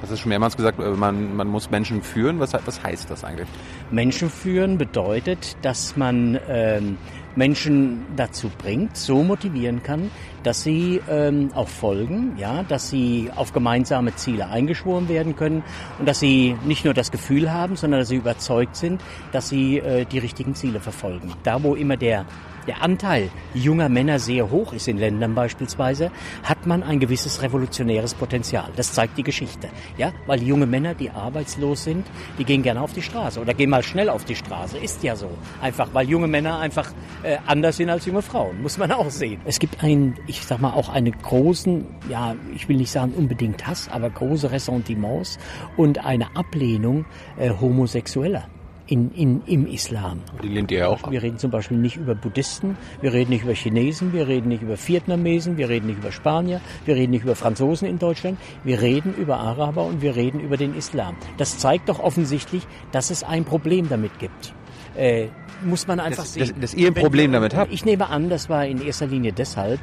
Das ist schon mehrmals gesagt, äh, man, man muss Menschen führen. Was, was heißt das eigentlich? Menschen führen bedeutet, dass man ähm, Menschen dazu bringt, so motivieren kann, dass sie ähm, auch folgen, ja, dass sie auf gemeinsame Ziele eingeschworen werden können und dass sie nicht nur das Gefühl haben, sondern dass sie überzeugt sind, dass sie äh, die richtigen Ziele verfolgen. Da, wo immer der der Anteil junger Männer sehr hoch ist in Ländern beispielsweise, hat man ein gewisses revolutionäres Potenzial. Das zeigt die Geschichte. Ja, weil junge Männer, die arbeitslos sind, die gehen gerne auf die Straße oder gehen mal schnell auf die Straße. Ist ja so. Einfach, weil junge Männer einfach äh, anders sind als junge Frauen. Muss man auch sehen. Es gibt einen, ich sag mal, auch einen großen, ja, ich will nicht sagen unbedingt Hass, aber große Ressentiments und eine Ablehnung äh, Homosexueller in, in, im Islam. Die lehnt ihr ja auch Wir reden zum Beispiel nicht über Buddhisten, wir reden nicht über Chinesen, wir reden nicht über Vietnamesen, wir reden nicht über Spanier, wir reden nicht über Franzosen in Deutschland, wir reden über Araber und wir reden über den Islam. Das zeigt doch offensichtlich, dass es ein Problem damit gibt. Äh, muss man einfach dass, sehen. Dass, dass ihr ein Problem damit habt? Ich nehme an, das war in erster Linie deshalb,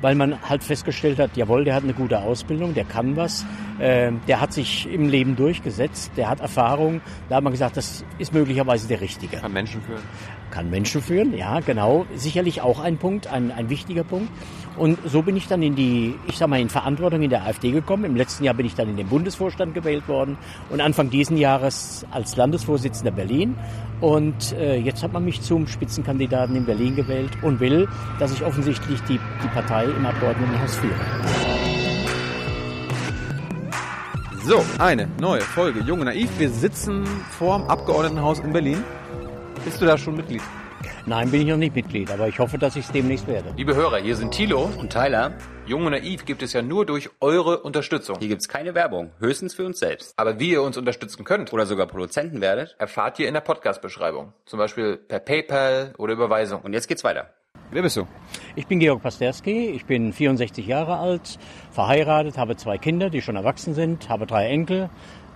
weil man halt festgestellt hat, jawohl, der hat eine gute Ausbildung, der kann was, äh, der hat sich im Leben durchgesetzt, der hat Erfahrung. Da hat man gesagt, das ist möglicherweise der Richtige. Kann Menschen führen. Kann Menschen führen, ja, genau. Sicherlich auch ein Punkt, ein, ein wichtiger Punkt. Und so bin ich dann in die, ich sag mal, in Verantwortung in der AfD gekommen. Im letzten Jahr bin ich dann in den Bundesvorstand gewählt worden und Anfang diesen Jahres als Landesvorsitzender Berlin. Und äh, jetzt hat man mich zum Spitzenkandidaten in Berlin gewählt und will, dass ich offensichtlich die, die Partei im Abgeordnetenhaus führe. So, eine neue Folge Junge Naiv. Wir sitzen vorm Abgeordnetenhaus in Berlin. Bist du da schon Mitglied? Nein, bin ich noch nicht Mitglied, aber ich hoffe, dass ich es demnächst werde. Liebe Hörer, hier sind Thilo. Und Tyler, Jung und Naiv gibt es ja nur durch eure Unterstützung. hier gibt's keine Werbung, höchstens für uns selbst. Aber wie ihr uns unterstützen könnt, Oder sogar Produzenten werdet. erfahrt ihr in der Podcast-Beschreibung. Zum Beispiel per PayPal oder Überweisung. Und jetzt geht's weiter. Wer bist du? Ich bin Georg Pasterski, ich bin 64 Jahre alt, verheiratet, habe zwei Kinder, die schon erwachsen sind, habe drei Enkel,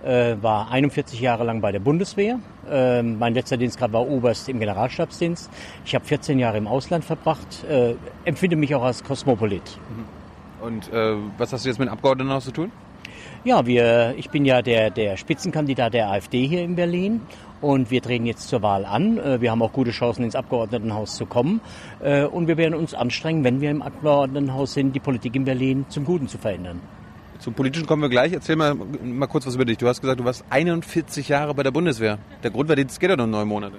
äh, war 41 Jahre lang bei der Bundeswehr. Äh, mein letzter Dienstgrad war Oberst im Generalstabsdienst. Ich habe 14 Jahre im Ausland verbracht, äh, empfinde mich auch als Kosmopolit. Und äh, was hast du jetzt mit dem Abgeordnetenhaus zu tun? Ja, wir, ich bin ja der, der Spitzenkandidat der AfD hier in Berlin und wir treten jetzt zur Wahl an. Äh, Wir haben auch gute Chancen, ins Abgeordnetenhaus zu kommen Äh, und wir werden uns anstrengen, wenn wir im Abgeordnetenhaus sind, die Politik in Berlin zum Guten zu verändern. Zum Politischen kommen wir gleich. Erzähl mal, mal kurz was über dich. Du hast gesagt, du warst 41 Jahre bei der Bundeswehr. Der Grundwehrdienst geht ja nur neun Monate.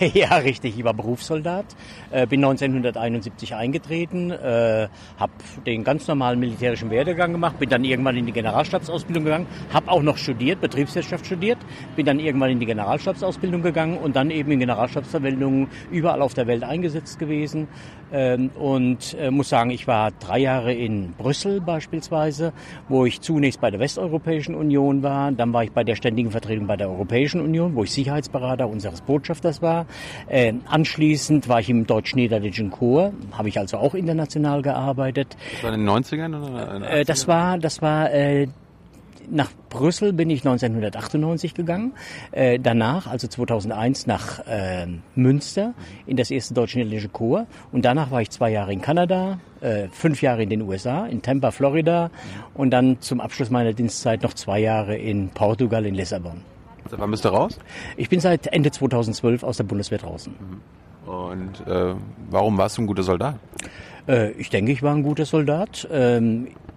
ja, richtig. Ich war Berufssoldat, äh, bin 1971 eingetreten, äh, habe den ganz normalen militärischen Werdegang gemacht, bin dann irgendwann in die Generalstabsausbildung gegangen, habe auch noch studiert, Betriebswirtschaft studiert, bin dann irgendwann in die Generalstabsausbildung gegangen und dann eben in Generalstabsverwendungen überall auf der Welt eingesetzt gewesen. Ähm, und äh, muss sagen, ich war drei Jahre in Brüssel beispielsweise, wo ich zunächst bei der Westeuropäischen Union war, dann war ich bei der ständigen Vertretung bei der Europäischen Union, wo ich Sicherheitsberater unseres Botschafters war. Äh, anschließend war ich im deutsch-niederländischen Chor, habe ich also auch international gearbeitet. Das war in den 90ern oder? in den Äh, das 80ern? war, das war äh, nach Brüssel bin ich 1998 gegangen. Äh, danach, also 2001, nach äh, Münster in das erste deutsch-niederländische Chor. Und danach war ich zwei Jahre in Kanada, äh, fünf Jahre in den USA, in Tampa, Florida. Und dann zum Abschluss meiner Dienstzeit noch zwei Jahre in Portugal, in Lissabon. Seit wann bist du raus? Ich bin seit Ende 2012 aus der Bundeswehr draußen. Und äh, warum warst du ein guter Soldat? Äh, ich denke, ich war ein guter Soldat.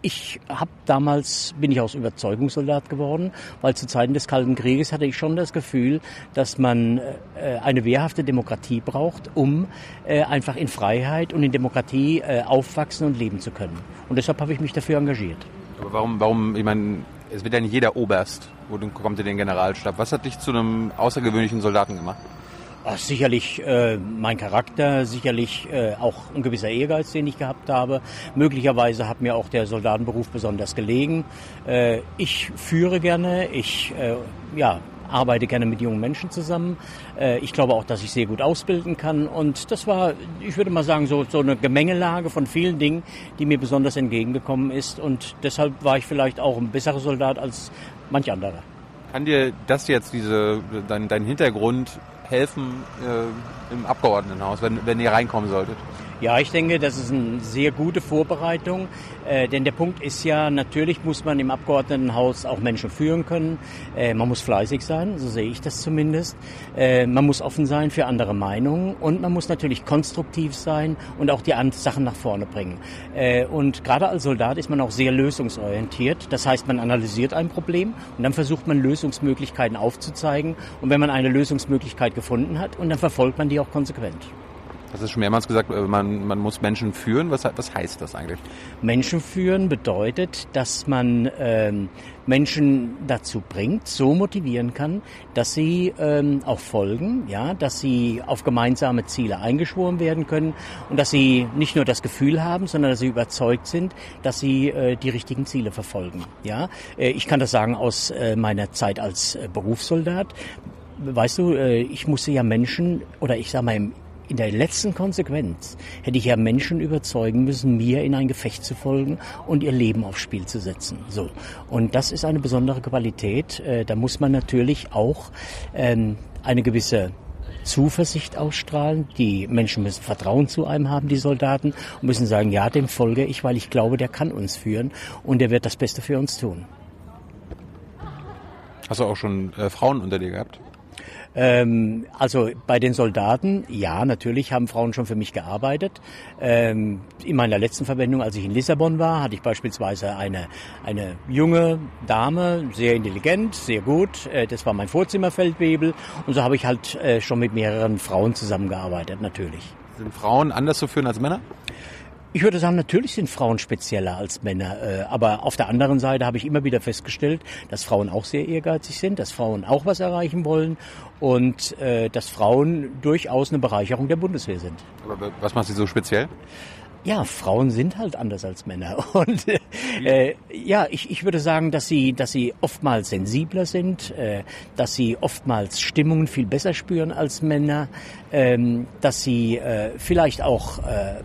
Ich habe damals bin ich aus Überzeugung Soldat geworden, weil zu Zeiten des Kalten Krieges hatte ich schon das Gefühl, dass man äh, eine wehrhafte Demokratie braucht, um äh, einfach in Freiheit und in Demokratie äh, aufwachsen und leben zu können. Und deshalb habe ich mich dafür engagiert. Aber warum, warum, ich meine, es wird ja nicht jeder Oberst, wo kommt in den Generalstab. Was hat dich zu einem außergewöhnlichen Soldaten gemacht? Ach, sicherlich äh, mein Charakter, sicherlich äh, auch ein gewisser Ehrgeiz, den ich gehabt habe. Möglicherweise hat mir auch der Soldatenberuf besonders gelegen. Äh, ich führe gerne, ich äh, ja, arbeite gerne mit jungen Menschen zusammen. Äh, ich glaube auch, dass ich sehr gut ausbilden kann. Und das war, ich würde mal sagen, so, so eine Gemengelage von vielen Dingen, die mir besonders entgegengekommen ist. Und deshalb war ich vielleicht auch ein besserer Soldat als manch anderer. Kann dir das jetzt, diese, dein, dein Hintergrund helfen äh, im Abgeordnetenhaus, wenn, wenn ihr reinkommen solltet? Ja, ich denke, das ist eine sehr gute Vorbereitung, äh, denn der Punkt ist ja, natürlich muss man im Abgeordnetenhaus auch Menschen führen können. Äh, man muss fleißig sein, so sehe ich das zumindest. Äh, man muss offen sein für andere Meinungen und man muss natürlich konstruktiv sein und auch die Sachen nach vorne bringen. Äh, und gerade als Soldat ist man auch sehr lösungsorientiert. Das heißt, man analysiert ein Problem und dann versucht man Lösungsmöglichkeiten aufzuzeigen. Und wenn man eine Lösungsmöglichkeit gefunden hat, und dann verfolgt man die auch konsequent. Das ist schon mehrmals gesagt, äh, man, man muss Menschen führen. Was, was heißt das eigentlich? Menschen führen bedeutet, dass man ähm, Menschen dazu bringt, so motivieren kann, dass sie ähm, auch folgen, ja, dass sie auf gemeinsame Ziele eingeschworen werden können und dass sie nicht nur das Gefühl haben, sondern dass sie überzeugt sind, dass sie äh, die richtigen Ziele verfolgen. Ja, äh, ich kann das sagen aus äh, meiner Zeit als äh, Berufssoldat. Weißt du, äh, ich musste ja Menschen oder ich sage mal im in der letzten Konsequenz hätte ich ja Menschen überzeugen müssen, mir in ein Gefecht zu folgen und ihr Leben aufs Spiel zu setzen. So. Und das ist eine besondere Qualität. Äh, da muss man natürlich auch ähm, eine gewisse Zuversicht ausstrahlen. Die Menschen müssen Vertrauen zu einem haben, die Soldaten, und müssen sagen, ja, dem folge ich, weil ich glaube, der kann uns führen und der wird das Beste für uns tun. Hast du auch schon äh, Frauen unter dir gehabt? Ähm, also bei den Soldaten, ja, natürlich haben Frauen schon für mich gearbeitet. Ähm, in meiner letzten Verwendung, als ich in Lissabon war, hatte ich beispielsweise eine, eine junge Dame, sehr intelligent, sehr gut. Äh, das war mein Vorzimmerfeldwebel. Und so habe ich halt äh, schon mit mehreren Frauen zusammengearbeitet, natürlich. Sind Frauen anders zu führen als Männer? Ich würde sagen, natürlich sind Frauen spezieller als Männer. Äh, aber auf der anderen Seite habe ich immer wieder festgestellt, dass Frauen auch sehr ehrgeizig sind, dass Frauen auch was erreichen wollen und äh, dass Frauen durchaus eine Bereicherung der Bundeswehr sind. Aber was macht sie so speziell? Ja, Frauen sind halt anders als Männer. Und äh, ja, ich, ich würde sagen, dass sie, dass sie oftmals sensibler sind, äh, dass sie oftmals Stimmungen viel besser spüren als Männer, ähm, dass sie äh, vielleicht auch äh,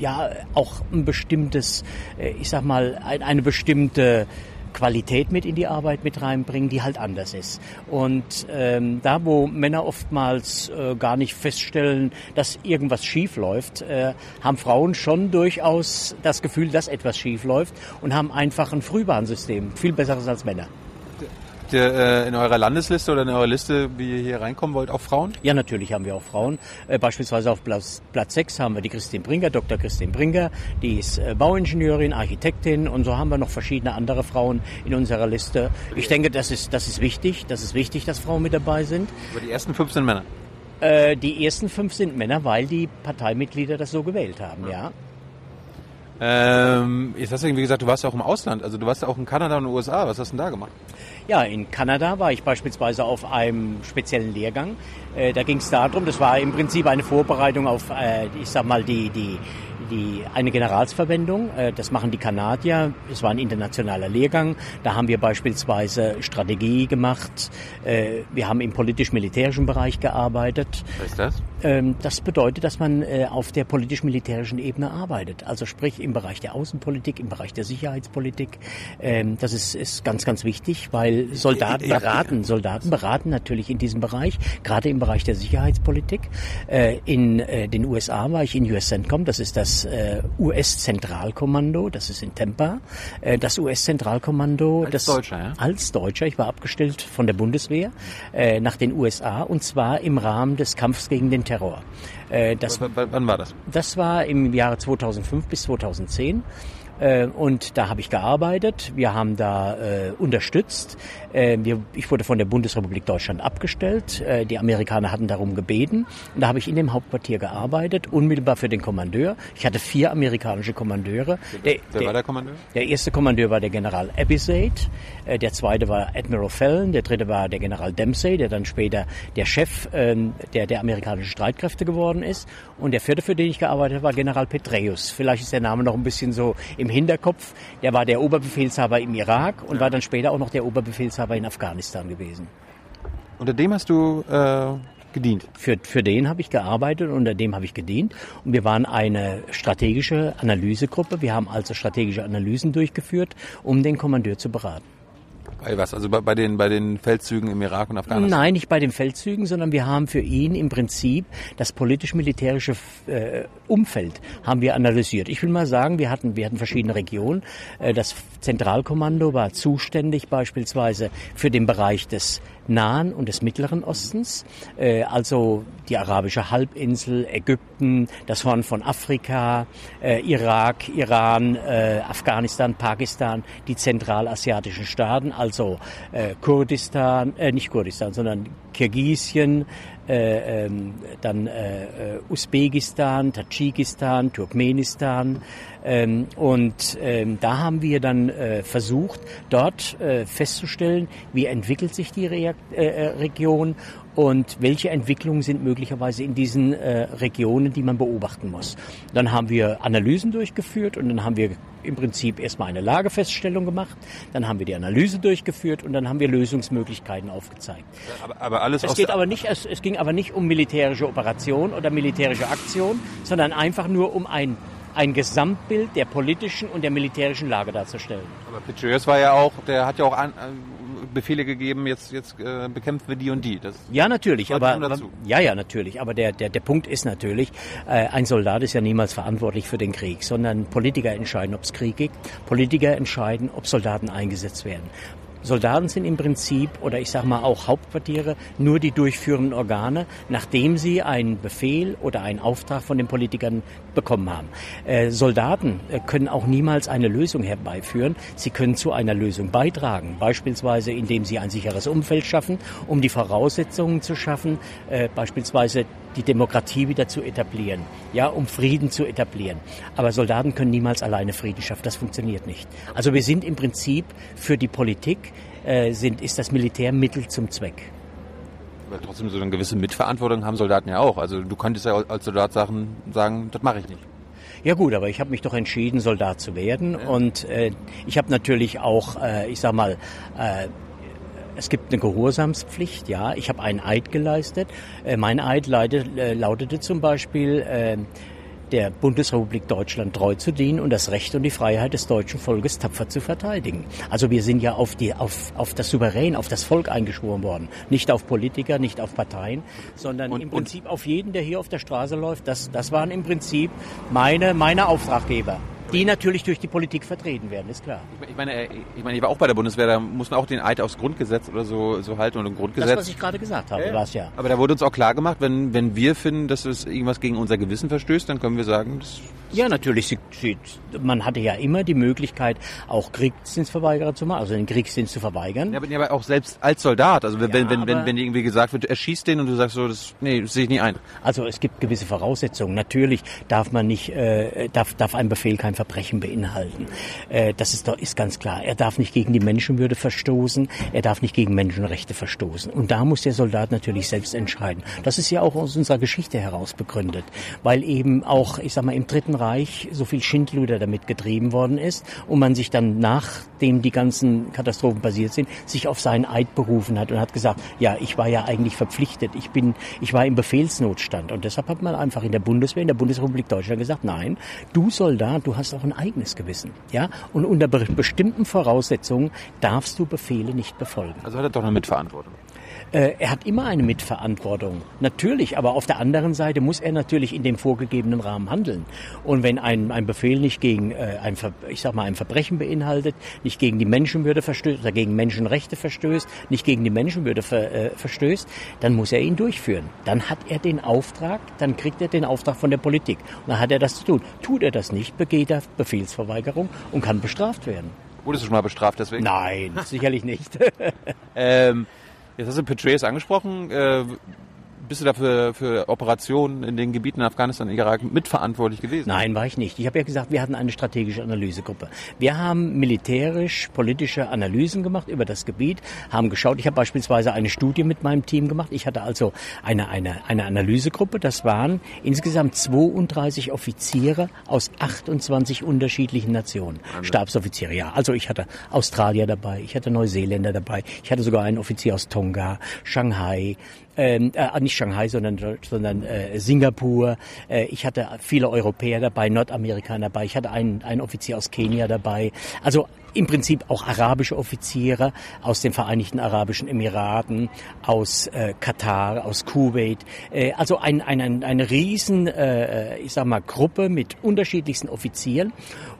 ja auch ein bestimmtes, äh, ich sag mal, eine bestimmte Qualität mit in die Arbeit mit reinbringen, die halt anders ist. Und ähm, da, wo Männer oftmals äh, gar nicht feststellen, dass irgendwas schief läuft, äh, haben Frauen schon durchaus das Gefühl, dass etwas schief läuft und haben einfach ein Frühwarnsystem, viel besseres als Männer ihr äh, in eurer Landesliste oder in eurer Liste, wie ihr hier reinkommen wollt, auch Frauen? Ja, natürlich haben wir auch Frauen. Äh, beispielsweise auf Platz, Platz 6 haben wir die Christine Bringer, Dr. Christine Bringer, die ist äh, Bauingenieurin, Architektin und so haben wir noch verschiedene andere Frauen in unserer Liste. Ich denke, das ist, das ist wichtig, das ist wichtig, dass Frauen mit dabei sind. Aber die ersten fünf sind Männer? Äh, die ersten fünf sind Männer, weil die Parteimitglieder das so gewählt haben, ja. ja. Ähm, jetzt hast du irgendwie gesagt, du warst ja auch im Ausland. Also du warst ja auch in Kanada und den USA. Was hast du denn da gemacht? Ja, in Kanada war ich beispielsweise auf einem speziellen Lehrgang. Äh, da ging es darum, das war im Prinzip eine Vorbereitung auf, äh, ich sag mal, die, die die, eine Generalsverwendung. Äh, das machen die Kanadier. Es war ein internationaler Lehrgang. Da haben wir beispielsweise Strategie gemacht. Wir haben im politisch-militärischen Bereich gearbeitet. Was ist das? Ähm, das bedeutet, dass man äh, auf der politisch-militärischen Ebene arbeitet. Also sprich im Bereich der Außenpolitik, im Bereich der Sicherheitspolitik. Ähm, das ist, ist ganz, ganz wichtig, weil Soldaten beraten, Soldaten beraten natürlich in diesem Bereich, gerade im Bereich der Sicherheitspolitik. In den USA war ich in US CENTCOM, das ist das äh, US-Zentralkommando, das ist in Tampa. Äh, das US-Zentralkommando, als Deutscher, ja? als Deutscher, ich war abgestellt von der Bundeswehr äh, nach den USA und zwar im Rahmen des Kampfes gegen den Terror. Äh, das, w wann war das? Das war im Jahre 2005 bis 2010. Äh, und da habe ich gearbeitet. Wir haben da äh, unterstützt. Äh, wir, ich wurde von der Bundesrepublik Deutschland abgestellt. Äh, die Amerikaner hatten darum gebeten. Und da habe ich in dem Hauptquartier gearbeitet, unmittelbar für den Kommandeur. Ich hatte vier amerikanische Kommandeure. Der, Wer war der Kommandeur? Der erste Kommandeur war der General Abizade. Äh, der zweite war Admiral Fallon. Der dritte war der General Dempsey, der dann später der Chef ähm, der, der amerikanischen Streitkräfte geworden ist. Und der vierte, für den ich gearbeitet habe, war General Petraeus. Vielleicht ist der Name noch ein bisschen so im im Hinterkopf. Der war der Oberbefehlshaber im Irak und ja. war dann später auch noch der Oberbefehlshaber in Afghanistan gewesen. Unter dem hast du äh, gedient? Für, für den habe ich gearbeitet, unter dem habe ich gedient. Und wir waren eine strategische Analysegruppe. Wir haben also strategische Analysen durchgeführt, um den Kommandeur zu beraten. Bei was? Also bei, bei, den, bei den Feldzügen im Irak und Afghanistan? Nein, nicht bei den Feldzügen, sondern wir haben für ihn im Prinzip das politisch-militärische äh, Umfeld haben wir analysiert. Ich will mal sagen, wir hatten, wir hatten verschiedene Regionen. Äh, das Zentralkommando war zuständig beispielsweise für den Bereich des Nahen und des Mittleren Ostens, äh, also die arabische Halbinsel, Ägypten, das Horn von Afrika, äh, Irak, Iran, äh, Afghanistan, Pakistan, die zentralasiatischen Staaten, also äh, Kurdistan, äh, nicht Kurdistan, sondern Kirgisien, äh, ähm, dann äh, äh, Usbekistan, Tadschikistan, Turkmenistan. Ähm, und ähm, da haben wir dann äh, versucht, dort äh, festzustellen, wie entwickelt sich die Re äh, äh, Region und welche Entwicklungen sind möglicherweise in diesen äh, Regionen, die man beobachten muss. Dann haben wir Analysen durchgeführt und dann haben wir im Prinzip erstmal eine Lagefeststellung gemacht, dann haben wir die Analyse durchgeführt und dann haben wir Lösungsmöglichkeiten aufgezeigt. Aber, aber alles es, geht aber nicht, es, es ging aber nicht um militärische Operation oder militärische Aktion, sondern einfach nur um ein ein Gesamtbild der politischen und der militärischen Lage darzustellen. Aber Petraeus war ja auch, der hat ja auch an, Befehle gegeben, jetzt, jetzt äh, bekämpfen wir die und die. Das ja, natürlich, aber ja, ja, natürlich. Aber der, der, der Punkt ist natürlich, äh, ein Soldat ist ja niemals verantwortlich für den Krieg, sondern Politiker entscheiden, ob es Krieg gibt. Politiker entscheiden, ob Soldaten eingesetzt werden. Soldaten sind im Prinzip, oder ich sage mal auch Hauptquartiere, nur die durchführenden Organe, nachdem sie einen Befehl oder einen Auftrag von den Politikern bekommen haben. Äh, Soldaten äh, können auch niemals eine Lösung herbeiführen. Sie können zu einer Lösung beitragen, beispielsweise indem sie ein sicheres Umfeld schaffen, um die Voraussetzungen zu schaffen, äh, beispielsweise die Demokratie wieder zu etablieren, ja, um Frieden zu etablieren. Aber Soldaten können niemals alleine Frieden schaffen. Das funktioniert nicht. Also wir sind im Prinzip für die Politik äh, sind, ist das Militär Mittel zum Zweck. Aber trotzdem so eine gewisse Mitverantwortung haben Soldaten ja auch. Also du könntest ja als Soldat sagen, sagen das mache ich nicht. Ja gut, aber ich habe mich doch entschieden, Soldat zu werden. Ja. Und äh, ich habe natürlich auch, äh, ich sag mal, äh, es gibt eine Gehorsamspflicht, ja. Ich habe einen Eid geleistet. Äh, mein Eid leitet, äh, lautete zum Beispiel, äh, der Bundesrepublik Deutschland treu zu dienen und das Recht und die Freiheit des deutschen Volkes tapfer zu verteidigen. Also wir sind ja auf, die, auf, auf das Souverän, auf das Volk eingeschworen worden. Nicht auf Politiker, nicht auf Parteien, sondern und, im Prinzip auf jeden, der hier auf der Straße läuft. Das, das waren im Prinzip meine, meine Auftraggeber die natürlich durch die Politik vertreten werden, ist klar. Ich meine, äh, ich meine, ich war auch bei der Bundeswehr, da muss man auch den Eid aufs Grundgesetz oder so, so halten und im Grundgesetz. Das, was ich gerade gesagt habe, ja. war es ja. Aber da wurde uns auch klar gemacht, wenn, wenn wir finden, dass es irgendwas gegen unser Gewissen verstößt, dann können wir sagen, das ja, natürlich. Sie, sie, man hatte ja immer die Möglichkeit, auch Kriegsdienstverweigerer zu machen, also den Kriegsdienst zu verweigern. Ja, aber, auch selbst als Soldat. Also wenn, ja, wenn, wenn, wenn irgendwie gesagt wird, erschießt den und du sagst so, das, nee, das sehe ich nicht ein. Also es gibt gewisse Voraussetzungen. Natürlich darf man nicht, äh, darf, darf ein Befehl kein Verbrechen beinhalten. Äh, das ist ist ganz klar. Er darf nicht gegen die Menschenwürde verstoßen. Er darf nicht gegen Menschenrechte verstoßen. Und da muss der Soldat natürlich selbst entscheiden. Das ist ja auch aus unserer Geschichte heraus begründet, weil eben auch, ich sag mal, im dritten Reich so viel Schindluder damit getrieben worden ist und man sich dann, nachdem die ganzen Katastrophen passiert sind, sich auf seinen Eid berufen hat und hat gesagt, ja, ich war ja eigentlich verpflichtet, ich bin, ich war im Befehlsnotstand und deshalb hat man einfach in der Bundeswehr, in der Bundesrepublik Deutschland gesagt, nein, du Soldat, du hast auch ein eigenes Gewissen, ja, und unter bestimmten Voraussetzungen darfst du Befehle nicht befolgen. Also hat er doch eine Mitverantwortung. Äh, er hat immer eine Mitverantwortung. Natürlich, aber auf der anderen Seite muss er natürlich in dem vorgegebenen Rahmen handeln. Und wenn ein, ein Befehl nicht gegen äh, ein, ich sag mal, ein Verbrechen beinhaltet, nicht gegen die Menschenwürde verstößt oder gegen Menschenrechte verstößt, nicht gegen die Menschenwürde ver, äh, verstößt, dann muss er ihn durchführen. Dann hat er den Auftrag, dann kriegt er den Auftrag von der Politik. Und dann hat er das zu tun. Tut er das nicht, begeht er Befehlsverweigerung und kann bestraft werden. Wurdest du schon mal bestraft deswegen? Nein, sicherlich nicht. ähm, Jetzt hast du Petraeus angesprochen. Äh, bist du dafür für Operationen in den Gebieten in Afghanistan und Irak mitverantwortlich gewesen? Nein, war ich nicht. Ich habe ja gesagt, wir hatten eine strategische Analysegruppe. Wir haben militärisch-politische Analysen gemacht über das Gebiet, haben geschaut. Ich habe beispielsweise eine Studie mit meinem Team gemacht. Ich hatte also eine, eine, eine Analysegruppe. Das waren insgesamt 32 Offiziere aus 28 unterschiedlichen Nationen. Stabsoffiziere, ja. Also ich hatte Australier dabei, ich hatte Neuseeländer dabei, ich hatte sogar einen Offizier aus Tonga, Shanghai, ähm, äh, nicht Shanghai, sondern, sondern äh, Singapur. Äh, ich hatte viele Europäer dabei, Nordamerikaner dabei. Ich hatte einen, einen Offizier aus Kenia dabei. Also im Prinzip auch arabische Offiziere aus den Vereinigten Arabischen Emiraten, aus äh, Katar, aus Kuwait. Äh, also ein, ein, ein, eine riesen, äh, ich sag mal, Gruppe mit unterschiedlichsten Offizieren.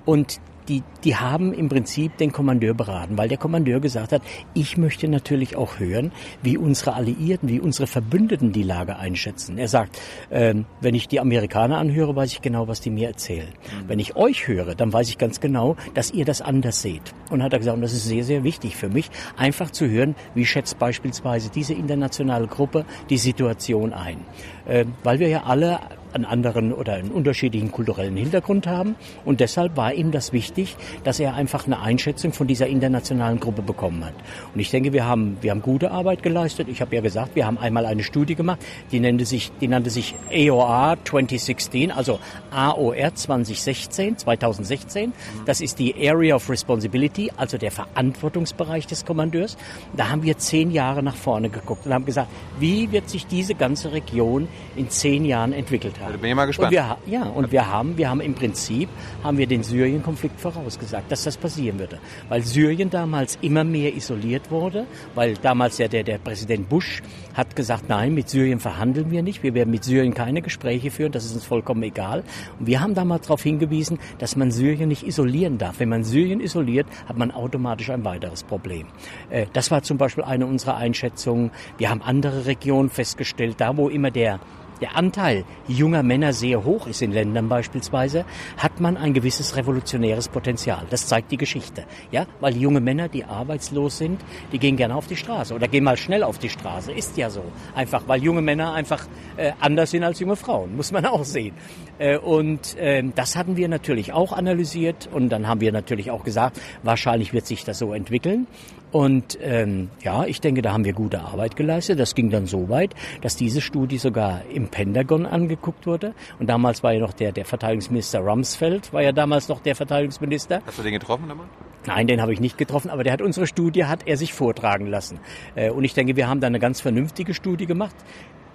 Und die, die haben im Prinzip den Kommandeur beraten, weil der Kommandeur gesagt hat, ich möchte natürlich auch hören, wie unsere Alliierten, wie unsere Verbündeten die Lage einschätzen. Er sagt, ähm, wenn ich die Amerikaner anhöre, weiß ich genau, was die mir erzählen. Mhm. Wenn ich euch höre, dann weiß ich ganz genau, dass ihr das anders seht. Und hat er gesagt, und das ist sehr, sehr wichtig für mich, einfach zu hören, wie schätzt beispielsweise diese internationale Gruppe die Situation ein. Äh, weil wir ja alle einen anderen oder einen unterschiedlichen kulturellen Hintergrund haben. Und deshalb war ihm das wichtig, dass er einfach eine Einschätzung von dieser internationalen Gruppe bekommen hat. Und ich denke, wir haben, wir haben gute Arbeit geleistet. Ich habe ja gesagt, wir haben einmal eine Studie gemacht, die nannte sich, die nannte sich AOR 2016, also AOR 2016, 2016. Das ist die Area of Responsibility, also der Verantwortungsbereich des Kommandeurs. Da haben wir zehn Jahre nach vorne geguckt und haben gesagt, wie wird sich diese ganze Region in zehn Jahren haben. Da bin ich mal gespannt. Und wir, ja, und wir haben, wir haben im Prinzip, haben wir den Syrien-Konflikt vorausgesagt, dass das passieren würde. Weil Syrien damals immer mehr isoliert wurde, weil damals ja der, der Präsident Bush hat gesagt, nein, mit Syrien verhandeln wir nicht, wir werden mit Syrien keine Gespräche führen, das ist uns vollkommen egal. Und wir haben damals darauf hingewiesen, dass man Syrien nicht isolieren darf. Wenn man Syrien isoliert, hat man automatisch ein weiteres Problem. Äh, das war zum Beispiel eine unserer Einschätzungen. Wir haben andere Regionen festgestellt, da wo immer der der Anteil junger Männer sehr hoch ist in Ländern beispielsweise, hat man ein gewisses revolutionäres Potenzial. Das zeigt die Geschichte. Ja, weil junge Männer, die arbeitslos sind, die gehen gerne auf die Straße oder gehen mal schnell auf die Straße. Ist ja so. Einfach, weil junge Männer einfach äh, anders sind als junge Frauen. Muss man auch sehen. Äh, und äh, das hatten wir natürlich auch analysiert und dann haben wir natürlich auch gesagt, wahrscheinlich wird sich das so entwickeln. Und ähm, ja, ich denke, da haben wir gute Arbeit geleistet. Das ging dann so weit, dass diese Studie sogar im Pentagon angeguckt wurde. Und damals war ja noch der, der Verteidigungsminister Rumsfeld, war ja damals noch der Verteidigungsminister. Hast du den getroffen damals? Nein, den habe ich nicht getroffen, aber der hat unsere Studie, hat er sich vortragen lassen. Äh, und ich denke, wir haben da eine ganz vernünftige Studie gemacht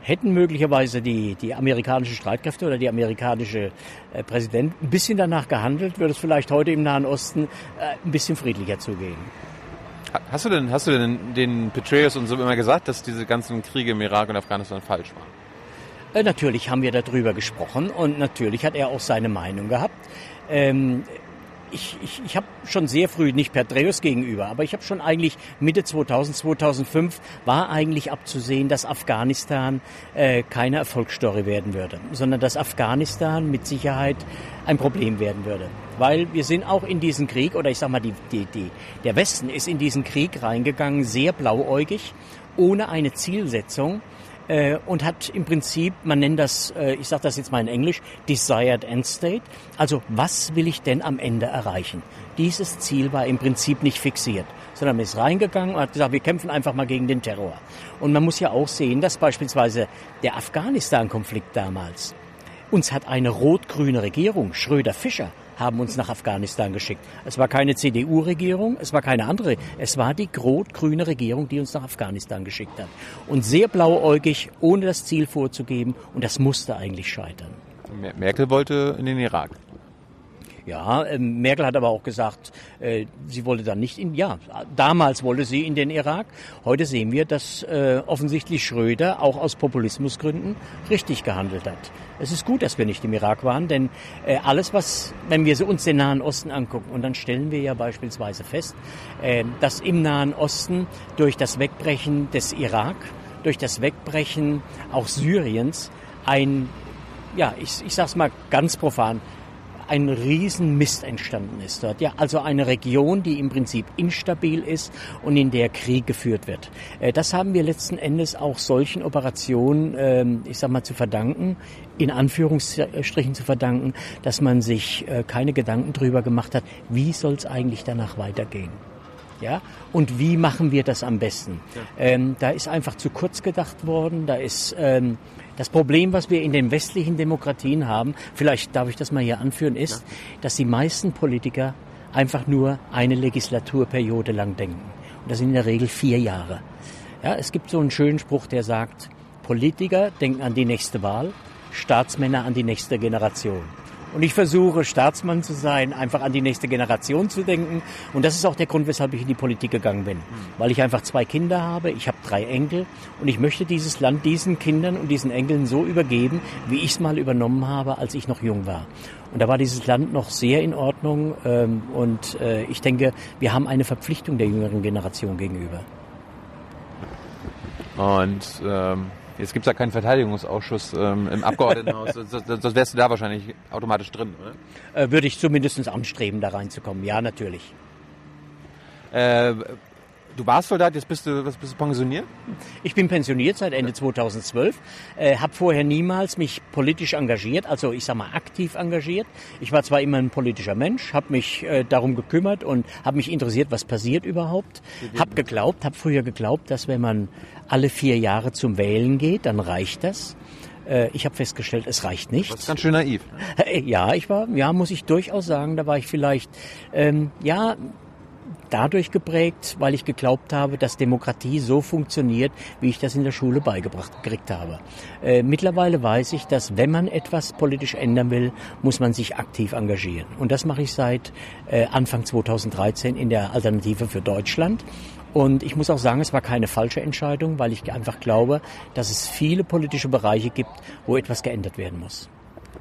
hätten möglicherweise die, die amerikanischen Streitkräfte oder die amerikanische äh, Präsident ein bisschen danach gehandelt, würde es vielleicht heute im Nahen Osten äh, ein bisschen friedlicher zugehen. Hast du denn, hast du denn den Petraeus und so immer gesagt, dass diese ganzen Kriege im Irak und Afghanistan falsch waren? Äh, natürlich haben wir darüber gesprochen und natürlich hat er auch seine Meinung gehabt. Ähm, ich, ich, ich habe schon sehr früh, nicht Petraeus gegenüber, aber ich habe schon eigentlich Mitte 2000, 2005 war eigentlich abzusehen, dass Afghanistan äh, keine Erfolgsstory werden würde, sondern dass Afghanistan mit Sicherheit ein Problem werden würde. Weil wir sind auch in diesen Krieg, oder ich sag mal, die, die, die, der Westen ist in diesen Krieg reingegangen, sehr blauäugig, ohne eine Zielsetzung äh, und hat im Prinzip, man nennt das, äh, ich sage das jetzt mal in Englisch, Desired End State. Also was will ich denn am Ende erreichen? Dieses Ziel war im Prinzip nicht fixiert, sondern man ist reingegangen und hat gesagt, wir kämpfen einfach mal gegen den Terror. Und man muss ja auch sehen, dass beispielsweise der Afghanistan-Konflikt damals, uns hat eine rot-grüne Regierung, Schröder-Fischer, haben uns nach Afghanistan geschickt. Es war keine CDU-Regierung, es war keine andere. Es war die rot-grüne Regierung, die uns nach Afghanistan geschickt hat. Und sehr blauäugig, ohne das Ziel vorzugeben. Und das musste eigentlich scheitern. Merkel wollte in den Irak. Ja, äh, Merkel hat aber auch gesagt, äh, sie wollte dann nicht in, ja, damals wollte sie in den Irak. Heute sehen wir, dass äh, offensichtlich Schröder auch aus Populismusgründen richtig gehandelt hat. Es ist gut, dass wir nicht im Irak waren, denn äh, alles, was, wenn wir uns den Nahen Osten angucken, und dann stellen wir ja beispielsweise fest, dass im Nahen Osten durch das Wegbrechen des Irak, durch das Wegbrechen auch Syriens ein, ja, ich, ich sag's mal ganz profan, ein Riesenmist entstanden ist dort. Ja, also eine Region, die im Prinzip instabil ist und in der Krieg geführt wird. Äh, das haben wir letzten Endes auch solchen Operationen, ähm, ich sag mal, zu verdanken, in Anführungsstrichen zu verdanken, dass man sich äh, keine Gedanken drüber gemacht hat, wie soll es eigentlich danach weitergehen. Ja? Und wie machen wir das am besten? Ja. Ähm, da ist einfach zu kurz gedacht worden. Da ist ähm, das Problem, was wir in den westlichen Demokratien haben, vielleicht darf ich das mal hier anführen, ist, dass die meisten Politiker einfach nur eine Legislaturperiode lang denken. Und das sind in der Regel vier Jahre. Ja, es gibt so einen schönen Spruch, der sagt, Politiker denken an die nächste Wahl, Staatsmänner an die nächste Generation. Und ich versuche, Staatsmann zu sein, einfach an die nächste Generation zu denken. Und das ist auch der Grund, weshalb ich in die Politik gegangen bin. Weil ich einfach zwei Kinder habe, ich habe drei Enkel und ich möchte dieses Land diesen Kindern und diesen Enkeln so übergeben, wie ich es mal übernommen habe, als ich noch jung war. Und da war dieses Land noch sehr in Ordnung. Ähm, und äh, ich denke, wir haben eine Verpflichtung der jüngeren Generation gegenüber. Und ähm, jetzt gibt es ja keinen Verteidigungsausschuss ähm, im Abgeordnetenhaus. sonst, wärst du da wahrscheinlich automatisch drin, oder? Äh, würde ich zumindest anstreben, da reinzukommen. Ja, natürlich. Äh, du warst Soldat, jetzt bist du, was bist du pensioniert? Ich bin pensioniert seit Ende 2012, äh, habe vorher niemals mich politisch engagiert, also ich sag mal aktiv engagiert. Ich war zwar immer ein politischer Mensch, habe mich äh, darum gekümmert und habe mich interessiert, was passiert überhaupt. Habe geglaubt, habe früher geglaubt, dass wenn man alle vier Jahre zum Wählen geht, dann reicht das. Äh, Ich habe festgestellt, es reicht nicht. Das ist ganz schön naiv. Ja, ich war, ja, muss ich durchaus sagen, da war ich vielleicht, ähm, ja, dadurch geprägt, weil ich geglaubt habe, dass Demokratie so funktioniert, wie ich das in der Schule beigebracht gekriegt habe. Äh, mittlerweile weiß ich, dass wenn man etwas politisch ändern will, muss man sich aktiv engagieren. Und das mache ich seit äh, Anfang 2013 in der Alternative für Deutschland. Und ich muss auch sagen, es war keine falsche Entscheidung, weil ich einfach glaube, dass es viele politische Bereiche gibt, wo etwas geändert werden muss.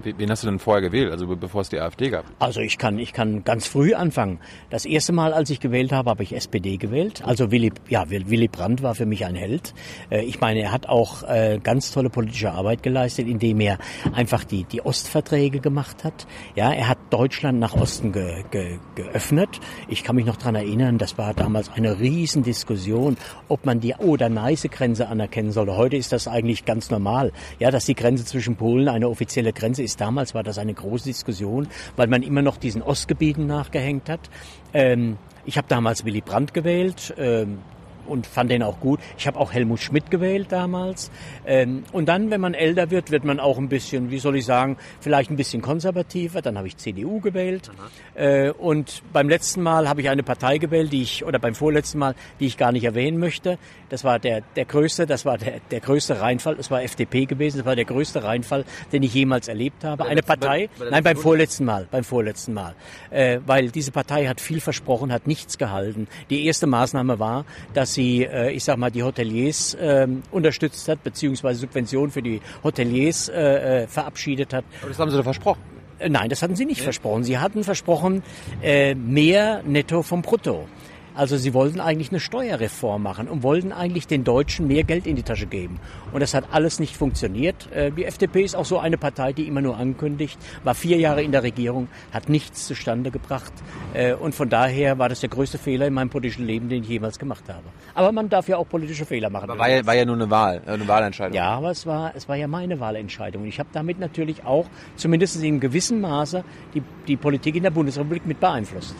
Wen hast du denn vorher gewählt, also bevor es die AfD gab? Also ich kann, ich kann ganz früh anfangen. Das erste Mal, als ich gewählt habe, habe ich SPD gewählt. Also Willy, ja, Willy Brandt war für mich ein Held. Äh, Ich meine, er hat auch äh, ganz tolle politische Arbeit geleistet, indem er einfach die, die Ostverträge gemacht hat. Ja, er hat Deutschland nach Osten ge, ge, geöffnet. Ich kann mich noch dran erinnern, das war damals eine Riesendiskussion, ob man die Oder-Neiße-Grenze anerkennen sollte. Heute ist das eigentlich ganz normal. Ja, dass die Grenze zwischen Polen eine offizielle Grenze ist. Damals war das eine große Diskussion, weil man immer noch diesen Ostgebieten nachgehängt hat. Ähm, ich habe damals Willy Brandt gewählt. Ähm, und fand den auch gut. Ich habe auch Helmut Schmidt gewählt damals. Ähm, und dann, wenn man älter wird, wird man auch ein bisschen, wie soll ich sagen, vielleicht ein bisschen konservativer. Dann habe ich CDU gewählt. Äh, und beim letzten Mal habe ich eine Partei gewählt, die ich, oder beim vorletzten Mal, die ich gar nicht erwähnen möchte. Das war der, der größte, das war der, der größte Reinfall. Das war FDP gewesen. Das war der größte Reinfall, den ich jemals erlebt habe. Eine Partei, bei der nein, beim letzten vorletzten Mal, beim vorletzten Mal. Äh, weil diese Partei hat viel versprochen, hat nichts gehalten. Die erste Maßnahme war, dass sie, äh, ich sag mal, die Hoteliers ähm, unterstützt hat, beziehungsweise Subventionen für die Hoteliers äh, äh, verabschiedet hat. Aber das haben sie doch versprochen. Nein, das hatten sie nicht versprochen. Sie hatten versprochen, mehr netto vom Brutto. Also sie wollten eigentlich eine Steuerreform machen und wollten eigentlich den Deutschen mehr Geld in die Tasche geben. Und das hat alles nicht funktioniert. Äh, Die FDP ist auch so eine Partei, die immer nur ankündigt, war vier Jahre in der Regierung, hat nichts zustande gebracht. Äh, Und von daher war das der größte Fehler in meinem politischen Leben, den ich jemals gemacht habe. Aber man darf ja auch politische Fehler machen. Aber war ja, war ja nur eine Wahl, äh, eine Wahlentscheidung. Ja, aber es war, es war ja meine Wahlentscheidung. Und ich habe damit natürlich auch, zumindest in gewissem Maße, die, die Politik in der Bundesrepublik mit beeinflusst.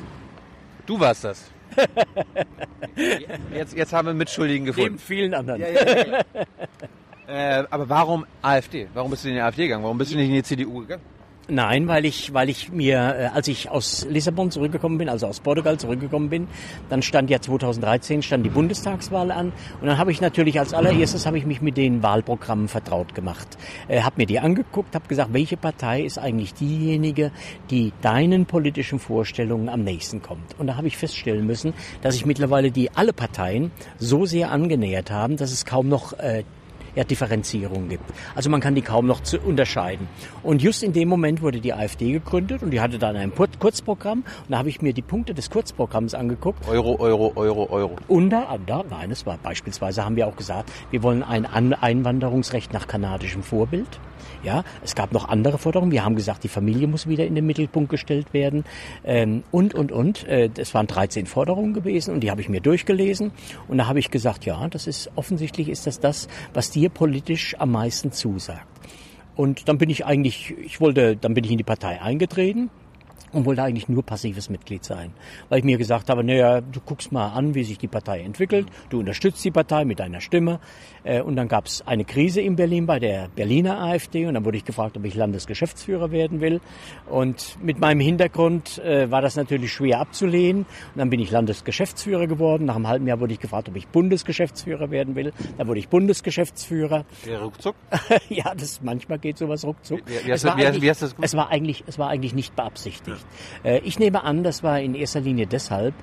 Du warst das. jetzt, jetzt haben wir Mitschuldigen Neben gefunden. vielen anderen. Äh, aber warum AfD? Warum bist du in die AfD gegangen? Warum bist du nicht in die CDU gegangen? Nein, weil ich, weil ich mir, äh, als ich aus Lissabon zurückgekommen bin, also aus Portugal zurückgekommen bin, dann stand ja 2013 stand die Bundestagswahl an und dann habe ich natürlich als allererstes habe ich mich mit den Wahlprogrammen vertraut gemacht, äh, habe mir die angeguckt, habe gesagt, welche Partei ist eigentlich diejenige, die deinen politischen Vorstellungen am nächsten kommt. Und da habe ich feststellen müssen, dass sich mittlerweile die alle Parteien so sehr angenähert haben, dass es kaum noch äh, ja, Differenzierung gibt. Also man kann die kaum noch zu unterscheiden. Und just in dem Moment wurde die AfD gegründet und die hatte dann ein Kur- Kurzprogramm und da habe ich mir die Punkte des Kurzprogramms angeguckt Euro, Euro, Euro, Euro. unter anderem, nein, es war beispielsweise, haben wir auch gesagt, wir wollen ein An Einwanderungsrecht nach kanadischem Vorbild. Ja, es gab noch andere Forderungen. Wir haben gesagt, die Familie muss wieder in den Mittelpunkt gestellt werden. Ähm, und, und, und. Äh, Es waren 13 Forderungen gewesen und die habe ich mir durchgelesen. Und da habe ich gesagt, ja, das ist, offensichtlich ist das das, was dir politisch am meisten zusagt. Und dann bin ich eigentlich, ich wollte, dann bin ich in die Partei eingetreten und wollte eigentlich nur passives Mitglied sein. Weil ich mir gesagt habe, naja, du guckst mal an, wie sich die Partei entwickelt, du unterstützt die Partei mit deiner Stimme. Äh, und dann gab es eine Krise in Berlin bei der Berliner AfD und dann wurde ich gefragt, ob ich Landesgeschäftsführer werden will. Und mit meinem Hintergrund äh, war das natürlich schwer abzulehnen. Und dann bin ich Landesgeschäftsführer geworden. Nach einem halben Jahr wurde ich gefragt, ob ich Bundesgeschäftsführer werden will. Dann wurde ich Bundesgeschäftsführer. Ja, ruckzuck? ja, das manchmal geht sowas ruckzuck. Wie, wie, hast, du, wie, eigentlich, wie hast du das gemacht? es war eigentlich, es war eigentlich nicht beabsichtigt. Äh, Ich nehme an, das war in erster Linie deshalb,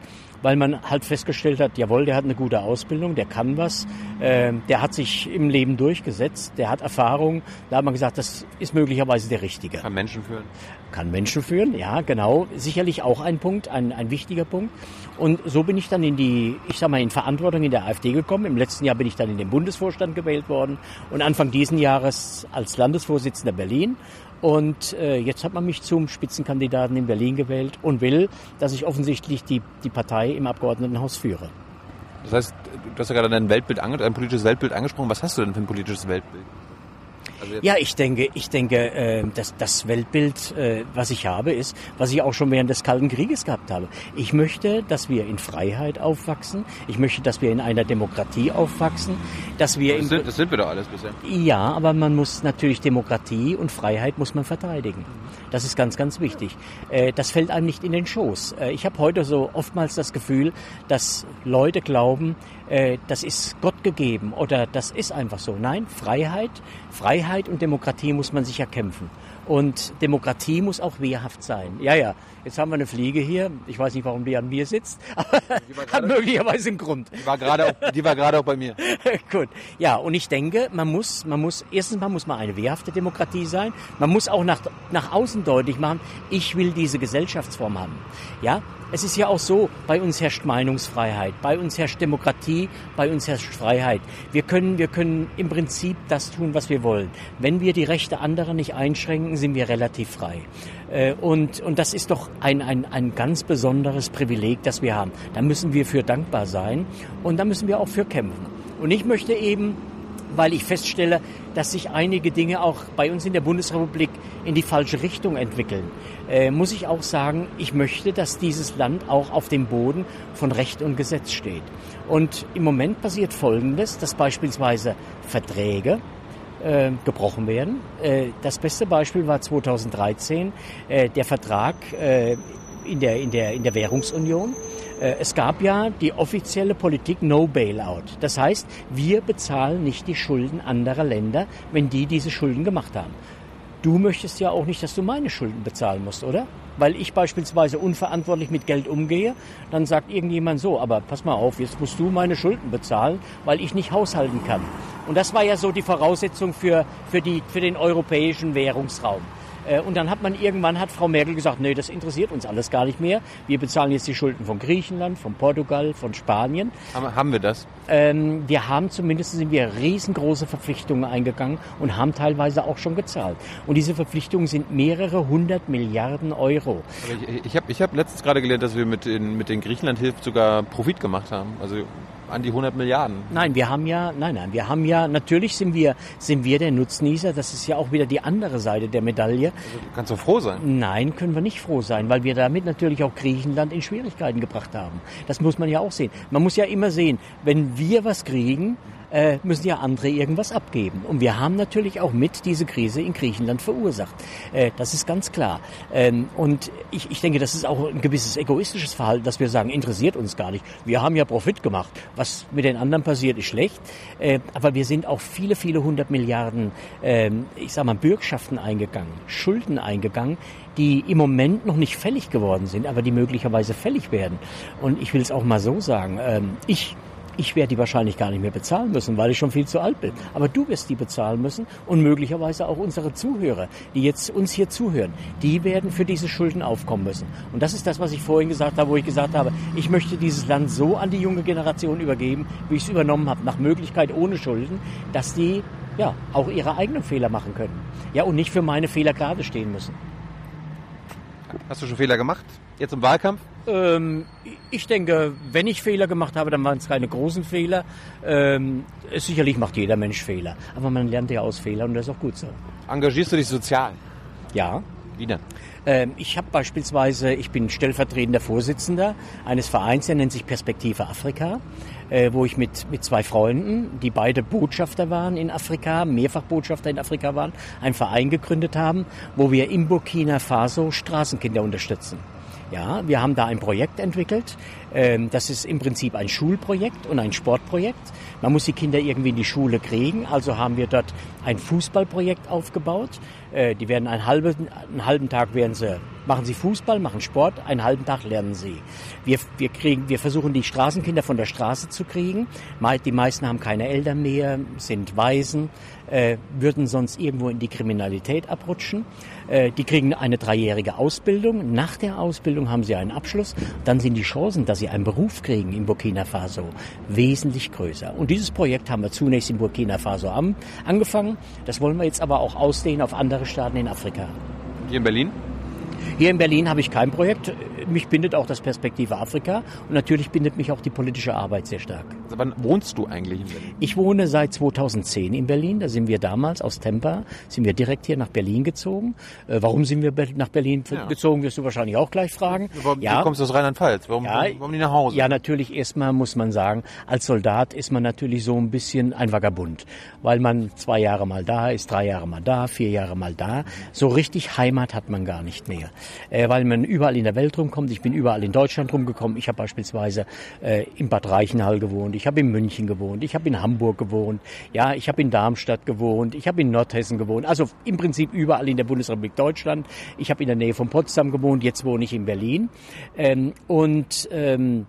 weil man halt festgestellt hat, jawohl, der hat eine gute Ausbildung, der kann was, äh, der hat sich im Leben durchgesetzt, der hat Erfahrung. Da hat man gesagt, das ist möglicherweise der Richtige. Kann Menschen führen. Kann Menschen führen, ja, genau. Sicherlich auch ein Punkt, ein, ein wichtiger Punkt. Und so bin ich dann in die, ich sag mal, in Verantwortung in der AfD gekommen. Im letzten Jahr bin ich dann in den Bundesvorstand gewählt worden und Anfang diesen Jahres als Landesvorsitzender Berlin. Und äh, jetzt hat man mich zum Spitzenkandidaten in Berlin gewählt und will, dass ich offensichtlich die, die Partei im Abgeordnetenhaus führe. Das heißt, du hast ja gerade dein Weltbild, ange dein politisches Weltbild angesprochen. Was hast du denn für ein politisches Weltbild? Also Ja, ich denke, ich denke, äh, das, das Weltbild, äh, was ich habe, ist, was ich auch schon während des Kalten Krieges gehabt habe. Ich möchte, dass wir in Freiheit aufwachsen. Ich möchte, dass wir in einer Demokratie aufwachsen, dass wir das, sind, das sind wir doch alles bisher. ja, aber man muss natürlich Demokratie und Freiheit muss man verteidigen. Das ist ganz, ganz wichtig. Äh, Das fällt einem nicht in den Schoß. Äh, Ich habe heute so oftmals das Gefühl, dass Leute glauben, äh, das ist Gott gegeben oder das ist einfach so. Nein, Freiheit, Freiheit und Demokratie muss man sich erkämpfen. Und Demokratie muss auch wehrhaft sein. Ja, ja. Jetzt haben wir eine Fliege hier. Ich weiß nicht, warum die an mir sitzt, aber hat möglicherweise einen Grund. Die war gerade auch, die war gerade auch bei mir. Gut. Ja, und ich denke, man muss, man muss, erstens mal muss man eine wehrhafte Demokratie sein. Man muss auch nach, nach außen deutlich machen, ich will diese Gesellschaftsform haben. Ja, es ist ja auch so, bei uns herrscht Meinungsfreiheit, bei uns herrscht Demokratie, bei uns herrscht Freiheit. Wir können, wir können im Prinzip das tun, was wir wollen. Wenn wir die Rechte anderer nicht einschränken, sind wir relativ frei. Äh, Und, und das ist doch ein, ein, ein ganz besonderes Privileg, das wir haben. Da müssen wir für dankbar sein und da müssen wir auch für kämpfen. Und ich möchte eben, weil ich feststelle, dass sich einige Dinge auch bei uns in der Bundesrepublik in die falsche Richtung entwickeln, äh, muss ich auch sagen, ich möchte, dass dieses Land auch auf dem Boden von Recht und Gesetz steht. Und im Moment passiert Folgendes, dass beispielsweise Verträge, äh, gebrochen werden. Äh, das beste Beispiel war 2013 äh, der Vertrag äh, in, der, in, der, in der Währungsunion. Äh, es gab ja die offizielle Politik No Bailout. Das heißt, wir bezahlen nicht die Schulden anderer Länder, wenn die diese Schulden gemacht haben. Du möchtest ja auch nicht, dass du meine Schulden bezahlen musst, oder? Weil ich beispielsweise unverantwortlich mit Geld umgehe, dann sagt irgendjemand so, aber pass mal auf, jetzt musst du meine Schulden bezahlen, weil ich nicht haushalten kann. Und das war ja so die Voraussetzung für, für, die, für den europäischen Währungsraum. Äh, Und dann hat man irgendwann, hat Frau Merkel gesagt, nee, das interessiert uns alles gar nicht mehr. Wir bezahlen jetzt die Schulden von Griechenland, von Portugal, von Spanien. Haben, haben wir das? Ähm, wir haben zumindest sind wir riesengroße Verpflichtungen eingegangen und haben teilweise auch schon gezahlt. Und diese Verpflichtungen sind mehrere hundert Milliarden Euro. Aber ich ich habe ich hab letztens gerade gelernt, dass wir mit den, mit den Griechenland-Hilfen sogar Profit gemacht haben. Also an die 100 Milliarden. Nein, wir haben ja, nein, nein, wir haben ja, natürlich sind wir, sind wir der Nutznießer. Das ist ja auch wieder die andere Seite der Medaille. Also, du kannst doch froh sein. Nein, können wir nicht froh sein, weil wir damit natürlich auch Griechenland in Schwierigkeiten gebracht haben. Das muss man ja auch sehen. Man muss ja immer sehen, wenn wir was kriegen, äh, müssen ja andere irgendwas abgeben. Und wir haben natürlich auch mit diese Krise in Griechenland verursacht. Äh, das ist ganz klar. Ähm, und ich, ich denke, das ist auch ein gewisses egoistisches Verhalten, dass wir sagen, interessiert uns gar nicht. Wir haben ja Profit gemacht. Was mit den anderen passiert, ist schlecht. Äh, aber wir sind auch viele, viele hundert Milliarden, ähm, ich sag mal, Bürgschaften eingegangen, Schulden eingegangen, die im Moment noch nicht fällig geworden sind, aber die möglicherweise fällig werden. Und ich will es auch mal so sagen, ähm, ich ich werde die wahrscheinlich gar nicht mehr bezahlen müssen, weil ich schon viel zu alt bin. Aber du wirst die bezahlen müssen und möglicherweise auch unsere Zuhörer, die jetzt uns hier zuhören, die werden für diese Schulden aufkommen müssen. Und das ist das, was ich vorhin gesagt habe, wo ich gesagt habe, ich möchte dieses Land so an die junge Generation übergeben, wie ich es übernommen habe, nach Möglichkeit ohne Schulden, dass die ja auch ihre eigenen Fehler machen können. Ja, und nicht für meine Fehler gerade stehen müssen. Hast du schon Fehler gemacht? Jetzt im Wahlkampf? Ähm, ich denke, wenn ich Fehler gemacht habe, dann waren es keine großen Fehler. Ähm, sicherlich macht jeder Mensch Fehler. Aber man lernt ja aus Fehlern und das ist auch gut so. Engagierst du dich sozial? Ja, Wie denn? Ähm, ich habe beispielsweise, ich bin stellvertretender Vorsitzender eines Vereins, der nennt sich Perspektive Afrika, äh, wo ich mit, mit zwei Freunden, die beide Botschafter waren in Afrika, mehrfach Botschafter in Afrika waren, einen Verein gegründet haben, wo wir in Burkina Faso Straßenkinder unterstützen. Ja, wir haben da ein Projekt entwickelt. Ähm, das ist im Prinzip ein Schulprojekt und ein Sportprojekt. Man muss die Kinder irgendwie in die Schule kriegen. Also haben wir dort ein Fußballprojekt aufgebaut. Äh, die werden einen halben, einen halben Tag werden sie, machen sie Fußball, machen Sport, einen halben Tag lernen sie. Wir, wir kriegen, wir versuchen die Straßenkinder von der Straße zu kriegen. Die meisten haben keine Eltern mehr, sind Waisen, äh, würden sonst irgendwo in die Kriminalität abrutschen. Äh, die kriegen eine dreijährige Ausbildung. Nach der Ausbildung haben sie einen Abschluss. Dann sind die Chancen, dass sie einen Beruf kriegen in Burkina Faso wesentlich größer. Und dieses Projekt haben wir zunächst in Burkina Faso angefangen. Das wollen wir jetzt aber auch ausdehnen auf andere Staaten in Afrika. Hier in Berlin? Hier in Berlin habe ich kein Projekt. Mich bindet auch das Perspektive Afrika und natürlich bindet mich auch die politische Arbeit sehr stark. Also wann wohnst du eigentlich in Berlin? Ich wohne seit 2010 in Berlin. Da sind wir damals aus Tempa, sind wir direkt hier nach Berlin gezogen. Äh, warum sind wir nach Berlin ja. gezogen, wirst du wahrscheinlich auch gleich fragen. Warum, ja. Du kommst aus Rheinland-Pfalz. Warum, ja, warum nicht nach Hause? Ja, natürlich erstmal muss man sagen, als Soldat ist man natürlich so ein bisschen ein Vagabund, weil man zwei Jahre mal da ist, drei Jahre mal da, vier Jahre mal da. So richtig Heimat hat man gar nicht mehr äh, weil man überall in der Welt rumkommt. Ich bin überall in Deutschland rumgekommen. Ich habe beispielsweise äh, in Bad Reichenhall gewohnt, ich habe in München gewohnt, ich habe in Hamburg gewohnt, ja, ich habe in Darmstadt gewohnt, ich habe in Nordhessen gewohnt. Also im Prinzip überall in der Bundesrepublik Deutschland. Ich habe in der Nähe von Potsdam gewohnt, jetzt wohne ich in Berlin. Ähm, und ähm,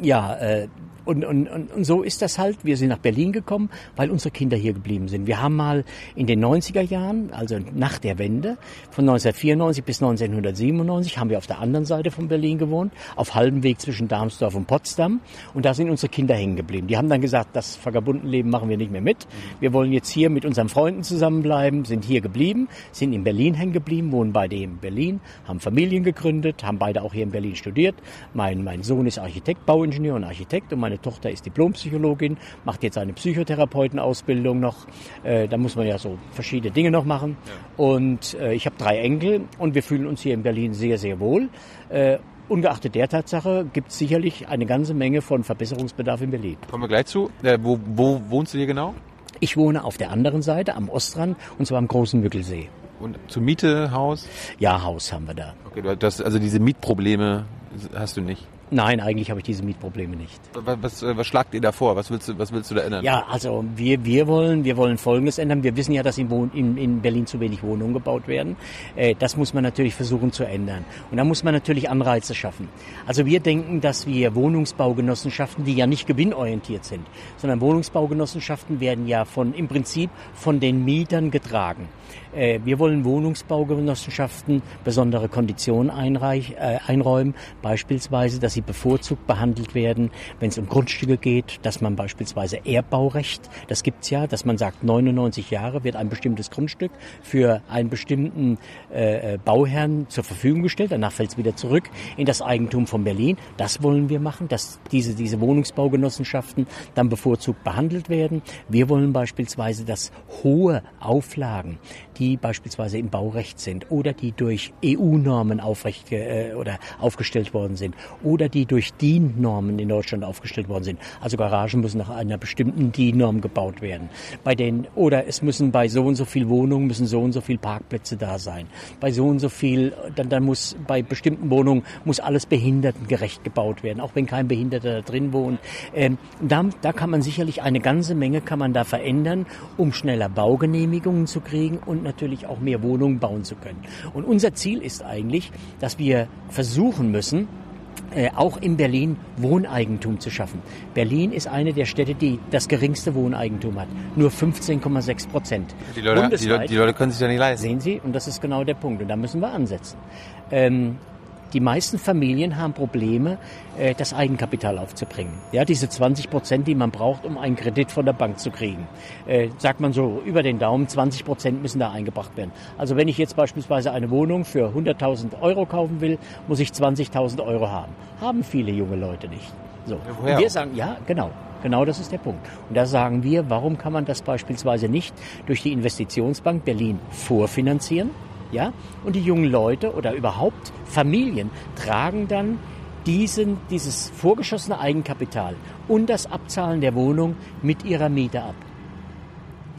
ja, äh, und, und, und, so ist das halt. Wir sind nach Berlin gekommen, weil unsere Kinder hier geblieben sind. Wir haben mal in den 90er Jahren, also nach der Wende, von 1994 bis 1997, haben wir auf der anderen Seite von Berlin gewohnt, auf halbem Weg zwischen Darmsdorf und Potsdam. Und da sind unsere Kinder hängen geblieben. Die haben dann gesagt, das Vagabundenleben machen wir nicht mehr mit. Wir wollen jetzt hier mit unseren Freunden zusammenbleiben, sind hier geblieben, sind in Berlin hängen geblieben, wohnen beide in Berlin, haben Familien gegründet, haben beide auch hier in Berlin studiert. Mein, mein Sohn ist Architekt, Bauingenieur und Architekt und meine Tochter ist Diplompsychologin, macht jetzt eine Psychotherapeutenausbildung noch. Äh, da muss man ja so verschiedene Dinge noch machen. Ja. Und äh, ich habe drei Enkel und wir fühlen uns hier in Berlin sehr, sehr wohl. Äh, ungeachtet der Tatsache gibt es sicherlich eine ganze Menge von Verbesserungsbedarf in Berlin. Kommen wir gleich zu. Wo, wo wohnst du hier genau? Ich wohne auf der anderen Seite, am Ostrand, und zwar am großen Mückelsee. Und zur Miete Haus? Ja, Haus haben wir da. Okay, das, also diese Mietprobleme hast du nicht? Nein, eigentlich habe ich diese Mietprobleme nicht. Was, was schlagt ihr da vor? Was willst du, was willst du da ändern? Ja, also wir, wir wollen, wir wollen Folgendes ändern. Wir wissen ja, dass in, in, in Berlin zu wenig Wohnungen gebaut werden. Äh, das muss man natürlich versuchen zu ändern. Und da muss man natürlich Anreize schaffen. Also wir denken, dass wir Wohnungsbaugenossenschaften, die ja nicht gewinnorientiert sind, sondern Wohnungsbaugenossenschaften werden ja von, im Prinzip von den Mietern getragen. Äh, wir wollen Wohnungsbaugenossenschaften besondere Konditionen einreich, äh, einräumen, beispielsweise, dass sie bevorzugt behandelt werden, wenn es um Grundstücke geht, dass man beispielsweise Erbbaurecht, das gibt's ja, dass man sagt, 99 Jahre wird ein bestimmtes Grundstück für einen bestimmten äh, äh Bauherrn zur Verfügung gestellt, danach fällt es wieder zurück in das Eigentum von Berlin. Das wollen wir machen, dass diese, diese Wohnungsbaugenossenschaften dann bevorzugt behandelt werden. Wir wollen beispielsweise, dass hohe Auflagen die beispielsweise im Baurecht sind oder die durch EU-Normen aufrecht äh, oder aufgestellt worden sind oder die durch DIN-Normen in Deutschland aufgestellt worden sind. Also Garagen müssen nach einer bestimmten DIN-Norm gebaut werden. Bei den oder es müssen bei so und so viel Wohnungen müssen so und so viel Parkplätze da sein. Bei so und so viel dann, dann muss bei bestimmten Wohnungen muss alles behindertengerecht gebaut werden, auch wenn kein Behinderter da drin wohnt. Ähm, da, da kann man sicherlich eine ganze Menge kann man da verändern, um schneller Baugenehmigungen zu kriegen und natürlich auch mehr Wohnungen bauen zu können. Und unser Ziel ist eigentlich, dass wir versuchen müssen, äh, auch in Berlin Wohneigentum zu schaffen. Berlin ist eine der Städte, die das geringste Wohneigentum hat. Nur 15,6 Prozent. Die Leute, die, Leute, die Leute können sich ja nicht leisten. Sehen Sie, und das ist genau der Punkt. Und da müssen wir ansetzen. Ähm, die meisten Familien haben Probleme, äh, das Eigenkapital aufzubringen. Ja, diese 20 Prozent, die man braucht, um einen Kredit von der Bank zu kriegen. Äh, sagt man so, über den Daumen, 20 Prozent müssen da eingebracht werden. Also wenn ich jetzt beispielsweise eine Wohnung für 100.000 Euro kaufen will, muss ich 20.000 Euro haben. Haben viele junge Leute nicht. So. Ja, wir sagen, ja, genau. Genau das ist der Punkt. Und da sagen wir, warum kann man das beispielsweise nicht durch die Investitionsbank Berlin vorfinanzieren? Ja? Und die jungen Leute oder überhaupt Familien tragen dann diesen, dieses vorgeschossene Eigenkapital und das Abzahlen der Wohnung mit ihrer Miete ab.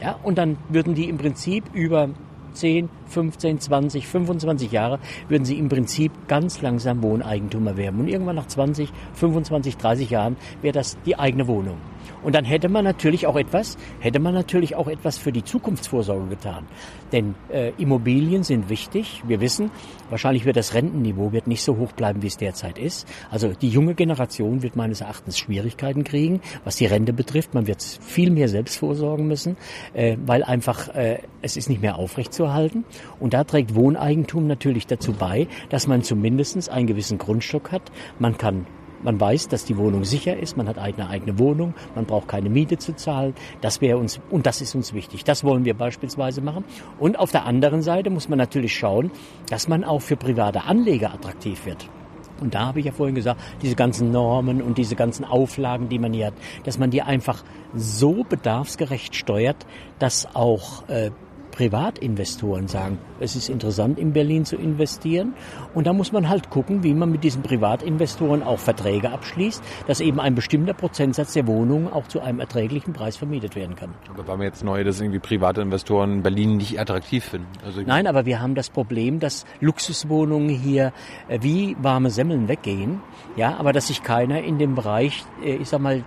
Ja? Und dann würden die im Prinzip über 10, 15, 20, 25 Jahre würden sie im Prinzip ganz langsam Wohneigentum erwerben. Und irgendwann nach 20, 25, 30 Jahren wäre das die eigene Wohnung. Und dann hätte man natürlich auch etwas, hätte man natürlich auch etwas für die Zukunftsvorsorge getan. Denn äh, Immobilien sind wichtig. Wir wissen, wahrscheinlich wird das Rentenniveau wird nicht so hoch bleiben, wie es derzeit ist. Also die junge Generation wird meines Erachtens Schwierigkeiten kriegen, was die Rente betrifft. Man wird viel mehr selbst vorsorgen müssen, äh, weil einfach äh, es ist nicht mehr aufrechtzuerhalten. Und da trägt Wohneigentum natürlich dazu bei, dass man zumindestens einen gewissen Grundstock hat. Man kann man weiß, dass die Wohnung sicher ist, man hat eine eigene Wohnung, man braucht keine Miete zu zahlen. Das wäre uns, und das ist uns wichtig. Das wollen wir beispielsweise machen. Und auf der anderen Seite muss man natürlich schauen, dass man auch für private Anleger attraktiv wird. Und da habe ich ja vorhin gesagt, diese ganzen Normen und diese ganzen Auflagen, die man hier hat, dass man die einfach so bedarfsgerecht steuert, dass auch äh, Privatinvestoren sagen, es ist interessant, in Berlin zu investieren. Und da muss man halt gucken, wie man mit diesen Privatinvestoren auch Verträge abschließt, dass eben ein bestimmter Prozentsatz der Wohnungen auch zu einem erträglichen Preis vermietet werden kann. Aber war mir jetzt neu, dass irgendwie private Investoren Berlin nicht attraktiv finden. Also Nein, aber wir haben das Problem, dass Luxuswohnungen hier äh, wie warme Semmeln weggehen. Ja, aber dass sich keiner in dem Bereich, äh, ich sag mal,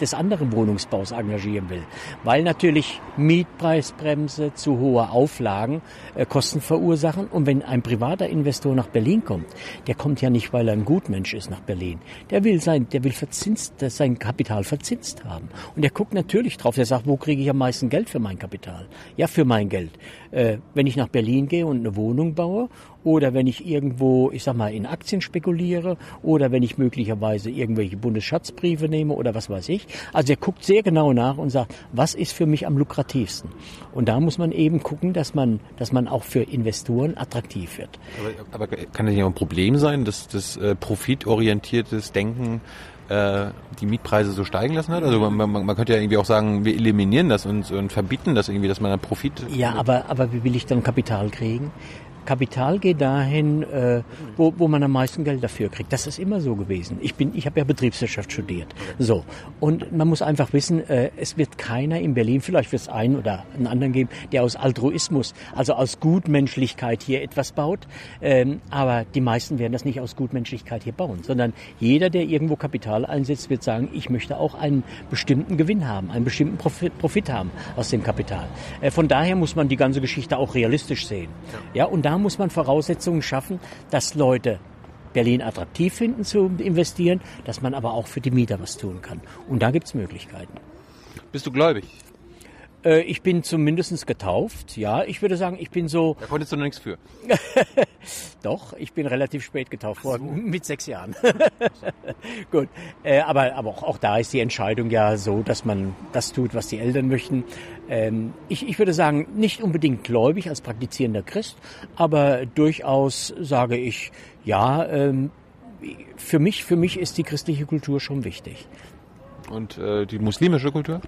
des anderen Wohnungsbaus engagieren will. Weil natürlich Mietpreisbremse, zu hohe Auflagen äh, Kosten verursachen. Und wenn ein privater Investor nach Berlin kommt, der kommt ja nicht, weil er ein Gutmensch ist nach Berlin. Der will sein, der will verzinst, sein Kapital verzinst haben. Und der guckt natürlich drauf, der sagt, wo kriege ich am meisten Geld für mein Kapital? Ja, für mein Geld. Äh, wenn ich nach Berlin gehe und eine Wohnung baue oder wenn ich irgendwo, ich sag mal, in Aktien spekuliere oder wenn ich möglicherweise irgendwelche Bundesschatzbriefe nehme oder was weiß ich. Also er guckt sehr genau nach und sagt, was ist für mich am lukrativsten? Und da muss man eben gucken, dass man, dass man auch für Investoren attraktiv wird. Aber, aber kann das nicht auch ein Problem sein, dass das äh, profitorientiertes Denken äh, die Mietpreise so steigen lassen hat? Also man, man, man könnte ja irgendwie auch sagen, wir eliminieren das und, und verbieten das irgendwie, dass man dann Profit. Ja, aber, aber wie will ich dann Kapital kriegen? Kapital geht dahin, äh, wo, wo man am meisten Geld dafür kriegt. Das ist immer so gewesen. Ich bin, ich habe ja Betriebswirtschaft studiert. So und man muss einfach wissen, äh, es wird keiner in Berlin, vielleicht wird es einen oder einen anderen geben, der aus Altruismus, also aus Gutmenschlichkeit hier etwas baut. Ähm, aber die meisten werden das nicht aus Gutmenschlichkeit hier bauen, sondern jeder, der irgendwo Kapital einsetzt, wird sagen, ich möchte auch einen bestimmten Gewinn haben, einen bestimmten Profit, Profit haben aus dem Kapital. Äh, von daher muss man die ganze Geschichte auch realistisch sehen. Ja, und da muss man Voraussetzungen schaffen, dass Leute Berlin attraktiv finden zu investieren, dass man aber auch für die Mieter was tun kann. Und da gibt es Möglichkeiten. Bist du gläubig? Äh, ich bin zumindest getauft, ja. Ich würde sagen, ich bin so. Da konntest du noch nichts für. Doch, ich bin relativ spät getauft worden, so. mit sechs Jahren. Gut, äh, aber, aber auch, auch, da ist die Entscheidung ja so, dass man das tut, was die Eltern möchten. Ähm, ich, ich würde sagen, nicht unbedingt gläubig als praktizierender Christ, aber durchaus sage ich, ja, ähm, für mich, für mich ist die christliche Kultur schon wichtig. Und äh, die muslimische Kultur?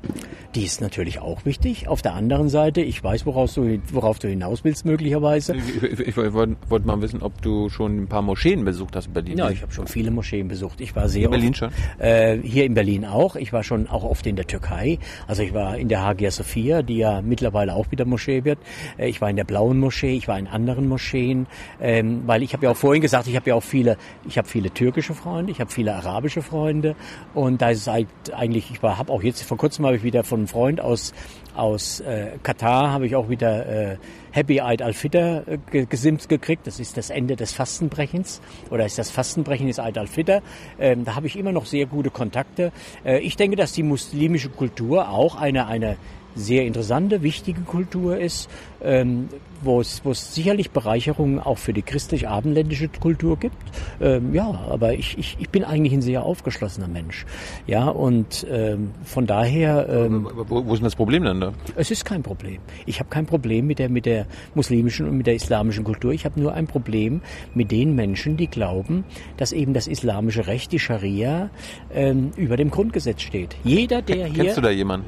Die ist natürlich auch wichtig. Auf der anderen Seite, ich weiß, worauf du, worauf du hinaus willst, möglicherweise. Ich, ich, ich wollte wollt mal wissen, ob du schon ein paar Moscheen besucht hast in Berlin. Ja, ich habe schon viele Moscheen besucht. Ich war sehr in Berlin oft, schon? Äh, hier in Berlin auch. Ich war schon auch oft in der Türkei. Also ich war in der Hagia Sophia, die ja mittlerweile auch wieder Moschee wird. Äh, ich war in der Blauen Moschee, ich war in anderen Moscheen, ähm, weil ich habe ja auch vorhin gesagt, ich habe ja auch viele, ich habe viele türkische Freunde, ich habe viele arabische Freunde und da ist es halt eigentlich, ich habe auch jetzt vor kurzem habe ich wieder von einem Freund aus aus äh, Katar habe ich auch wieder äh, Happy Eid al-Fitr äh, gesimmt gekriegt. Das ist das Ende des Fastenbrechens oder ist das Fastenbrechen ist Eid al-Fitr. Ähm, da habe ich immer noch sehr gute Kontakte. Äh, ich denke, dass die muslimische Kultur auch eine eine sehr interessante, wichtige Kultur ist, ähm, wo es, wo es sicherlich Bereicherungen auch für die christlich-abendländische Kultur gibt. Ähm, ja, aber ich, ich, ich bin eigentlich ein sehr aufgeschlossener Mensch. Ja, und ähm, von daher. Ähm, wo, wo ist denn das Problem dann da? Es ist kein Problem. Ich habe kein Problem mit der, mit der muslimischen und mit der islamischen Kultur. Ich habe nur ein Problem mit den Menschen, die glauben, dass eben das islamische Recht, die Scharia, ähm, über dem Grundgesetz steht. Jeder, der hier. Kennst du da jemanden?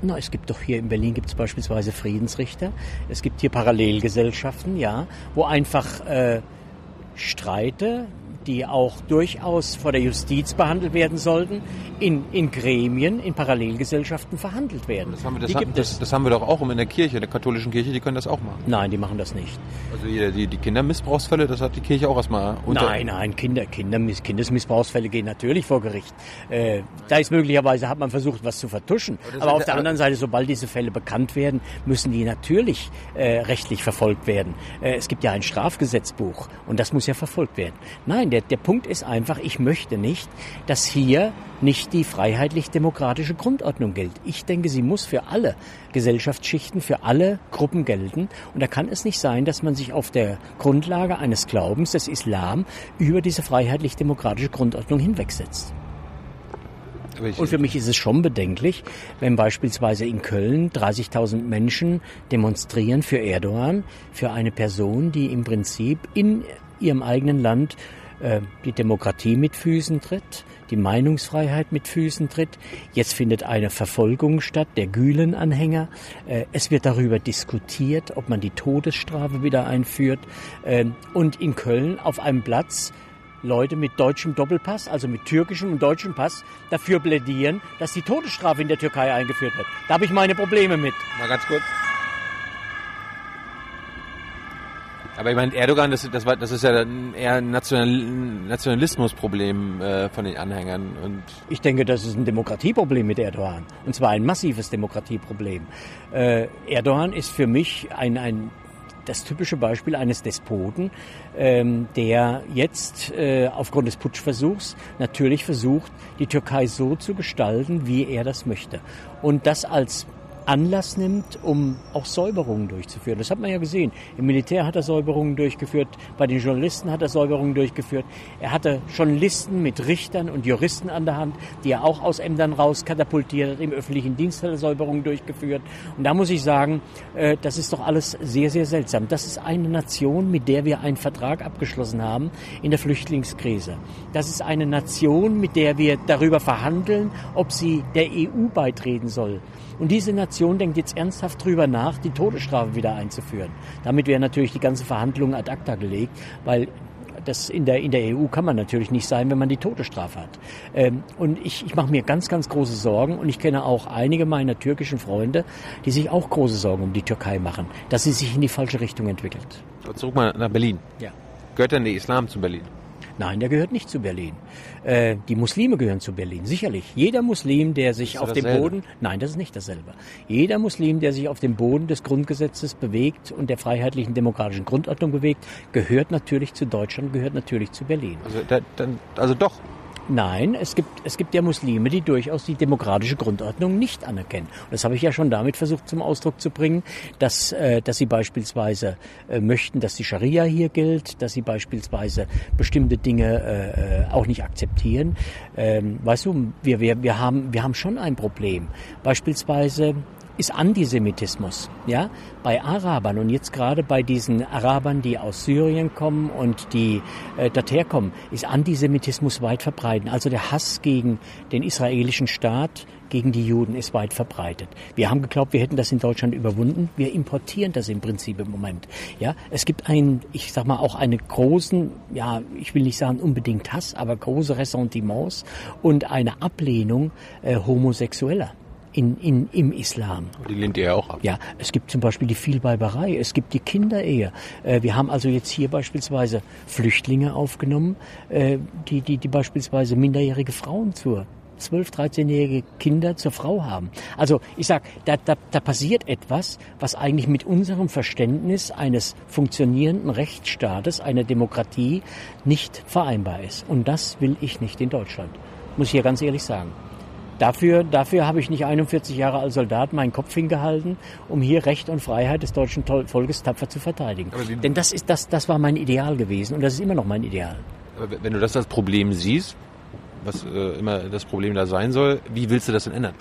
Na, es gibt doch hier in Berlin gibt es beispielsweise Friedensrichter. Es gibt hier Parallelgesellschaften, ja, wo einfach äh, Streite die auch durchaus vor der Justiz behandelt werden sollten, in, in Gremien, in Parallelgesellschaften verhandelt werden. Das haben, wir, das, haben, das, das haben wir doch auch in der Kirche, in der katholischen Kirche, die können das auch machen. Nein, die machen das nicht. Also die, die, Kindermissbrauchsfälle, das hat die Kirche auch erstmal unter... Nein, nein, Kinder, Kinder, Kindesmissbrauchsfälle gehen natürlich vor Gericht. Äh, da ist möglicherweise, hat man versucht, was zu vertuschen. Aber, aber auf der anderen Seite, sobald diese Fälle bekannt werden, müssen die natürlich äh, rechtlich verfolgt werden. Äh, es gibt ja ein Strafgesetzbuch und das muss ja verfolgt werden. Nein, der, der Punkt ist einfach, ich möchte nicht, dass hier nicht die freiheitlich-demokratische Grundordnung gilt. Ich denke, sie muss für alle Gesellschaftsschichten, für alle Gruppen gelten. Und da kann es nicht sein, dass man sich auf der Grundlage eines Glaubens, des Islam, über diese freiheitlich-demokratische Grundordnung hinwegsetzt. Und für mich ist es schon bedenklich, wenn beispielsweise in Köln 30.000 Menschen demonstrieren für Erdogan, für eine Person, die im Prinzip in ihrem eigenen Land äh, die Demokratie mit Füßen tritt, die Meinungsfreiheit mit Füßen tritt. Jetzt findet eine Verfolgung statt der Gülen-Anhänger. Äh, es wird darüber diskutiert, ob man die Todesstrafe wieder einführt. Äh, und in Köln auf einem Platz Leute mit deutschem Doppelpass, also mit türkischem und deutschem Pass, dafür plädieren, dass die Todesstrafe in der Türkei eingeführt wird. Da habe ich meine Probleme mit. Mal ganz kurz. Aber ich meine, Erdogan, das, das, war, das ist ja eher ein National, Nationalismusproblem äh, von den Anhängern. Und ich denke, das ist ein Demokratieproblem mit Erdogan. Und zwar ein massives Demokratieproblem. Äh, Erdogan ist für mich ein, ein das typische Beispiel eines Despoten, ähm, der jetzt äh, aufgrund des Putschversuchs natürlich versucht, die Türkei so zu gestalten, wie er das möchte. Und das als Anlass nimmt, um auch Säuberungen durchzuführen. Das hat man ja gesehen. Im Militär hat er Säuberungen durchgeführt, bei den Journalisten hat er Säuberungen durchgeführt. Er hatte Journalisten mit Richtern und Juristen an der Hand, die er auch aus Ämtern raus katapultiert hat. Im öffentlichen Dienst hat er Säuberungen durchgeführt. Und da muss ich sagen, äh, das ist doch alles sehr, sehr seltsam. Das ist eine Nation, mit der wir einen Vertrag abgeschlossen haben in der Flüchtlingskrise. Das ist eine Nation, mit der wir darüber verhandeln, ob sie der EU beitreten soll. Und diese Nation denkt jetzt ernsthaft drüber nach, die Todesstrafe wieder einzuführen. Damit wäre natürlich die ganze Verhandlung ad acta gelegt, weil das in der, in der EU kann man natürlich nicht sein, wenn man die Todesstrafe hat. Ähm, und ich, ich mache mir ganz, ganz große Sorgen und ich kenne auch einige meiner türkischen Freunde, die sich auch große Sorgen um die Türkei machen, dass sie sich in die falsche Richtung entwickelt. Zurück mal nach Berlin. Ja. Gehört denn der Islam zu Berlin? Nein, der gehört nicht zu Berlin. Äh, die Muslime gehören zu Berlin, sicherlich. Jeder Muslim, der sich auf dem Boden, nein, das ist nicht dasselbe. Jeder Muslim, der sich auf dem Boden des Grundgesetzes bewegt und der freiheitlichen demokratischen Grundordnung bewegt, gehört natürlich zu Deutschland, gehört natürlich zu Berlin. Also, da, dann, also doch. Nein, es gibt, es gibt ja Muslime, die durchaus die demokratische Grundordnung nicht anerkennen. Und das habe ich ja schon damit versucht zum Ausdruck zu bringen, dass, äh, dass sie beispielsweise äh, möchten, dass die Scharia hier gilt, dass sie beispielsweise bestimmte Dinge äh, äh auch nicht akzeptieren. Ähm, weißt du, wir, wir, wir, haben, wir haben schon ein Problem. Beispielsweise ist Antisemitismus. Ja, bei Arabern und jetzt gerade bei diesen Arabern, die aus Syrien kommen und die äh, dorthin kommen, ist Antisemitismus weit verbreitet. Also der Hass gegen den israelischen Staat, gegen die Juden ist weit verbreitet. Wir haben geglaubt, wir hätten das in Deutschland überwunden. Wir importieren das im Prinzip im Moment. Ja, es gibt einen, ich sag mal auch einen großen, ja, ich will nicht sagen unbedingt Hass, aber große Ressentiments und eine Ablehnung äh, Homosexueller in, in, im Islam. Die lehnt ihr ja auch ab. Ja, es gibt zum Beispiel die Vielweiberei, es gibt die Kinderehe. Äh, wir haben also jetzt hier beispielsweise Flüchtlinge aufgenommen, äh, die, die, die beispielsweise minderjährige Frauen zur 12, 13-jährige Kinder zur Frau haben. Also ich sag, da, da, da passiert etwas, was eigentlich mit unserem Verständnis eines funktionierenden Rechtsstaates, einer Demokratie nicht vereinbar ist. Und das will ich nicht in Deutschland. Muss ich hier ganz ehrlich sagen. Dafür, dafür habe ich nicht 41 Jahre als Soldat meinen Kopf hingehalten, um hier Recht und Freiheit des deutschen Volkes tapfer zu verteidigen. Denn das ist das, das war mein Ideal gewesen und das ist immer noch mein Ideal. Aber wenn du das als Problem siehst, was äh, immer das Problem da sein soll, wie willst du das denn ändern?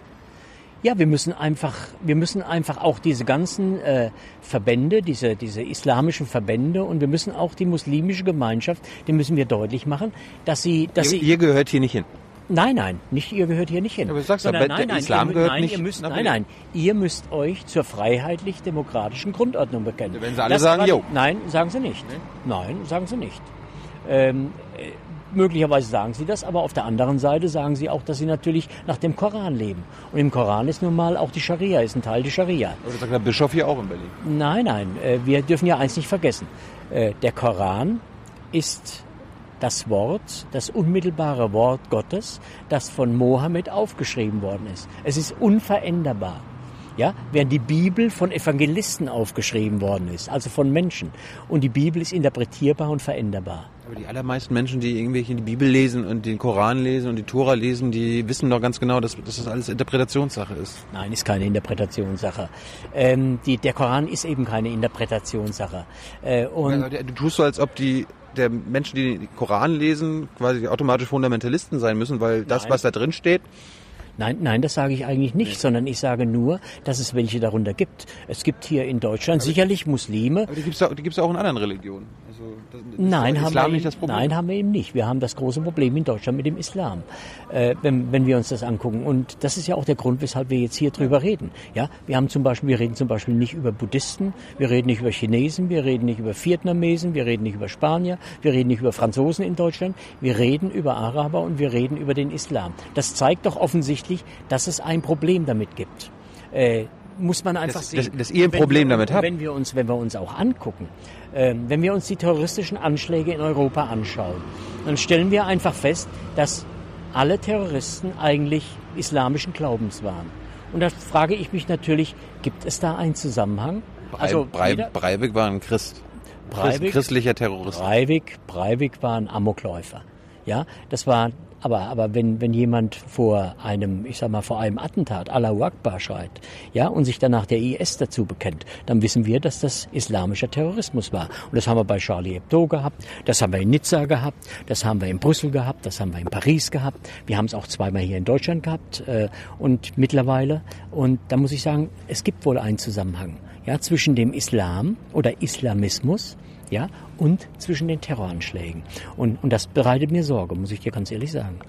Ja, wir müssen einfach, wir müssen einfach auch diese ganzen äh, Verbände, diese, diese islamischen Verbände und wir müssen auch die muslimische Gemeinschaft, die müssen wir deutlich machen, dass sie, dass ihr, sie. Ihr gehört hier nicht hin. Nein, nein, nicht ihr gehört hier nicht hin. Aber du sagst Sondern der nein, nein, Islam ihr, gehört nein, nicht Ihr müsst, nein, nein, ihr müsst euch zur freiheitlich-demokratischen Grundordnung bekennen. Wenn sie alle Das sagen, jo. Nein, sagen sie nicht. Nein, sagen sie nicht. Ähm, äh, möglicherweise sagen sie das, aber auf der anderen Seite sagen sie auch, dass sie natürlich nach dem Koran leben. Und im Koran ist nun mal auch die Scharia, ist ein Teil der Scharia. Aber das sagt der Bischof hier auch in Berlin. Nein, nein, äh, wir dürfen ja eins nicht vergessen. Äh, Der Koran ist das Wort, das unmittelbare Wort Gottes, das von Mohammed aufgeschrieben worden ist. Es ist unveränderbar. Ja, während die Bibel von Evangelisten aufgeschrieben worden ist, also von Menschen. Und die Bibel ist interpretierbar und veränderbar. Aber die allermeisten Menschen, die irgendwelche die Bibel lesen und den Koran lesen und die Tora lesen, die wissen doch ganz genau, dass, dass das alles Interpretationssache ist. Nein, ist keine Interpretationssache. Ähm, die, der Koran ist eben keine Interpretationssache. Äh, und Ja, Du tust so, als ob die der Menschen, die den Koran lesen, quasi automatisch Fundamentalisten sein müssen, weil das, Nein. was da drin steht, Nein, nein, das sage ich eigentlich nicht, sondern ich sage nur, dass es welche darunter gibt. Es gibt hier in Deutschland sicherlich Muslime. aber die auch, die gibt's auch in anderen Religionen. Also das, das Nein, ist haben Islam wir nicht eben, das Problem. nein, haben wir eben nicht. Wir haben das große Problem in Deutschland mit dem Islam, äh, wenn, wenn wir uns das angucken. Und das ist ja auch der Grund, weshalb wir jetzt hier drüber reden. Ja, wir haben zum Beispiel, wir reden zum Beispiel nicht über Buddhisten, wir reden nicht über Chinesen, wir reden nicht über Vietnamesen, wir reden nicht über Spanier, wir reden nicht über Franzosen in Deutschland, wir reden über Araber und wir reden über den Islam. Das zeigt doch offensichtlich, dass es ein Problem damit gibt. Äh, muss man einfach Dass- sehen. dass- dass ihr ein Problem wir, damit habt. Wenn wir uns, wenn wir uns auch angucken, ähm, wenn wir uns die terroristischen Anschläge in Europa anschauen, dann stellen wir einfach fest, dass alle Terroristen eigentlich islamischen Glaubens waren. Und da frage ich mich natürlich, gibt es da einen Zusammenhang? Also Brei, Breivik war ein Christ. Christ Breivik- christlicher Terrorist. Breivik, Breivik war ein Amokläufer. Ja, das war, aber, aber wenn, wenn jemand vor einem, ich sag mal, vor einem Attentat Allahu Akbar schreit, ja, und sich danach der IS dazu bekennt, dann wissen wir, dass das islamischer Terrorismus war. Und das haben wir bei Charlie Hebdo gehabt, das haben wir in Nizza gehabt, das haben wir in Brüssel gehabt, das haben wir in Paris gehabt, wir haben es auch zweimal hier in Deutschland gehabt, äh, und mittlerweile. Und da muss ich sagen, es gibt wohl einen Zusammenhang, ja, zwischen dem Islam oder Islamismus, ja, und zwischen den Terroranschlägen. Und, und das bereitet mir Sorge, muss ich dir ganz ehrlich sagen.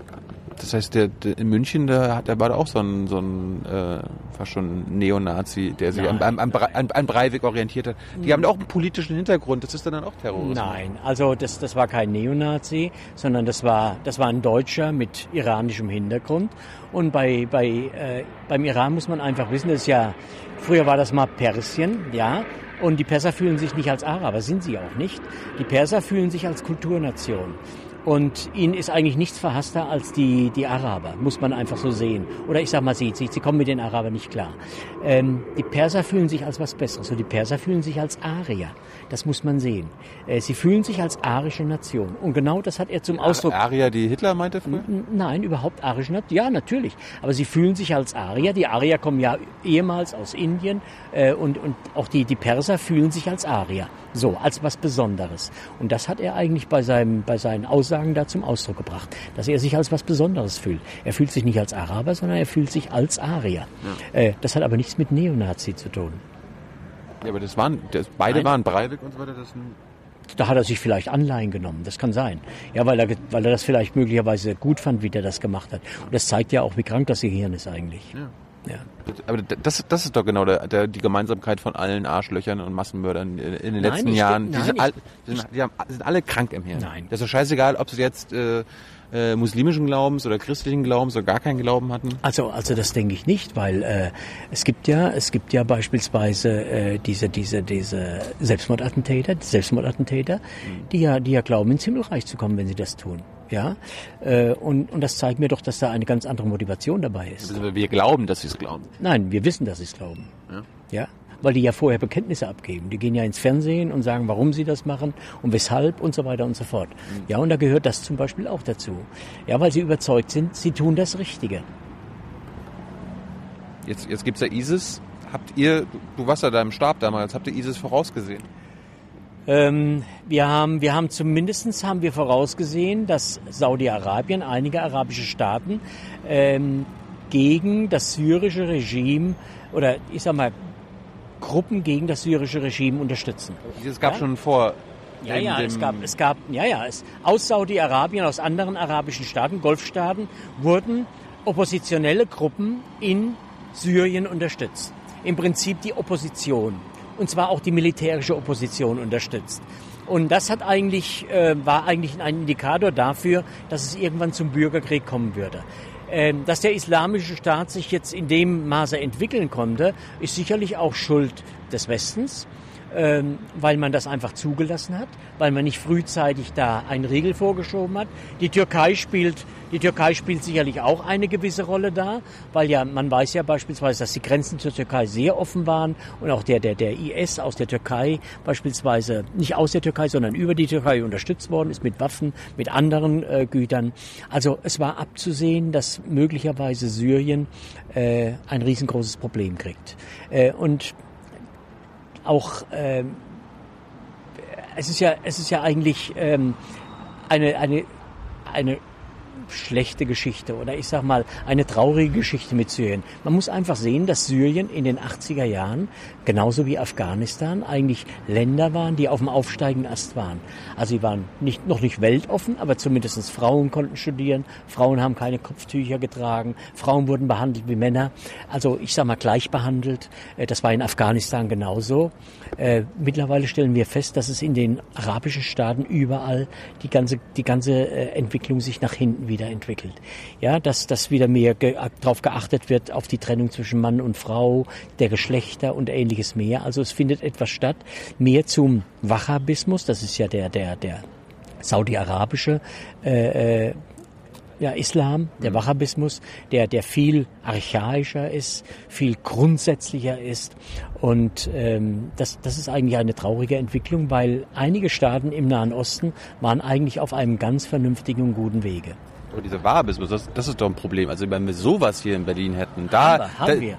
Das heißt, der, der in München, da, hat- da war da auch so ein, so ein äh, fast schon Neonazi, der sich an, Nein. an, an, an, an Breivik orientiert hat. Die haben auch einen politischen Hintergrund. Das ist dann auch Terrorismus. Nein, also das, das war kein Neonazi, sondern das war, das war ein Deutscher mit iranischem Hintergrund. Und bei, bei, äh, beim Iran muss man einfach wissen, das ist ja, früher war das mal Persien, ja, und die Perser fühlen sich nicht als Araber, sind sie auch nicht. Die Perser fühlen sich als Kulturnation. Und ihnen ist eigentlich nichts verhasster als die, die Araber, muss man einfach so sehen. Oder ich sag mal, sie, sie, sie kommen mit den Arabern nicht klar. Ähm, die Perser fühlen sich als was Besseres und die Perser fühlen sich als Arier. Das muss man sehen. Äh, sie fühlen sich als arische Nation. Und genau das hat er zum Ausdruck. Aria, die Hitler meinte früher? Nein, überhaupt arische Nation. Ja, natürlich. Aber sie fühlen sich als Arier. Die Arier kommen ja ehemals aus Indien äh, und, und auch die, die Perser fühlen sich als Arier. So, als was Besonderes. Und das hat er eigentlich bei, seinem, bei seinen Aussagen da zum Ausdruck gebracht, dass er sich als was Besonderes fühlt. Er fühlt sich nicht als Araber, sondern er fühlt sich als Arier. Äh, das hat aber nichts mit Neonazi zu tun. Ja, aber das waren, das, beide Nein. waren Breivik und so weiter. Das sind, Da hat er sich vielleicht Anleihen genommen, das kann sein. Ja, weil er, weil er das vielleicht möglicherweise gut fand, wie der das gemacht hat. Und das zeigt ja auch, wie krank das Gehirn ist eigentlich. Ja. Ja. aber das, das ist doch genau der, der, die Gemeinsamkeit von allen Arschlöchern und Massenmördern in, in den Nein, letzten Jahren. Die, nein, sind, ich- all, die, sind, die haben, sind alle krank im Hirn. Nein. Das ist doch scheißegal, ob sie jetzt äh, äh, muslimischen Glaubens oder christlichen Glaubens oder gar keinen Glauben hatten. Also, also das denke ich nicht, weil äh, es gibt ja, es gibt ja beispielsweise äh, diese, diese, diese Selbstmordattentäter, die Selbstmordattentäter, die ja, die ja glauben, ins Himmelreich zu kommen, wenn sie das tun. Ja, äh, und, und das zeigt mir doch, dass da eine ganz andere Motivation dabei ist. Also wir glauben, dass sie es glauben. Nein, wir wissen, dass sie es glauben. Ja. Ja, weil die ja vorher Bekenntnisse abgeben. Die gehen ja ins Fernsehen und sagen, warum sie das machen und weshalb und so weiter und so fort. Ja, und da gehört das zum Beispiel auch dazu. Ja, weil sie überzeugt sind, sie tun das Richtige. Jetzt, jetzt gibt's ja ISIS. Habt ihr, du, du warst ja da im Stab damals, habt ihr ISIS vorausgesehen? Ähm, wir haben, wir haben zumindestens haben wir vorausgesehen, dass Saudi-Arabien, einige arabische Staaten ähm, gegen das syrische Regime oder ich sag mal Gruppen gegen das syrische Regime unterstützen. Es gab Ja? schon vor Ja, ja, es gab, es gab, ja, ja, es, aus Saudi-Arabien, aus anderen arabischen Staaten, Golfstaaten, wurden oppositionelle Gruppen in Syrien unterstützt. Im Prinzip die Opposition. Und zwar auch die militärische Opposition unterstützt. Und das hat eigentlich, äh, war eigentlich ein Indikator dafür, dass es irgendwann zum Bürgerkrieg kommen würde. Ähm, dass der islamische Staat sich jetzt in dem Maße entwickeln konnte, ist sicherlich auch Schuld des Westens ähm, weil man das einfach zugelassen hat, weil man nicht frühzeitig da einen Riegel vorgeschoben hat. Die Türkei spielt, die Türkei spielt sicherlich auch eine gewisse Rolle da, weil ja man weiß ja beispielsweise, dass die Grenzen zur Türkei sehr offen waren und auch der der der IS aus der Türkei beispielsweise nicht aus der Türkei, sondern über die Türkei unterstützt worden ist mit Waffen, mit anderen äh, Gütern. Also es war abzusehen, dass möglicherweise Syrien äh, ein riesengroßes Problem kriegt. Äh, und auch ähm, es ist ja es ist ja eigentlich ähm, eine eine eine schlechte Geschichte oder ich sag mal eine traurige Geschichte mit Syrien. Man muss einfach sehen, dass Syrien in den 80er Jahren genauso wie Afghanistan eigentlich Länder waren, die auf dem aufsteigenden Ast waren. Also sie waren nicht, noch nicht weltoffen, aber zumindest Frauen konnten studieren, Frauen haben keine Kopftücher getragen, Frauen wurden behandelt wie Männer. Also ich sag mal gleich behandelt. Äh, Das war in Afghanistan genauso. Äh, Mittlerweile stellen wir fest, dass es in den arabischen Staaten überall die ganze, die ganze äh, Entwicklung sich nach hinten wieder entwickelt. Ja, dass, dass wieder mehr darauf geachtet wird, auf die Trennung zwischen Mann und Frau, der Geschlechter und ähnliches mehr. Also es findet etwas statt, mehr zum Wahhabismus, das ist ja der, der, der saudi-arabische äh, äh, ja, Islam, der Wahhabismus, der, der viel archaischer ist, viel grundsätzlicher ist. Und ähm, das, das ist eigentlich eine traurige Entwicklung, weil einige Staaten im Nahen Osten waren eigentlich auf einem ganz vernünftigen und guten Wege. Aber dieser Wahhabismus, das, das ist doch ein Problem. Also wenn wir sowas hier in Berlin hätten, da... haben wir, haben da, wir.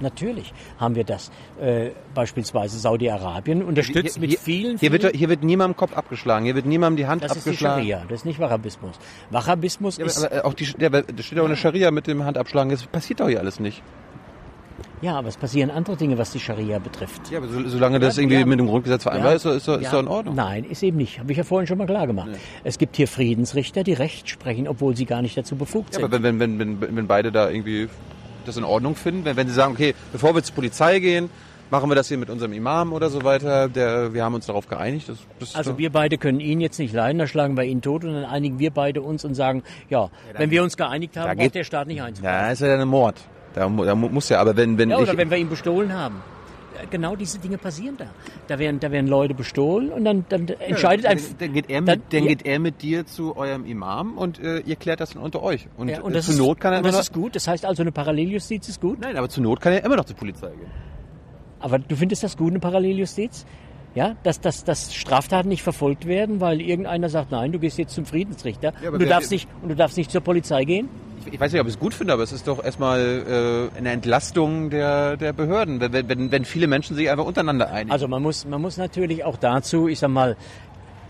Natürlich haben wir das. Äh, beispielsweise Saudi-Arabien unterstützt hier, mit hier, vielen, Hier wird, vielen hier wird niemandem Kopf abgeschlagen, hier wird niemandem die Hand das ist die abgeschlagen. Scharia, das ist nicht Wahhabismus. Wahhabismus Ja, ist aber, auch die, ja, da steht auch eine Scharia mit dem Handabschlagen. Das passiert doch hier alles nicht. Ja, aber es passieren andere Dinge, was die Scharia betrifft. Ja, aber so, solange das irgendwie ja. mit dem Grundgesetz vereinbar Ja. ist, ist, doch- ist Ja. doch in Ordnung. Nein, ist eben nicht. Habe ich ja vorhin schon mal klar gemacht. Es gibt hier Friedensrichter, die Recht sprechen, obwohl sie gar nicht dazu befugt Ja, sind. aber wenn, wenn, wenn, wenn beide da irgendwie das in Ordnung finden, wenn, wenn sie sagen, okay, bevor wir zur Polizei gehen, machen wir das hier mit unserem Imam oder so weiter, der, wir haben uns darauf geeinigt. Das, das also wir beide können ihn jetzt nicht leiden, da schlagen wir ihn tot und dann einigen wir beide uns und sagen, ja, wenn wir uns geeinigt haben, braucht geht- der Staat nicht einzugreifen. ja, ist ja dann ein Mord. Da, da mu- muss ja, aber wenn, wenn Ja, ich, oder wenn wir ihn bestohlen haben. Ja, Genau diese Dinge passieren da. Da werden, da werden Leute bestohlen und dann, dann entscheidet dann, ein... dann, geht er dann- mit, dann ja. geht er mit dir zu eurem Imam und äh, ihr klärt das dann unter euch. Und, Ja, und äh, das, zur ist, Not kann er und das noch, ist gut. Das heißt also, eine Paralleljustiz ist gut. Nein, aber zur Not kann er immer noch zur Polizei gehen. Aber du findest das gut, eine Paralleljustiz? Ja, dass, dass, dass Straftaten nicht verfolgt werden, weil irgendeiner sagt, nein, du gehst jetzt zum Friedensrichter Ja, und, du darfst nicht, und du darfst nicht zur Polizei gehen? Ich, ich weiß nicht, ob ich es gut finde, aber es ist doch erstmal äh, eine Entlastung der, der Behörden, wenn, wenn, wenn viele Menschen sich einfach untereinander einigen. Also man muss, man muss natürlich auch dazu, ich sag mal,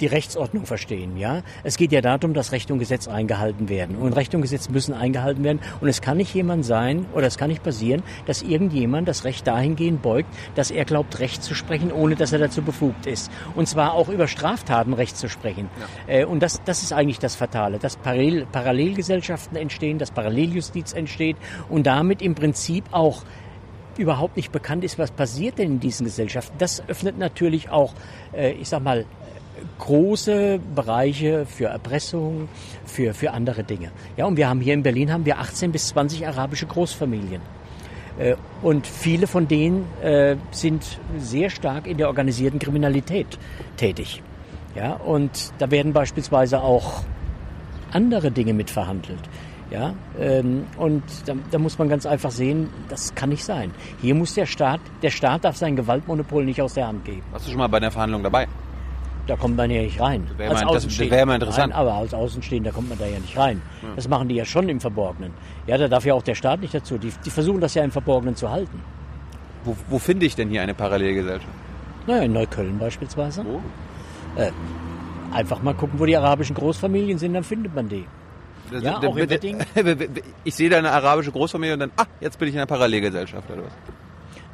die Rechtsordnung verstehen, ja. Es geht ja darum, dass Recht und Gesetz eingehalten werden. Und Recht und Gesetz müssen eingehalten werden. Und es kann nicht jemand sein, oder es kann nicht passieren, dass irgendjemand das Recht dahingehend beugt, dass er glaubt, Recht zu sprechen, ohne dass er dazu befugt ist. Und zwar auch über Straftaten Recht zu sprechen. Äh, und das, das ist eigentlich das Fatale, dass Parallel, Parallelgesellschaften entstehen, dass Paralleljustiz entsteht und damit im Prinzip auch überhaupt nicht bekannt ist, was passiert denn in diesen Gesellschaften. Das öffnet natürlich auch, äh, ich sag mal, große Bereiche für Erpressung, für, für andere Dinge. Ja, und wir haben hier in Berlin haben wir 18 bis 20 arabische Großfamilien. Äh, Und viele von denen äh, sind sehr stark in der organisierten Kriminalität tätig. Ja, und da werden beispielsweise auch andere Dinge mit verhandelt. Ja, ähm, und da, da muss man ganz einfach sehen, das kann nicht sein. Hier muss der Staat, der Staat darf sein Gewaltmonopol nicht aus der Hand geben. Warst du schon mal bei einer Verhandlung dabei? Da kommt man ja nicht rein. Wäre Als mal- das wäre mal interessant. Nein, aber als Außenstehender kommt man da ja nicht rein. Das machen die ja schon im Verborgenen. Ja, da darf ja auch der Staat nicht dazu. Die, die versuchen das ja im Verborgenen zu halten. Wo, wo finde ich denn hier eine Parallelgesellschaft? Naja, in Neukölln beispielsweise. Wo? Einfach mal gucken, wo die arabischen Großfamilien sind, dann findet man die. Ja, auch in Wedding. Ich sehe da eine arabische Großfamilie und dann, ah, jetzt bin ich in einer Parallelgesellschaft oder was?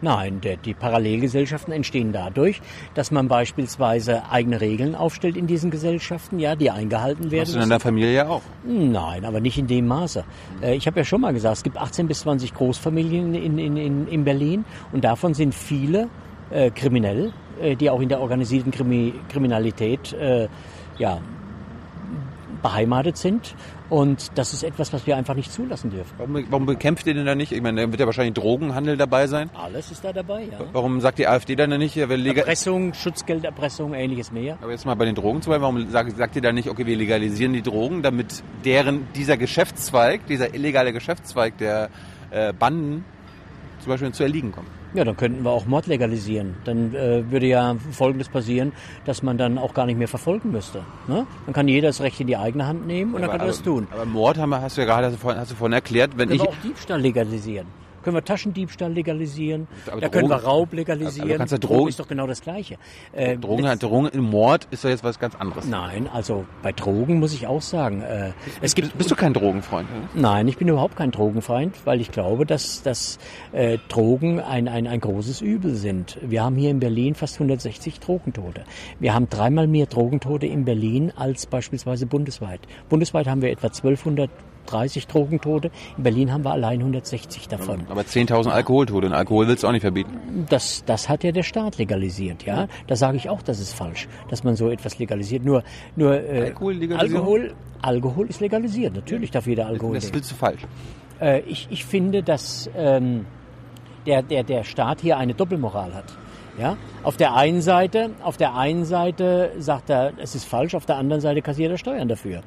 Nein, der, die Parallelgesellschaften entstehen dadurch, dass man beispielsweise eigene Regeln aufstellt in diesen Gesellschaften, ja, die eingehalten werden. Du in deiner Familie ja auch? Nein, aber nicht in dem Maße. Äh, ich habe ja schon mal gesagt, es gibt 18 bis 20 Großfamilien in, in, in, in Berlin und davon sind viele äh, kriminell, äh, die auch in der organisierten Krimi Kriminalität äh, ja, beheimatet sind. Und das ist etwas, was wir einfach nicht zulassen dürfen. Warum, warum bekämpft ihr denn da nicht? Ich meine, da wird ja wahrscheinlich Drogenhandel dabei sein. Alles ist da dabei, ja. Warum sagt die AfD dann nicht, ja, wir legal Erpressung, Schutzgelderpressung, ähnliches mehr. aber jetzt mal bei den Drogen zu bleiben, warum sagt, sagt ihr dann nicht, okay, wir legalisieren die Drogen, damit deren dieser Geschäftszweig, dieser illegale Geschäftszweig der äh, Banden zum Beispiel zu erliegen kommt? Ja, dann könnten wir auch Mord legalisieren. Dann äh, würde ja Folgendes passieren, dass man dann auch gar nicht mehr verfolgen müsste. Ne? Dann kann jeder das Recht in die eigene Hand nehmen und dann kann er das tun. Aber Mord haben wir, hast du ja gerade hast du vorhin, hast du vorhin erklärt, wenn Können ich auch Diebstahl legalisieren. Können wir Taschendiebstahl legalisieren. Aber da können wir Drogen- Raub legalisieren. Aber du kannst ja Drogen Drogen- ist doch genau das Gleiche. Äh, Drogen, letzt- Drogen im Mord ist doch jetzt was ganz anderes. Nein, also bei Drogen muss ich auch sagen, äh, es gibt Bist, du kein Drogenfreund? oder? Nein, ich bin überhaupt kein Drogenfeind, weil ich glaube, dass, dass äh, Drogen ein, ein, ein großes Übel sind. Wir haben hier in Berlin fast 160 Drogentote. Wir haben dreimal mehr Drogentote in Berlin als beispielsweise bundesweit. Bundesweit haben wir etwa 1230 Drogentote. In Berlin haben wir allein 160 davon. Aber 10.000 Alkoholtote und Alkohol willst du auch nicht verbieten. Das, das hat ja der Staat legalisiert, ja. Da sage ich auch, das ist falsch, dass man so etwas legalisiert. Nur, nur äh, Alkohol? Alkohol, Alkohol ist legalisiert. Natürlich darf jeder Alkohol Das willst du falsch. Äh, ich, ich finde, dass ähm, der, der, der Staat hier eine Doppelmoral hat. Ja? Auf der einen Seite, auf der einen Seite sagt er, es ist falsch, auf der anderen Seite kassiert er Steuern dafür.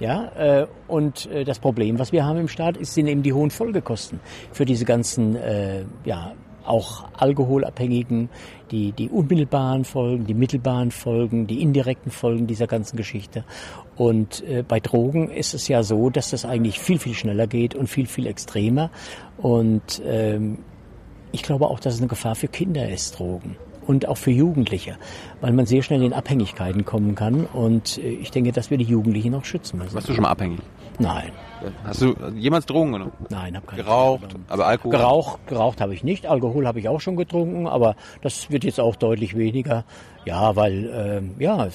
Ja, äh, und äh, das Problem, was wir haben im Staat, ist, sind eben die hohen Folgekosten für diese ganzen, äh, ja, auch Alkoholabhängigen, die, die unmittelbaren Folgen, die mittelbaren Folgen, die indirekten Folgen dieser ganzen Geschichte. Und äh, bei Drogen ist es ja so, dass das eigentlich viel, viel schneller geht und viel, viel extremer. Und ähm, ich glaube auch, dass es eine Gefahr für Kinder ist, Drogen. Und auch für Jugendliche, weil man sehr schnell in Abhängigkeiten kommen kann. Und äh, ich denke, dass wir die Jugendlichen auch schützen müssen. Warst du schon mal abhängig? Nein, Hast du jemals Drogen genommen? nein, habe keine Geraucht, aber Alkohol? Geraucht, geraucht habe ich nicht. Alkohol habe ich auch schon getrunken, aber das wird jetzt auch deutlich weniger. Ja, weil ähm, ja,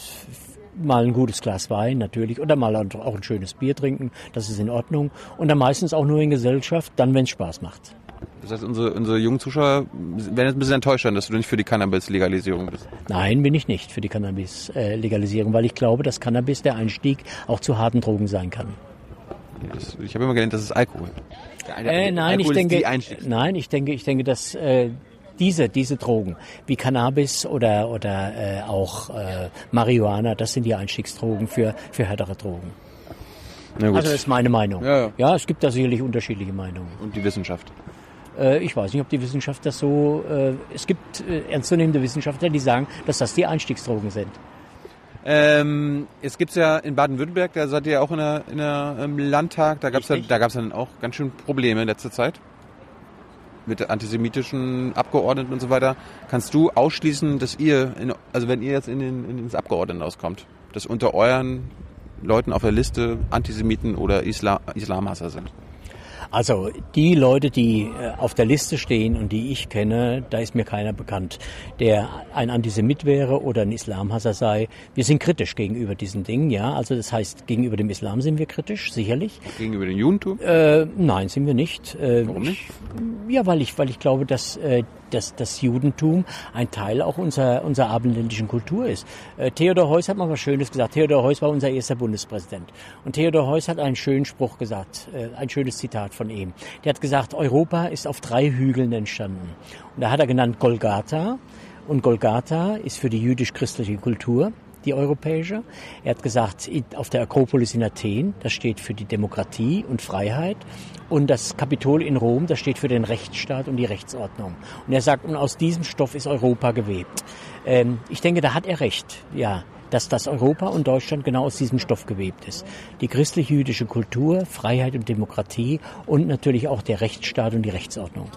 mal ein gutes Glas Wein natürlich oder mal auch ein schönes Bier trinken, das ist in Ordnung. Und dann meistens auch nur in Gesellschaft, dann wenn es Spaß macht. Das heißt, unsere, unsere jungen Zuschauer werden jetzt ein bisschen enttäuscht sein, dass du nicht für die Cannabis-Legalisierung bist. Nein, bin ich nicht für die Cannabis-Legalisierung, weil ich glaube, dass Cannabis der Einstieg auch zu harten Drogen sein kann. Ich habe immer gelernt, das ist Alkohol. Äh, nein, ich Alkohol ist denke, nein, ich denke, ich denke, dass äh, diese diese Drogen wie Cannabis oder oder äh, auch äh, Marihuana, das sind die Einstiegsdrogen für für härtere Drogen. Also das ist meine Meinung. Ja, ja. es gibt da sicherlich unterschiedliche Meinungen. Und die Wissenschaft. Äh, ich weiß nicht, ob die Wissenschaft das so. Äh, es gibt äh, ernstzunehmende Wissenschaftler, die sagen, dass das die Einstiegsdrogen sind. Ähm, es gibt's ja in Baden-Württemberg, da seid ihr ja auch in der, in der im Landtag, da gab's ja, da gab's dann auch ganz schön Probleme in letzter Zeit mit antisemitischen Abgeordneten und so weiter. Kannst du ausschließen, dass ihr, in, also wenn ihr jetzt in den, in ins Abgeordnetenhaus kommt, dass unter euren Leuten auf der Liste Antisemiten oder Islam, Islamhasser sind? Also die Leute, die äh, auf der Liste stehen und die ich kenne, da ist mir keiner bekannt, der ein Antisemit wäre oder ein Islamhasser sei. Wir sind kritisch gegenüber diesen Dingen, ja. Also das heißt, gegenüber dem Islam sind wir kritisch, sicherlich. Gegenüber dem Judentum? Äh, nein, sind wir nicht. Äh, Warum nicht? Ja, weil ich, weil ich glaube, dass, äh, dass das Judentum ein Teil auch unserer, unserer abendländischen Kultur ist. Äh, Theodor Heuss hat mal was Schönes gesagt. Theodor Heuss war unser erster Bundespräsident. Und Theodor Heuss hat einen schönen Spruch gesagt, äh, ein schönes Zitat von ihm. Der hat gesagt, Europa ist auf drei Hügeln entstanden. Und da hat er genannt Golgatha. Und Golgatha ist für die jüdisch-christliche Kultur die europäische. Er hat gesagt, auf der Akropolis in Athen, das steht für die Demokratie und Freiheit. Und das Kapitol in Rom, das steht für den Rechtsstaat und die Rechtsordnung. Und er sagt, und aus diesem Stoff ist Europa gewebt. Ähm, ich denke, da hat er recht, ja, dass das Europa und Deutschland genau aus diesem Stoff gewebt ist. Die christlich-jüdische Kultur, Freiheit und Demokratie und natürlich auch der Rechtsstaat und die Rechtsordnung.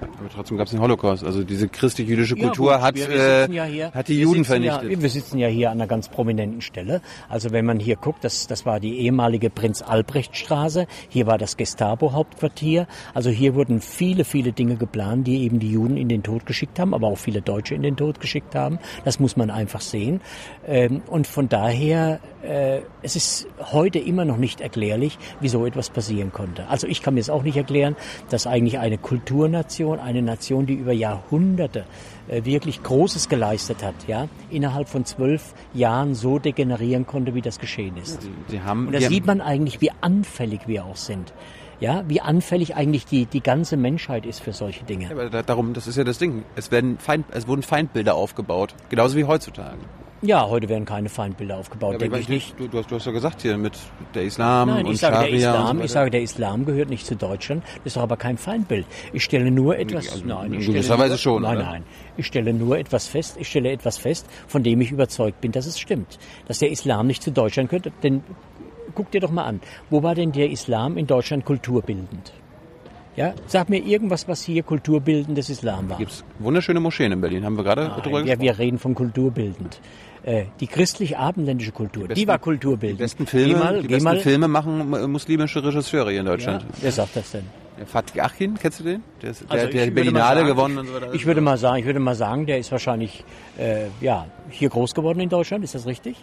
Aber trotzdem gab es den Holocaust. Also diese christlich-jüdische Ja, Kultur gut, hat, äh, ja hier, hat die Juden vernichtet. Ja, wir sitzen ja hier an einer ganz prominenten Stelle. Also wenn man hier guckt, das, das war die ehemalige Prinz-Albrecht-Straße. Hier war das Gestapo-Hauptquartier. Also hier wurden viele, viele Dinge geplant, die eben die Juden in den Tod geschickt haben, aber auch viele Deutsche in den Tod geschickt haben. Das muss man einfach sehen. Ähm, und von daher, äh, es ist heute immer noch nicht erklärlich, wieso etwas passieren konnte. Also ich kann mir es auch nicht erklären, dass eigentlich eine Kulturnation, eine Nation, die über Jahrhunderte äh, wirklich Großes geleistet hat, ja, innerhalb von zwölf Jahren so degenerieren konnte, wie das geschehen ist. Sie haben, Und da sieht man eigentlich, wie anfällig wir auch sind. Ja, wie anfällig eigentlich die, die ganze Menschheit ist für solche Dinge. Ja, aber da, darum, das ist ja das Ding. Es werden Feind, es wurden Feindbilder aufgebaut, genauso wie heutzutage. Ja, heute werden keine Feindbilder aufgebaut, aber denke ich nicht. Du, du, hast, du hast ja gesagt hier mit der Islam Nein, und ich sage, der Scharia und Islam, so ich sage, der Islam gehört nicht zu Deutschland. Das ist doch aber kein Feindbild. Ich stelle nur etwas, Also, nein, in ich gewisser stelle Weise nur, schon, Nein, oder? nein. Ich stelle nur etwas fest, ich stelle etwas fest, von dem ich überzeugt bin, dass es stimmt. Dass der Islam nicht zu Deutschland gehört. Denn, guck dir doch mal an. Wo war denn der Islam in Deutschland kulturbildend? Ja, sag mir irgendwas, was hier kulturbildendes Islam war. Gibt's wunderschöne Moscheen in Berlin, haben wir gerade drüber Nein, wir, gesprochen. wir reden von kulturbildend. Äh, die christlich-abendländische Kultur, die, besten- war kulturbildend. Die besten Geh Filme, mal, die geh besten mal, Filme machen muslimische Regisseure hier in ja, Deutschland. wer sagt das denn? Der Fatih Achin, kennst du den? Der, ist, der, Also der ich die Berlinale sagen, gewonnen und so weiter. Ich würde mal sagen, ich würde mal sagen, der ist wahrscheinlich äh, ja hier groß geworden in Deutschland. Ist das richtig?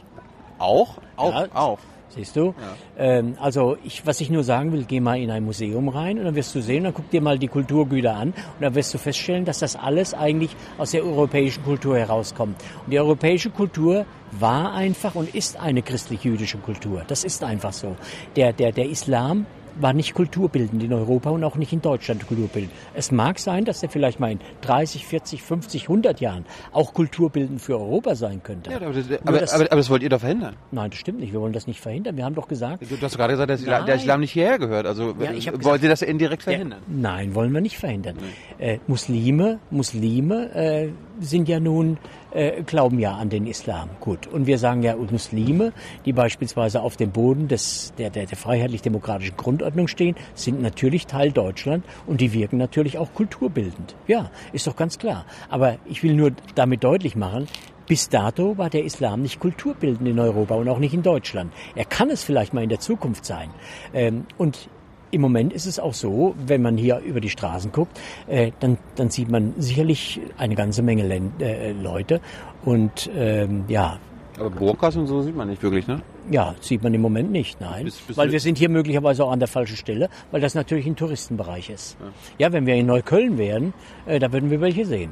auch, auch, Ja. auch. Siehst du? Ähm, also ich, was ich nur sagen will, geh mal in ein Museum rein und dann wirst du sehen, dann guck dir mal die Kulturgüter an und dann wirst du feststellen, dass das alles eigentlich aus der europäischen Kultur herauskommt. Und die europäische Kultur war einfach und ist eine christlich-jüdische Kultur. Das ist einfach so. Der, der, der Islam war nicht kulturbildend in Europa und auch nicht in Deutschland kulturbildend. Es mag sein, dass er vielleicht mal in 30, 40, 50, 100 Jahren auch kulturbildend für Europa sein könnte. Ja, aber, aber, das- aber, aber das wollt ihr doch verhindern. Nein, das stimmt nicht. Wir wollen das nicht verhindern. Wir haben doch gesagt, Du, du hast gerade gesagt, dass der. Islam nicht hierher gehört. Also Ja, äh, gesagt- wollt ihr das indirekt verhindern? Ja, nein, wollen wir nicht verhindern. Äh, Muslime, Muslime äh, sind ja nun äh, glauben ja an den Islam. Gut. Und wir sagen ja Muslime, die beispielsweise auf dem Boden des der der, der freiheitlich-demokratischen Grundordnung stehen, sind natürlich Teil Deutschland und die wirken natürlich auch kulturbildend. Ja, ist doch ganz klar. Aber ich will nur damit deutlich machen. Bis dato war der Islam nicht kulturbildend in Europa und auch nicht in Deutschland. Er kann es vielleicht mal in der Zukunft sein. Ähm, und im Moment ist es auch so, wenn man hier über die Straßen guckt, äh, dann, dann sieht man sicherlich eine ganze Menge Len äh, Leute und ähm, ja, Aber Burkas und so sieht man nicht wirklich, ne? ja, sieht man im Moment nicht, nein. Bist- bist weil wir sind hier möglicherweise auch an der falschen Stelle, weil das natürlich ein Touristenbereich ist. Ja, wenn wir in Neukölln wären, äh, da würden wir welche sehen.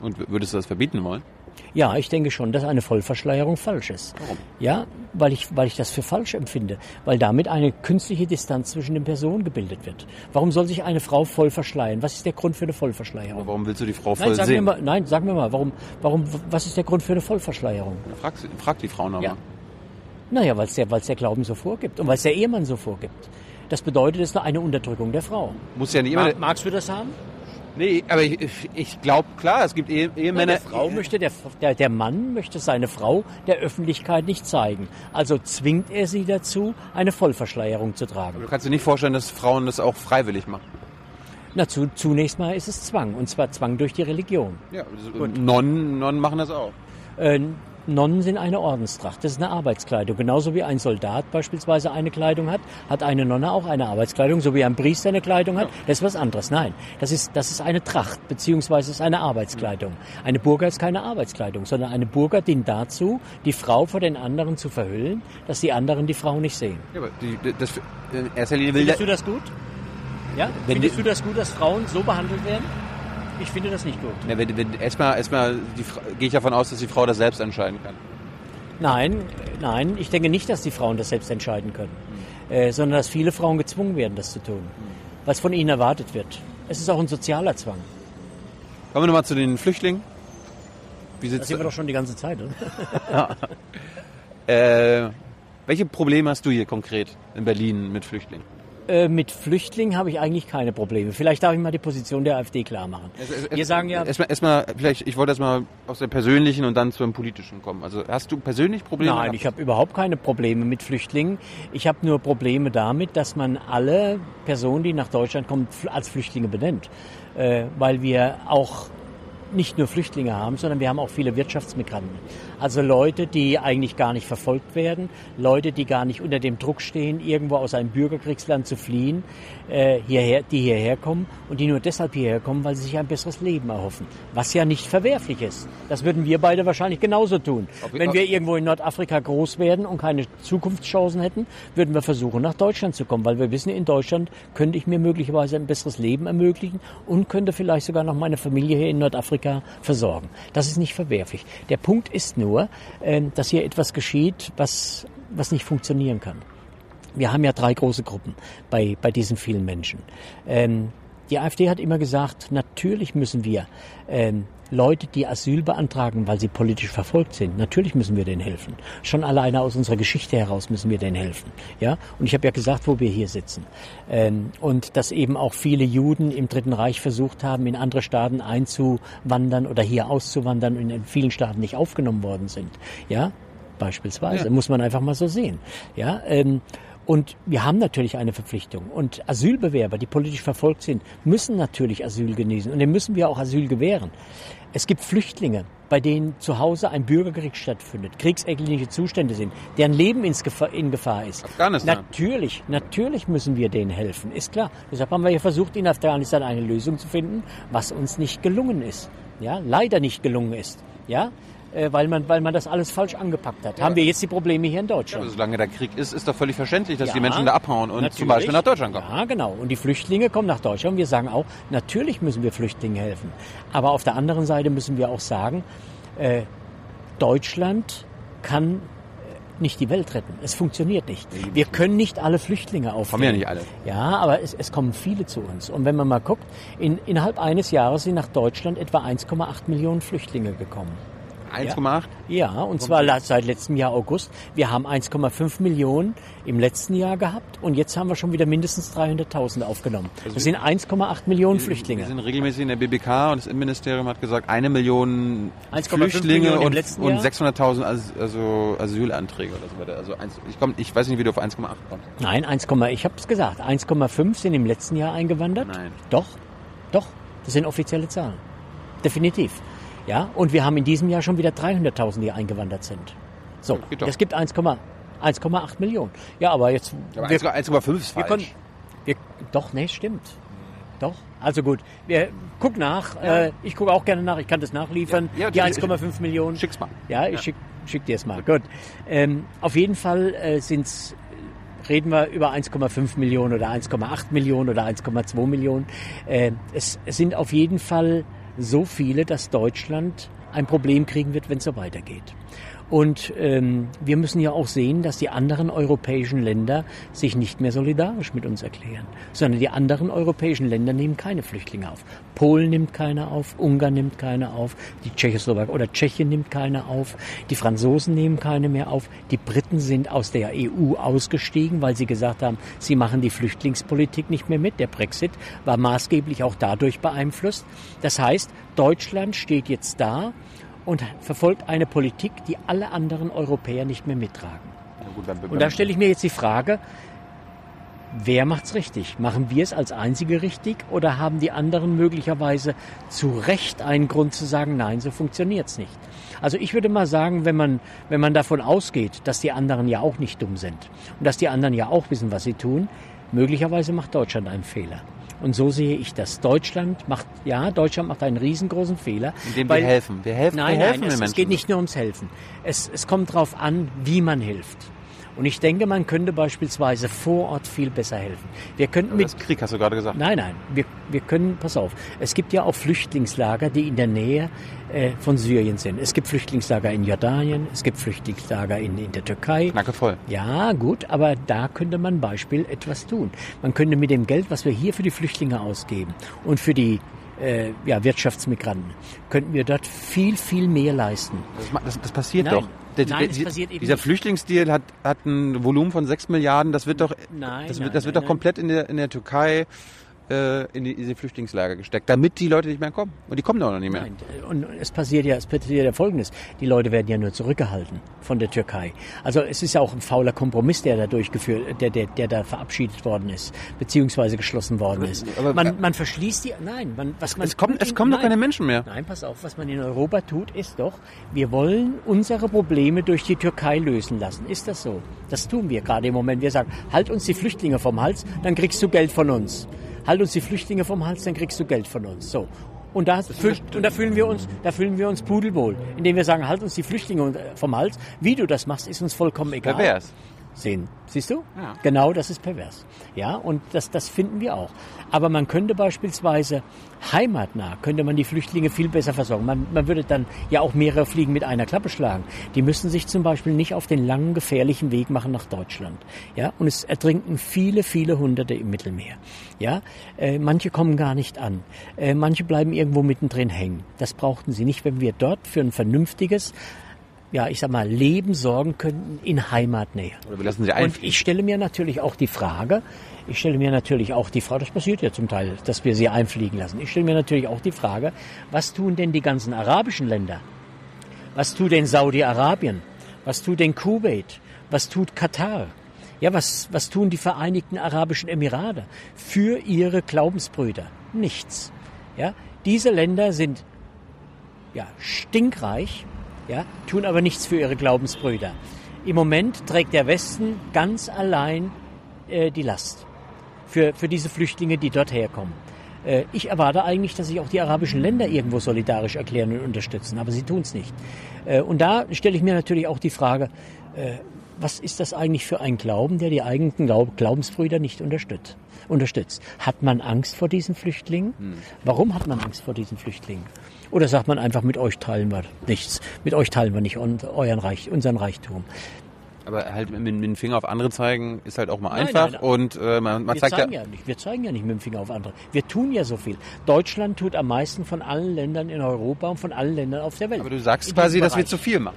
Und würdest du das verbieten wollen? Ja, ich denke schon, dass eine Vollverschleierung falsch ist. Warum? Ja, weil ich, weil ich das für falsch empfinde. Weil damit eine künstliche Distanz zwischen den Personen gebildet wird. Warum soll sich eine Frau voll verschleiern? Was ist der Grund für eine Vollverschleierung? Warum willst du die Frau voll Nein, sag mir sehen? mal, nein, sag mir mal, warum, warum, was ist der Grund für eine Vollverschleierung? Frag, frag die Frau nochmal. Ja. Naja, weil es der, weil's der Glauben so vorgibt und weil es der Ehemann so vorgibt. Das bedeutet, es ist eine Unterdrückung der Frau. Muss ja nicht immer. Mag, magst du das haben? Nee, aber ich, ich glaube, klar, es gibt Ehe, Ehemänner. der Frau möchte, der, der, der Mann möchte seine Frau der Öffentlichkeit nicht zeigen. Also zwingt er sie dazu, eine Vollverschleierung zu tragen. Du kannst dir nicht vorstellen, dass Frauen das auch freiwillig machen. Na, zu, zunächst mal ist es Zwang. Und zwar Zwang durch die Religion. Ja, Nonnen, Nonnen machen das auch. Äh, Nonnen sind eine Ordenstracht. Das ist eine Arbeitskleidung. Genauso wie ein Soldat beispielsweise eine Kleidung hat, hat eine Nonne auch eine Arbeitskleidung. So wie ein Priester eine Kleidung hat. Das ist was anderes. Nein, das ist, das ist eine Tracht, beziehungsweise ist eine Arbeitskleidung. Eine Burka ist keine Arbeitskleidung, sondern eine Burka dient dazu, die Frau vor den anderen zu verhüllen, dass die anderen die Frau nicht sehen. Ja, aber die, das, in erster Linie will Findest du das gut? Ja? Wenn Findest du das gut, dass Frauen so behandelt werden? Ich finde das nicht gut. Ja, wenn, wenn, erstmal, erstmal gehe ich davon aus, dass die Frau das selbst entscheiden kann. Nein, nein, ich denke nicht, dass die Frauen das selbst entscheiden können, äh, sondern dass viele Frauen gezwungen werden, das zu tun, was von ihnen erwartet wird. Es ist auch ein sozialer Zwang. Kommen wir nochmal zu den Flüchtlingen. Wie Das sehen wir doch schon die ganze Zeit, oder? äh, welche Probleme hast du hier konkret in Berlin mit Flüchtlingen? Äh, mit Flüchtlingen habe ich eigentlich keine Probleme. Vielleicht darf ich mal die Position der AfD klar machen. Wir sagen ja, Erstmal, erstmal, vielleicht, ich wollte erstmal aus der persönlichen und dann zum politischen kommen. Also hast du persönlich Probleme? Nein, ich habe überhaupt keine Probleme mit Flüchtlingen. Ich habe nur Probleme damit, dass man alle Personen, die nach Deutschland kommen, als Flüchtlinge benennt. Äh, weil wir auch nicht nur Flüchtlinge haben, sondern wir haben auch viele Wirtschaftsmigranten. Also Leute, die eigentlich gar nicht verfolgt werden, Leute, die gar nicht unter dem Druck stehen, irgendwo aus einem Bürgerkriegsland zu fliehen, äh, hierher, die hierher kommen und die nur deshalb hierher kommen, weil sie sich ein besseres Leben erhoffen. Was ja nicht verwerflich ist. Das würden wir beide wahrscheinlich genauso tun. Wenn wir irgendwo in Nordafrika groß werden und keine Zukunftschancen hätten, würden wir versuchen, nach Deutschland zu kommen, weil wir wissen, in Deutschland könnte ich mir möglicherweise ein besseres Leben ermöglichen und könnte vielleicht sogar noch meine Familie hier in Nordafrika versorgen. Das ist nicht verwerflich. Der Punkt ist nur, ähm, dass hier etwas geschieht, was, was nicht funktionieren kann. Wir haben ja drei große Gruppen bei, bei diesen vielen Menschen. Ähm, die AfD hat immer gesagt, natürlich müssen wir ähm, Leute, die Asyl beantragen, weil sie politisch verfolgt sind, natürlich müssen wir denen helfen. Schon alleine aus unserer Geschichte heraus müssen wir denen helfen. Ja, und ich habe ja gesagt, wo wir hier sitzen. Ähm, und dass eben auch viele Juden im Dritten Reich versucht haben, in andere Staaten einzuwandern oder hier auszuwandern und in vielen Staaten nicht aufgenommen worden sind. Ja, beispielsweise. Ja. Muss man einfach mal so sehen. Ja, ähm, und wir haben natürlich eine Verpflichtung. Und Asylbewerber, die politisch verfolgt sind, müssen natürlich Asyl genießen. Und denen müssen wir auch Asyl gewähren. Es gibt Flüchtlinge, bei denen zu Hause ein Bürgerkrieg stattfindet, kriegsähnliche Zustände sind, deren Leben ins Gefahr, in Gefahr ist. Afghanistan. Natürlich, natürlich müssen wir denen helfen, ist klar. Deshalb haben wir ja versucht, in Afghanistan eine Lösung zu finden, was uns nicht gelungen ist. Ja, leider nicht gelungen ist. Ja, weil man, weil man das alles falsch angepackt hat. Haben wir jetzt die Probleme hier in Deutschland. Also, solange der Krieg ist, ist doch völlig verständlich, dass Ja, die Menschen da abhauen und zum natürlich. Beispiel nach Deutschland kommen. Ja, genau. Und die Flüchtlinge kommen nach Deutschland. Wir sagen auch, natürlich müssen wir Flüchtlingen helfen. Aber auf der anderen Seite müssen wir auch sagen, äh, Deutschland kann äh, nicht die Welt retten. Es funktioniert nicht. Wir können nicht alle Flüchtlinge aufnehmen. Kommen ja nicht alle. Ja, aber es, es kommen viele zu uns. Und wenn man mal guckt, in, innerhalb eines Jahres sind nach Deutschland etwa 1,8 Millionen Flüchtlinge gekommen. 1,8? Ja, und zwar seit letztem Jahr August. Wir haben 1,5 Millionen im letzten Jahr gehabt und jetzt haben wir schon wieder mindestens 300.000 aufgenommen. Das sind 1,8 Millionen Wir Flüchtlinge. sind regelmäßig in der BBK und das Innenministerium hat gesagt, eine Million 1,5 Flüchtlinge Millionen und, und Jahr? 600.000 As also Asylanträge oder so weiter. Also eins, ich, komm, ich weiß nicht, wie du auf 1,8 kommst. Nein, 1, ich habe es gesagt, 1,5 sind im letzten Jahr eingewandert. Nein. Doch, doch, das sind offizielle Zahlen. Definitiv. Ja, und wir haben in diesem Jahr schon wieder 300.000, die eingewandert sind. So, es gibt 1,8 1,8 Millionen. Ja, aber jetzt... Aber wir- 1,5 ist Wir falsch. können, wir, doch, nee, stimmt. Doch. Also gut, wir guck nach. Äh, ich gucke auch gerne nach. Ich kann das nachliefern. Ja, ja, die ich- 1,5 Millionen. Schick's mal. Ja, ich schick, schick dir es mal. Gut. Ähm, auf jeden Fall äh, sind's reden wir über 1,5 Millionen oder 1,8 Millionen oder 1,2 Millionen. Äh, es, es sind auf jeden Fall so viele, dass Deutschland ein Problem kriegen wird, wenn es so weitergeht. Und ähm, wir müssen ja auch sehen, dass die anderen europäischen Länder sich nicht mehr solidarisch mit uns erklären, sondern die anderen europäischen Länder nehmen keine Flüchtlinge auf. Polen nimmt keine auf, Ungarn nimmt keine auf, die Tschechoslowakei oder Tschechien nimmt keine auf, die Franzosen nehmen keine mehr auf, die Briten sind aus der EU ausgestiegen, weil sie gesagt haben, sie machen die Flüchtlingspolitik nicht mehr mit. Der Brexit war maßgeblich auch dadurch beeinflusst. Das heißt, Deutschland steht jetzt da und verfolgt eine Politik, die alle anderen Europäer nicht mehr mittragen. Gut, wenn, Und da stelle ich mir jetzt die Frage, wer macht's richtig? Machen wir es als Einzige richtig oder haben die anderen möglicherweise zu Recht einen Grund zu sagen, nein, so funktioniert's nicht? Also ich würde mal sagen, wenn man, wenn man davon ausgeht, dass die anderen ja auch nicht dumm sind und dass die anderen ja auch wissen, was sie tun, möglicherweise macht Deutschland einen Fehler. Und so sehe ich das. Deutschland macht, ja, Deutschland macht einen riesengroßen Fehler. Indem wir helfen. Wir helfen, Nein, wir helfen nein, den es, es geht nicht nur ums Helfen. Es, es kommt darauf an, wie man hilft. Und ich denke, man könnte beispielsweise vor Ort viel besser helfen. Wir könnten mit Krieg, hast du gerade gesagt. Nein, nein, wir, wir können, pass auf, es gibt ja auch Flüchtlingslager, die in der Nähe äh, von Syrien sind. Es gibt Flüchtlingslager in Jordanien, es gibt Flüchtlingslager in, in der Türkei. Knacke voll. Ja, gut, aber da könnte man Beispiel etwas tun. Man könnte mit dem Geld, was wir hier für die Flüchtlinge ausgeben und für die äh, ja, Wirtschaftsmigranten, könnten wir dort viel, viel mehr leisten. Das, das, das passiert Nein. doch. Der, Nein, es passiert eben dieser nicht. Flüchtlingsdeal hat, hat ein Volumen von 6 Milliarden. Das wird doch, Nein, das nein, wird, das wird nein, doch komplett in der, in der Türkei äh, in die, diese Flüchtlingslager gesteckt, damit die Leute nicht mehr kommen. Und die kommen doch noch nicht mehr. Nein, und es passiert ja, es passiert ja Folgendes. Die Leute werden ja nur zurückgehalten von der Türkei. Also es ist ja auch ein fauler Kompromiss, der da durchgeführt, der, der, der da verabschiedet worden ist, beziehungsweise geschlossen worden ist. aber- man, man verschließt die, nein, man, was man Es kommen, tut es in- kommen doch keine Menschen mehr. Nein, pass auf, was man in Europa tut, ist doch, wir wollen unsere Probleme durch die Türkei lösen lassen. Ist das so? Das tun wir gerade im Moment. Wir sagen, halt uns die Flüchtlinge vom Hals, dann kriegst du Geld von uns. Halt uns die Flüchtlinge vom Hals, dann kriegst du Geld von uns. So. Und da, fühl, und da fühlen wir uns, da fühlen wir uns pudelwohl, indem wir sagen, halt uns die Flüchtlinge vom Hals. Wie du das machst, ist uns vollkommen egal. Pervers. Sehen. Siehst du? Ja. Genau, das ist pervers. Ja, und das, das finden wir auch. Aber man könnte beispielsweise heimatnah, könnte man die Flüchtlinge viel besser versorgen. Man, man würde dann ja auch mehrere Fliegen mit einer Klappe schlagen. Die müssen sich zum Beispiel nicht auf den langen, gefährlichen Weg machen nach Deutschland. Ja, und es ertrinken viele, viele Hunderte im Mittelmeer. Ja, äh, manche kommen gar nicht an. Äh, manche bleiben irgendwo mittendrin hängen. Das brauchten sie nicht, wenn wir dort für ein vernünftiges, ja, ich sag mal, Leben sorgen könnten in Heimatnähe. Oder wir lassen sie Und einfliegen. ich stelle mir natürlich auch die Frage, ich stelle mir natürlich auch die Frage, das passiert ja zum Teil, dass wir sie einfliegen lassen. Ich stelle mir natürlich auch die Frage, was tun denn die ganzen arabischen Länder? Was tut denn Saudi-Arabien? Was tut denn Kuwait? Was tut Katar? Ja, was, was tun die Vereinigten Arabischen Emirate für ihre Glaubensbrüder? Nichts. Ja, diese Länder sind ja, stinkreich, ja, tun aber nichts für ihre Glaubensbrüder. Im Moment trägt der Westen ganz allein äh, die Last für, für diese Flüchtlinge, die dort herkommen. Äh, ich erwarte eigentlich, dass sich auch die arabischen Länder irgendwo solidarisch erklären und unterstützen, aber sie tun es nicht. Äh, und da stelle ich mir natürlich auch die Frage, äh, was ist das eigentlich für ein Glauben, der die eigenen Glaub Glaubensbrüder nicht unterstützt? unterstützt? Hat man Angst vor diesen Flüchtlingen? Warum hat man Angst vor diesen Flüchtlingen? Oder sagt man einfach, mit euch teilen wir nichts, mit euch teilen wir nicht und euren Reich, unseren Reichtum? Aber halt mit, mit dem Finger auf andere zeigen ist halt auch mal Nein, einfach nein. und äh, man, man Wir zeigt ja, zeigen ja nicht, wir zeigen ja nicht mit dem Finger auf andere. Wir tun ja so viel. Deutschland tut am meisten von allen Ländern in Europa und von allen Ländern auf der Welt. aber du sagst quasi, dass wir zu viel machen.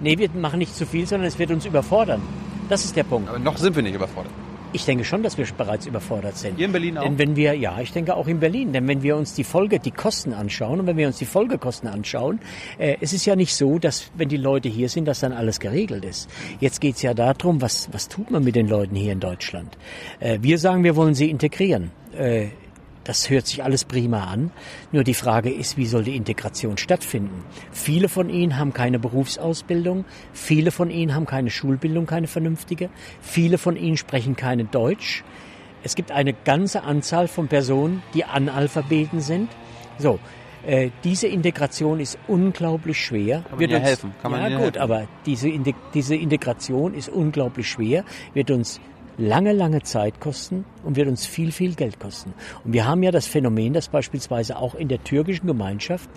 Nee, wir machen nicht zu viel, sondern es wird uns überfordern. Das ist der Punkt. Aber noch sind wir nicht überfordert. Ich denke schon, dass wir bereits überfordert sind. Hier in Berlin auch? Denn wenn wir, ja, ich denke auch in Berlin, denn wenn wir uns die Folge, die Kosten anschauen und wenn wir uns die Folgekosten anschauen, äh, es ist ja nicht so, dass wenn die Leute hier sind, dass dann alles geregelt ist. Jetzt geht's ja darum, was, was tut man mit den Leuten hier in Deutschland? Äh, wir sagen, wir wollen sie integrieren. Das hört sich alles prima an. Nur die Frage ist, wie soll die Integration stattfinden? Viele von ihnen haben keine Berufsausbildung. Viele von ihnen haben keine Schulbildung, keine vernünftige. Viele von ihnen sprechen keine Deutsch. Es gibt eine ganze Anzahl von Personen, die Analphabeten sind. So. Äh, diese Integration ist unglaublich schwer. man ihr helfen? Kann man ja gut, helfen? aber diese, diese Integration ist unglaublich schwer, wird uns lange, lange Zeit kosten und wird uns viel, viel Geld kosten. Und wir haben ja das Phänomen, dass beispielsweise auch in der türkischen Gemeinschaft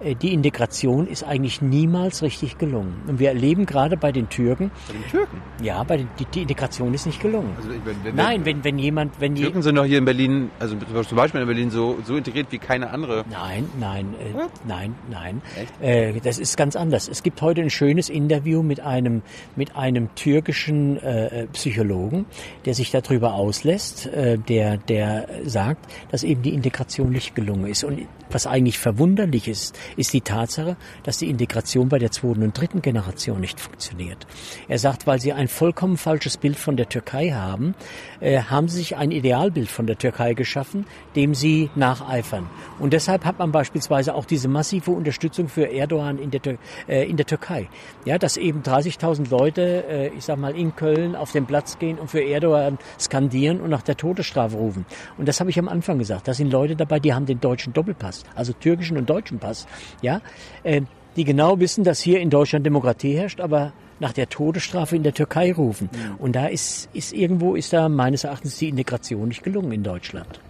äh, die Integration ist eigentlich niemals richtig gelungen. Und wir erleben gerade bei den Türken, Bei den Türken. ja, bei den, die, die Integration ist nicht gelungen. Also, wenn, wenn, Nein, wenn, wenn jemand, wenn je, Türken sind doch hier in Berlin, also zum Beispiel in Berlin so, so integriert wie keine andere. Nein, nein, äh, nein, nein. Äh, das ist ganz anders. Es gibt heute ein schönes Interview mit einem mit einem türkischen äh, äh, Psychologen, der sich darüber auslässt, äh, der der sagt, dass eben die Integration nicht gelungen ist. Und was eigentlich verwunderlich ist, ist die Tatsache, dass die Integration bei der zweiten und dritten Generation nicht funktioniert. Er sagt, weil sie ein vollkommen falsches Bild von der Türkei haben, äh, haben sie sich ein Idealbild von der Türkei geschaffen, dem sie nacheifern. Und deshalb hat man beispielsweise auch diese massive Unterstützung für Erdogan in der, Tür- äh, in der Türkei. Ja, dass eben 30.000 Leute, äh, ich sag mal, in Köln auf den Platz gehen und für Erdogan skandieren und nach der Todesstrafe rufen. Und das habe ich am Anfang gesagt. Da sind Leute dabei, die haben den deutschen Doppelpass, also türkischen und deutschen Pass. Ja, äh, die genau wissen, dass hier in Deutschland Demokratie herrscht, aber nach der Todesstrafe in der Türkei rufen. Und da ist, ist irgendwo ist da meines Erachtens die Integration nicht gelungen in Deutschland.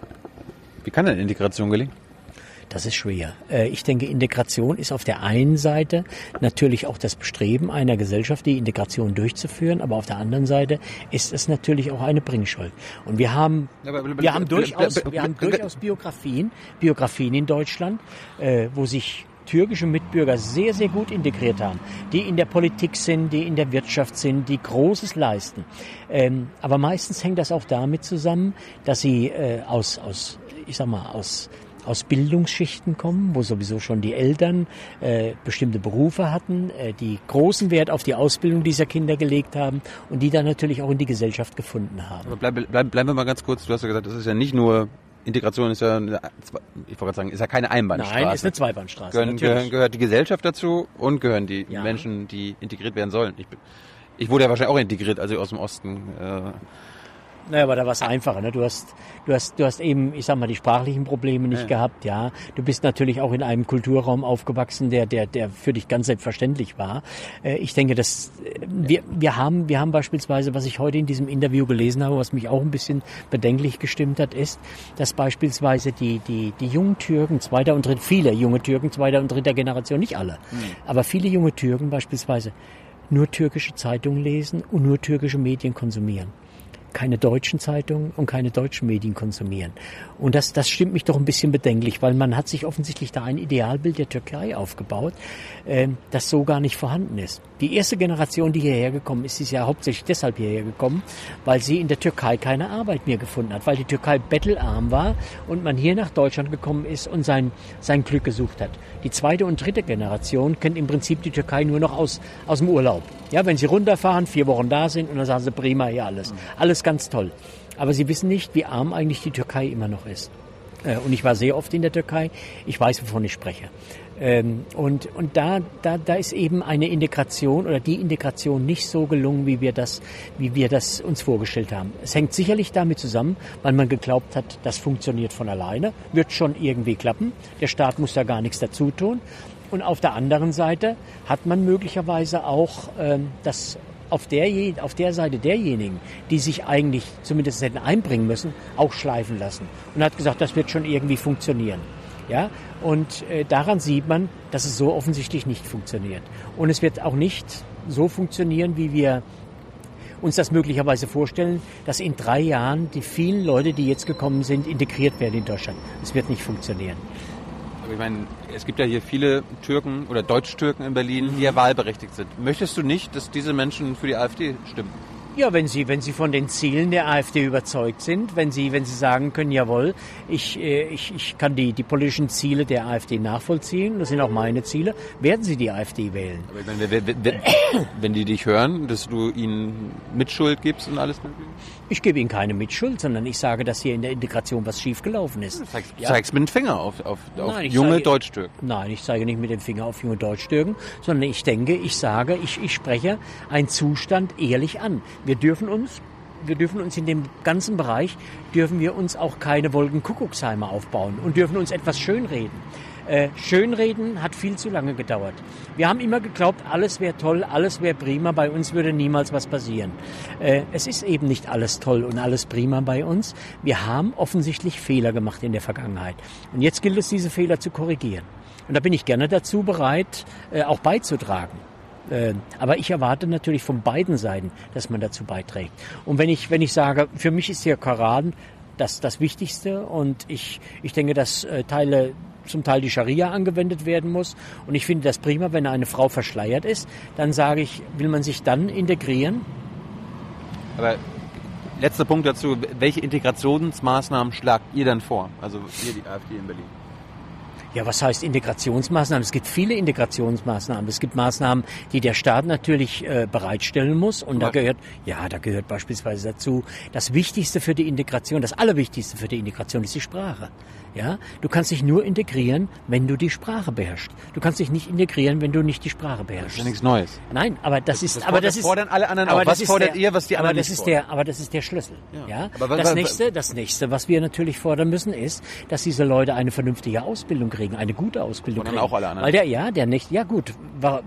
Wie kann denn Integration gelingen? Das ist schwer. Äh, Ich denke, Integration ist auf der einen Seite natürlich auch das Bestreben einer Gesellschaft, die Integration durchzuführen, aber auf der anderen Seite ist es natürlich auch eine Bringschuld. Und wir haben, wir haben durchaus, wir haben durchaus Biografien, Biografien in Deutschland, äh, wo sich türkische Mitbürger sehr, sehr gut integriert haben, die in der Politik sind, die in der Wirtschaft sind, die Großes leisten. Ähm, aber meistens hängt das auch damit zusammen, dass sie äh, aus, aus, ich sag mal, aus aus Bildungsschichten kommen, wo sowieso schon die Eltern äh, bestimmte Berufe hatten, äh, die großen Wert auf die Ausbildung dieser Kinder gelegt haben und die dann natürlich auch in die Gesellschaft gefunden haben. Aber bleib, bleib, bleiben wir mal ganz kurz. Du hast ja gesagt, das ist ja nicht nur Integration, ist ja, eine, ich wollte gerade sagen, ist ja keine Einbahnstraße. Nein, ist eine Zweibahnstraße. gehören, gehören, gehört die Gesellschaft dazu und gehören die Ja. Menschen, die integriert werden sollen. Ich, bin, ich wurde ja wahrscheinlich auch integriert, als ich aus dem Osten. Äh, Naja, aber da war es einfacher. Ne? Du hast, du hast, du hast eben, ich sag mal, die sprachlichen Probleme nicht gehabt. Ja, du bist natürlich auch in einem Kulturraum aufgewachsen, der, der, der für dich ganz selbstverständlich war. Äh, Ich denke, dass äh, wir, wir haben, wir haben beispielsweise, was ich heute in diesem Interview gelesen habe, was mich auch ein bisschen bedenklich gestimmt hat, ist, dass beispielsweise die, die, die jungen Türken zweiter und dritter, viele junge Türken zweiter und dritter Generation, nicht alle, aber viele junge Türken beispielsweise nur türkische Zeitungen lesen und nur türkische Medien konsumieren keine deutschen Zeitungen und keine deutschen Medien konsumieren. Und das, das stimmt mich doch ein bisschen bedenklich, weil man hat sich offensichtlich da ein Idealbild der Türkei aufgebaut, ähm, das so gar nicht vorhanden ist. Die erste Generation, die hierher gekommen ist, ist ja hauptsächlich deshalb hierher gekommen, weil sie in der Türkei keine Arbeit mehr gefunden hat, weil die Türkei bettelarm war und man hier nach Deutschland gekommen ist und sein, sein Glück gesucht hat. Die zweite und dritte Generation kennt im Prinzip die Türkei nur noch aus, aus dem Urlaub. Ja, wenn sie runterfahren, vier Wochen da sind und dann sagen sie, prima, hier alles. Alles ganz toll. Aber sie wissen nicht, wie arm eigentlich die Türkei immer noch ist. Äh, Und ich war sehr oft in der Türkei. Ich weiß, wovon ich spreche. Ähm, Und, und da, da, da ist eben eine Integration oder die Integration nicht so gelungen, wie wir das, wie wir das uns vorgestellt haben. Es hängt sicherlich damit zusammen, weil man geglaubt hat, das funktioniert von alleine, wird schon irgendwie klappen. Der Staat muss da gar nichts dazu tun. Und auf der anderen Seite hat man möglicherweise auch ähm, das auf der, auf der Seite derjenigen, die sich eigentlich zumindest hätten einbringen müssen, auch schleifen lassen. Und hat gesagt, das wird schon irgendwie funktionieren. Ja, und äh, daran sieht man, dass es so offensichtlich nicht funktioniert. Und es wird auch nicht so funktionieren, wie wir uns das möglicherweise vorstellen, dass in drei Jahren die vielen Leute, die jetzt gekommen sind, integriert werden in Deutschland. Es wird nicht funktionieren. Aber ich meine, es gibt ja hier viele Türken oder Deutsch-Türken in Berlin, die ja wahlberechtigt sind. Möchtest du nicht, dass diese Menschen für die AfD stimmen? Ja, wenn Sie, wenn Sie von den Zielen der AfD überzeugt sind, wenn Sie, wenn Sie sagen können, jawohl, ich, äh, ich, ich kann die, die politischen Ziele der AfD nachvollziehen, das sind auch meine Ziele, werden Sie die AfD wählen. Aber ich meine, wenn, wenn, wenn, wenn die dich hören, dass du ihnen Mitschuld gibst und alles mögliche? Ich gebe Ihnen keine Mitschuld, sondern ich sage, dass hier in der Integration was schiefgelaufen ist. Du zeigst, Ja. zeigst mit dem Finger auf, auf, auf Nein, junge zeige- Deutsch-Türken. Nein, ich zeige nicht mit dem Finger auf junge Deutsch-Türken, sondern ich denke, ich sage, ich, ich spreche einen Zustand ehrlich an. Wir dürfen uns, wir dürfen uns in dem ganzen Bereich, dürfen wir uns auch keine Wolkenkuckucksheime aufbauen und dürfen uns etwas schönreden. Äh, schönreden hat viel zu lange gedauert. Wir haben immer geglaubt, alles wäre toll, alles wäre prima, bei uns würde niemals was passieren. Äh, es ist eben nicht alles toll und alles prima bei uns. Wir haben offensichtlich Fehler gemacht in der Vergangenheit. Und jetzt gilt es, diese Fehler zu korrigieren. Und da bin ich gerne dazu bereit, äh, auch beizutragen. Äh, Aber ich erwarte natürlich von beiden Seiten, dass man dazu beiträgt. Und wenn ich, wenn ich sage, für mich ist der Koran das, das Wichtigste und ich, ich denke, dass äh, Teile, zum Teil die Scharia angewendet werden muss und ich finde das prima, wenn eine Frau verschleiert ist, dann sage ich, will man sich dann integrieren? Aber letzter Punkt dazu, welche Integrationsmaßnahmen schlagt ihr dann vor? Also ihr, die AfD in Berlin. Ja, was heißt Integrationsmaßnahmen? Es gibt viele Integrationsmaßnahmen. Es gibt Maßnahmen, die der Staat natürlich äh, bereitstellen muss. Und da Beispiel? gehört, ja, da gehört beispielsweise dazu, das Wichtigste für die Integration, das Allerwichtigste für die Integration ist die Sprache. Ja, du kannst dich nur integrieren, wenn du die Sprache beherrschst. Du kannst dich nicht integrieren, wenn du nicht die Sprache Das ist beherrschst. ja nichts Neues. Nein, aber das ist, das aber fordern- das das ist, fordern alle anderen aber auch. das Was fordert der, ihr, was die aber anderen das nicht ist der, aber das ist der Schlüssel. Ja. Ja. Aber das wa- nächste, das nächste, was wir natürlich fordern müssen, ist, dass diese Leute eine vernünftige Ausbildung kriegen, eine gute Ausbildung Und dann kriegen. auch alle anderen. Weil der, ja, der nicht, ja gut,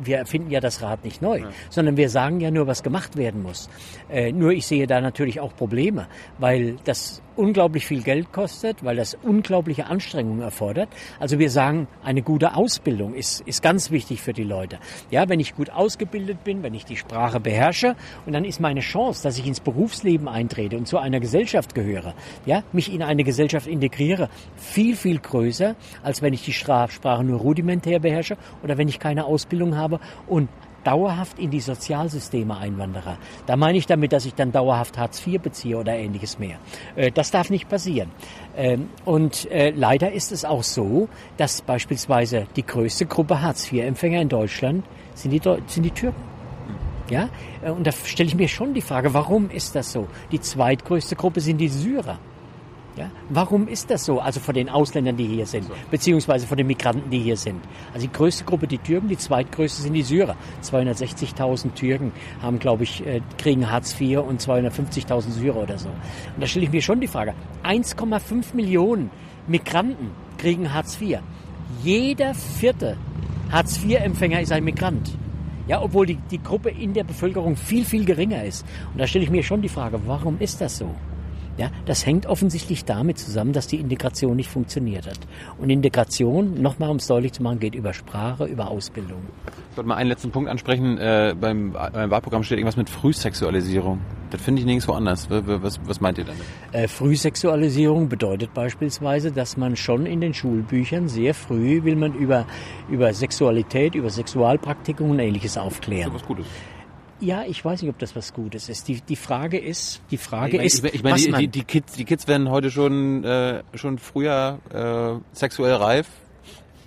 wir erfinden ja das Rad nicht neu, sondern wir sagen ja nur, was gemacht werden muss. Äh, nur ich sehe da natürlich auch Probleme, weil das unglaublich viel Geld kostet, weil das unglaubliche Anstrengungen erfordert. Also wir sagen, eine gute Ausbildung ist, ist ganz wichtig für die Leute. Ja, wenn ich gut ausgebildet bin, wenn ich die Sprache beherrsche und dann ist meine Chance, dass ich ins Berufsleben eintrete und zu einer Gesellschaft gehöre, ja, mich in eine Gesellschaft integriere, viel, viel größer, als wenn ich die Stra- Sprache nur rudimentär beherrsche oder wenn ich keine Ausbildung habe und dauerhaft in die Sozialsysteme einwandere. Da meine ich damit, dass ich dann dauerhaft Hartz IV beziehe oder ähnliches mehr. Äh, Das darf nicht passieren. Ähm, Und äh, leider ist es auch so, dass beispielsweise die größte Gruppe Hartz IV-Empfänger in Deutschland sind die, sind die Türken. Ja, Äh, und da stelle ich mir schon die Frage, warum ist das so? Die zweitgrößte Gruppe sind die Syrer. Ja, warum ist das so? Also von den Ausländern, die hier sind, beziehungsweise von den Migranten, die hier sind. Also die größte Gruppe die Türken, die zweitgrößte sind die Syrer. 260.000 Türken haben, glaube ich, äh, kriegen Hartz IV und 250.000 Syrer oder so. Und da stelle ich mir schon die Frage: 1,5 Millionen Migranten kriegen Hartz IV. Jeder vierte Hartz IV-Empfänger ist ein Migrant. Ja, obwohl die, die Gruppe in der Bevölkerung viel, viel geringer ist. Und da stelle ich mir schon die Frage, warum ist das so? Ja, das hängt offensichtlich damit zusammen, dass die Integration nicht funktioniert hat. Und Integration, nochmal um es deutlich zu machen, geht über Sprache, über Ausbildung. Ich wollte mal einen letzten Punkt ansprechen. Äh, beim, beim Wahlprogramm steht irgendwas mit Frühsexualisierung. Das finde ich nirgendwo anders. Was, was meint ihr damit? Äh, Frühsexualisierung bedeutet beispielsweise, dass man schon in den Schulbüchern sehr früh will man über, über Sexualität, über Sexualpraktiken und ähnliches aufklären. Was Gutes. Ja, ich weiß nicht, ob das was Gutes ist. Die, die Frage ist, die Frage Ich ist, meine, ich meine was die, man, die, die, Kids, die Kids werden heute schon, äh, schon früher äh, sexuell reif.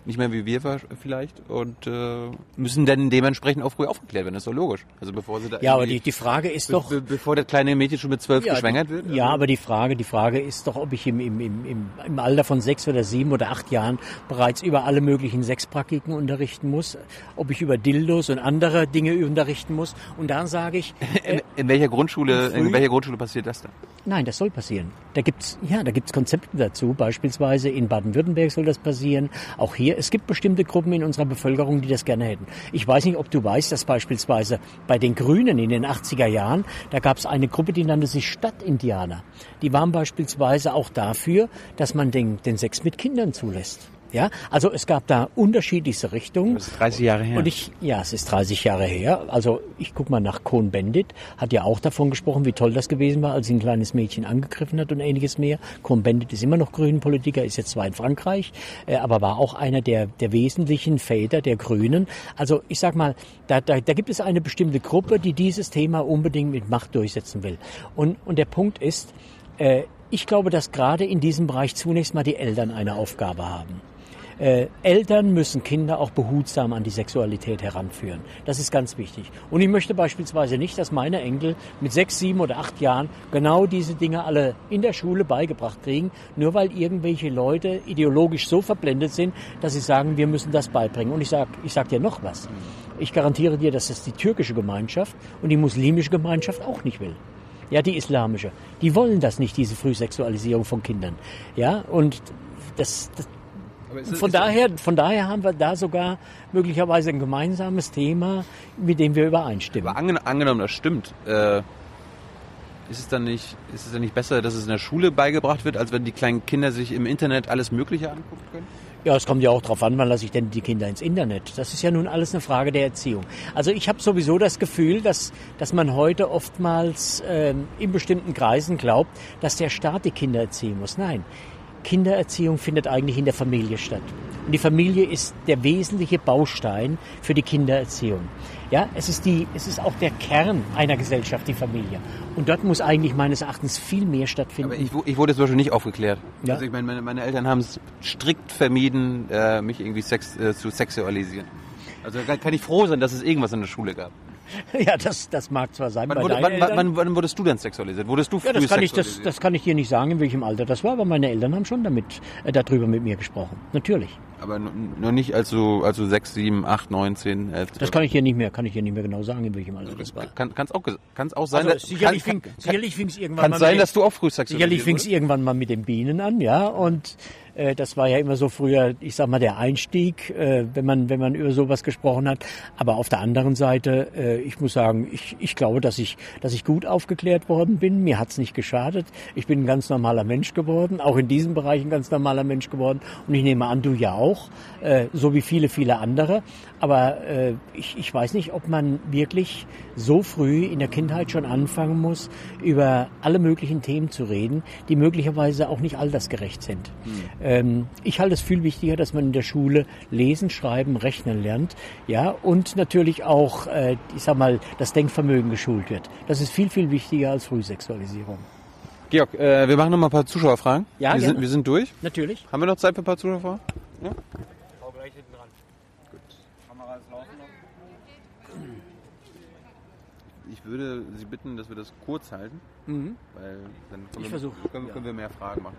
Nicht mehr wie wir vielleicht. Und äh, müssen dann dementsprechend auch früh aufgeklärt werden. Das ist doch logisch. Also bevor sie da ja, aber die, die Frage ist be doch, be bevor das kleine Mädchen schon mit zwölf Ja, geschwängert wird. Ja, also- aber die Frage, die Frage ist doch, ob ich im, im, im, im, Alter von sechs oder sieben oder acht Jahren bereits über alle möglichen Sexpraktiken unterrichten muss, ob ich über Dildos und andere Dinge unterrichten muss. Und dann sage ich, in, in welcher Grundschule, früh- in welcher Grundschule passiert das dann? nein, das soll passieren. Da gibt's ja, da gibt's Konzepte dazu. Beispielsweise in Baden-Württemberg soll das passieren. Auch hier, es gibt bestimmte Gruppen in unserer Bevölkerung, die das gerne hätten. Ich weiß nicht, ob du weißt, dass beispielsweise bei den Grünen in den 80er Jahren, da gab's eine Gruppe, die nannte sich Stadtindianer. Die waren beispielsweise auch dafür, dass man den, den Sex mit Kindern zulässt. Ja, also es gab da unterschiedlichste Richtungen. Das ist 30 Jahre her. Und ich, ja, es ist 30 Jahre her. Also ich guck mal nach Cohn-Bendit, hat ja auch davon gesprochen, wie toll das gewesen war, als ihn ein kleines Mädchen angegriffen hat und ähnliches mehr. Cohn-Bendit ist immer noch Grünen-Politiker, ist jetzt zwar in Frankreich, äh, aber war auch einer der, der wesentlichen Väter der Grünen. Also ich sag mal, da, da, da gibt es eine bestimmte Gruppe, die dieses Thema unbedingt mit Macht durchsetzen will. Und, und der Punkt ist, äh, ich glaube, dass gerade in diesem Bereich zunächst mal die Eltern eine Aufgabe haben. Äh, Eltern müssen Kinder auch behutsam an die Sexualität heranführen. Das ist ganz wichtig. Und ich möchte beispielsweise nicht, dass meine Enkel mit sechs, sieben oder acht Jahren genau diese Dinge alle in der Schule beigebracht kriegen, nur weil irgendwelche Leute ideologisch so verblendet sind, dass sie sagen, wir müssen das beibringen. Und ich sage ich sag dir noch was. Ich garantiere dir, dass das die türkische Gemeinschaft und die muslimische Gemeinschaft auch nicht will. Ja, die islamische. Die wollen das nicht, diese Frühsexualisierung von Kindern. Ja, und das, das von daher, von daher haben wir da sogar möglicherweise ein gemeinsames Thema, mit dem wir übereinstimmen. Aber angen angenommen, das stimmt, äh, ist es dann nicht, ist es dann nicht besser, dass es in der Schule beigebracht wird, als wenn die kleinen Kinder sich im Internet alles Mögliche angucken können? Ja, es kommt ja auch darauf an, wann lasse ich denn die Kinder ins Internet. Das ist ja nun alles eine Frage der Erziehung. Also ich habe sowieso das Gefühl, dass, dass man heute oftmals ähm, in bestimmten Kreisen glaubt, dass der Staat die Kinder erziehen muss. Nein, Kindererziehung findet eigentlich in der Familie statt. Und die Familie ist der wesentliche Baustein für die Kindererziehung. Ja, es ist die, es ist auch der Kern einer Gesellschaft, die Familie. Und dort muss eigentlich meines Erachtens viel mehr stattfinden. Aber ich, ich wurde zum Beispiel nicht aufgeklärt. Ja. Also ich meine, meine, meine Eltern haben es strikt vermieden, äh, mich irgendwie sex, äh, zu sexualisieren. Also da kann ich froh sein, dass es irgendwas in der Schule gab. ja, das, das mag zwar sein Wann, wurde, wann, wann, wann wurdest du denn sexualisiert? Wurdest du Ja, das kann, ich, das, das kann ich dir nicht sagen, in welchem Alter das war, aber meine Eltern haben schon damit, äh, darüber mit mir gesprochen. Natürlich. Aber noch nicht als so, also 6, 7, 8, 9, 10, 11. Das kann ich hier nicht mehr, kann ich hier nicht mehr genau sagen, in welchem Alter das war. kann kann's auch, kann's auch sein, Also dass- sicherlich kann, fing sicherlich fing's irgendwann kann mal sein, mit, dass du auch früh sexualisiert sicherlich fing's wurdest? irgendwann mal mit den Bienen an, ja, und äh, das war ja immer so früher, ich sag mal, der Einstieg, äh, wenn man wenn man über sowas gesprochen hat. Aber auf der anderen Seite, äh, ich muss sagen, ich, ich glaube, dass ich dass ich gut aufgeklärt worden bin. Mir hat's nicht geschadet. Ich bin ein ganz normaler Mensch geworden, auch in diesem Bereich ein ganz normaler Mensch geworden. Und ich nehme an, du ja auch, äh, so wie viele viele andere. Aber äh, ich, ich weiß nicht, ob man wirklich so früh in der Kindheit schon anfangen muss, über alle möglichen Themen zu reden, die möglicherweise auch nicht altersgerecht sind. Ähm, ich halte es viel wichtiger, dass man in der Schule lesen, schreiben, rechnen lernt, ja, und natürlich auch, äh, ich sag mal, das Denkvermögen geschult wird. Das ist viel, viel wichtiger als Frühsexualisierung. Georg, äh, wir machen noch mal ein paar Zuschauerfragen. Ja, wir, gerne. sind, wir sind durch. Natürlich. Haben wir noch Zeit für ein paar Zuschauerfragen? Ja? Ich würde Sie bitten, dass wir das kurz halten, Mhm. weil dann Ich können, wir, versuch, können, ja. können wir mehr Fragen machen.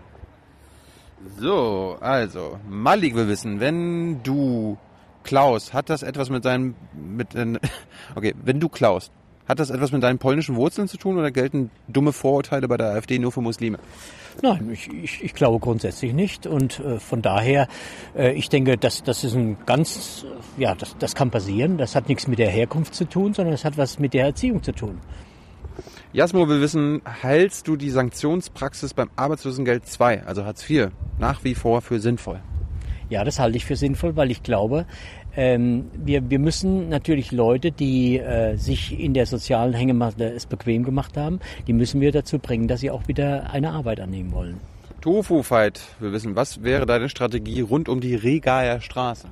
So, also, Malik will wissen, wenn du klaust, hat das etwas mit deinem, mit, den- okay, wenn du klaust, hat das etwas mit deinen polnischen Wurzeln zu tun oder gelten dumme Vorurteile bei der AfD nur für Muslime? Nein, ich, ich, ich glaube grundsätzlich nicht. Und äh, von daher, äh, ich denke, das, das ist ein ganz, ja, das, das kann passieren. Das hat nichts mit der Herkunft zu tun, sondern es hat was mit der Erziehung zu tun. Jasmo will wissen, hältst du die Sanktionspraxis beim Arbeitslosengeld 2, also Hartz IV, nach wie vor für sinnvoll? Ja, das halte ich für sinnvoll, weil ich glaube, ähm, wir, wir müssen natürlich Leute, die äh, sich in der sozialen Hängematte es bequem gemacht haben, die müssen wir dazu bringen, dass sie auch wieder eine Arbeit annehmen wollen. Tofu Fight will wissen, was wäre deine Strategie rund um die Regaer Straße?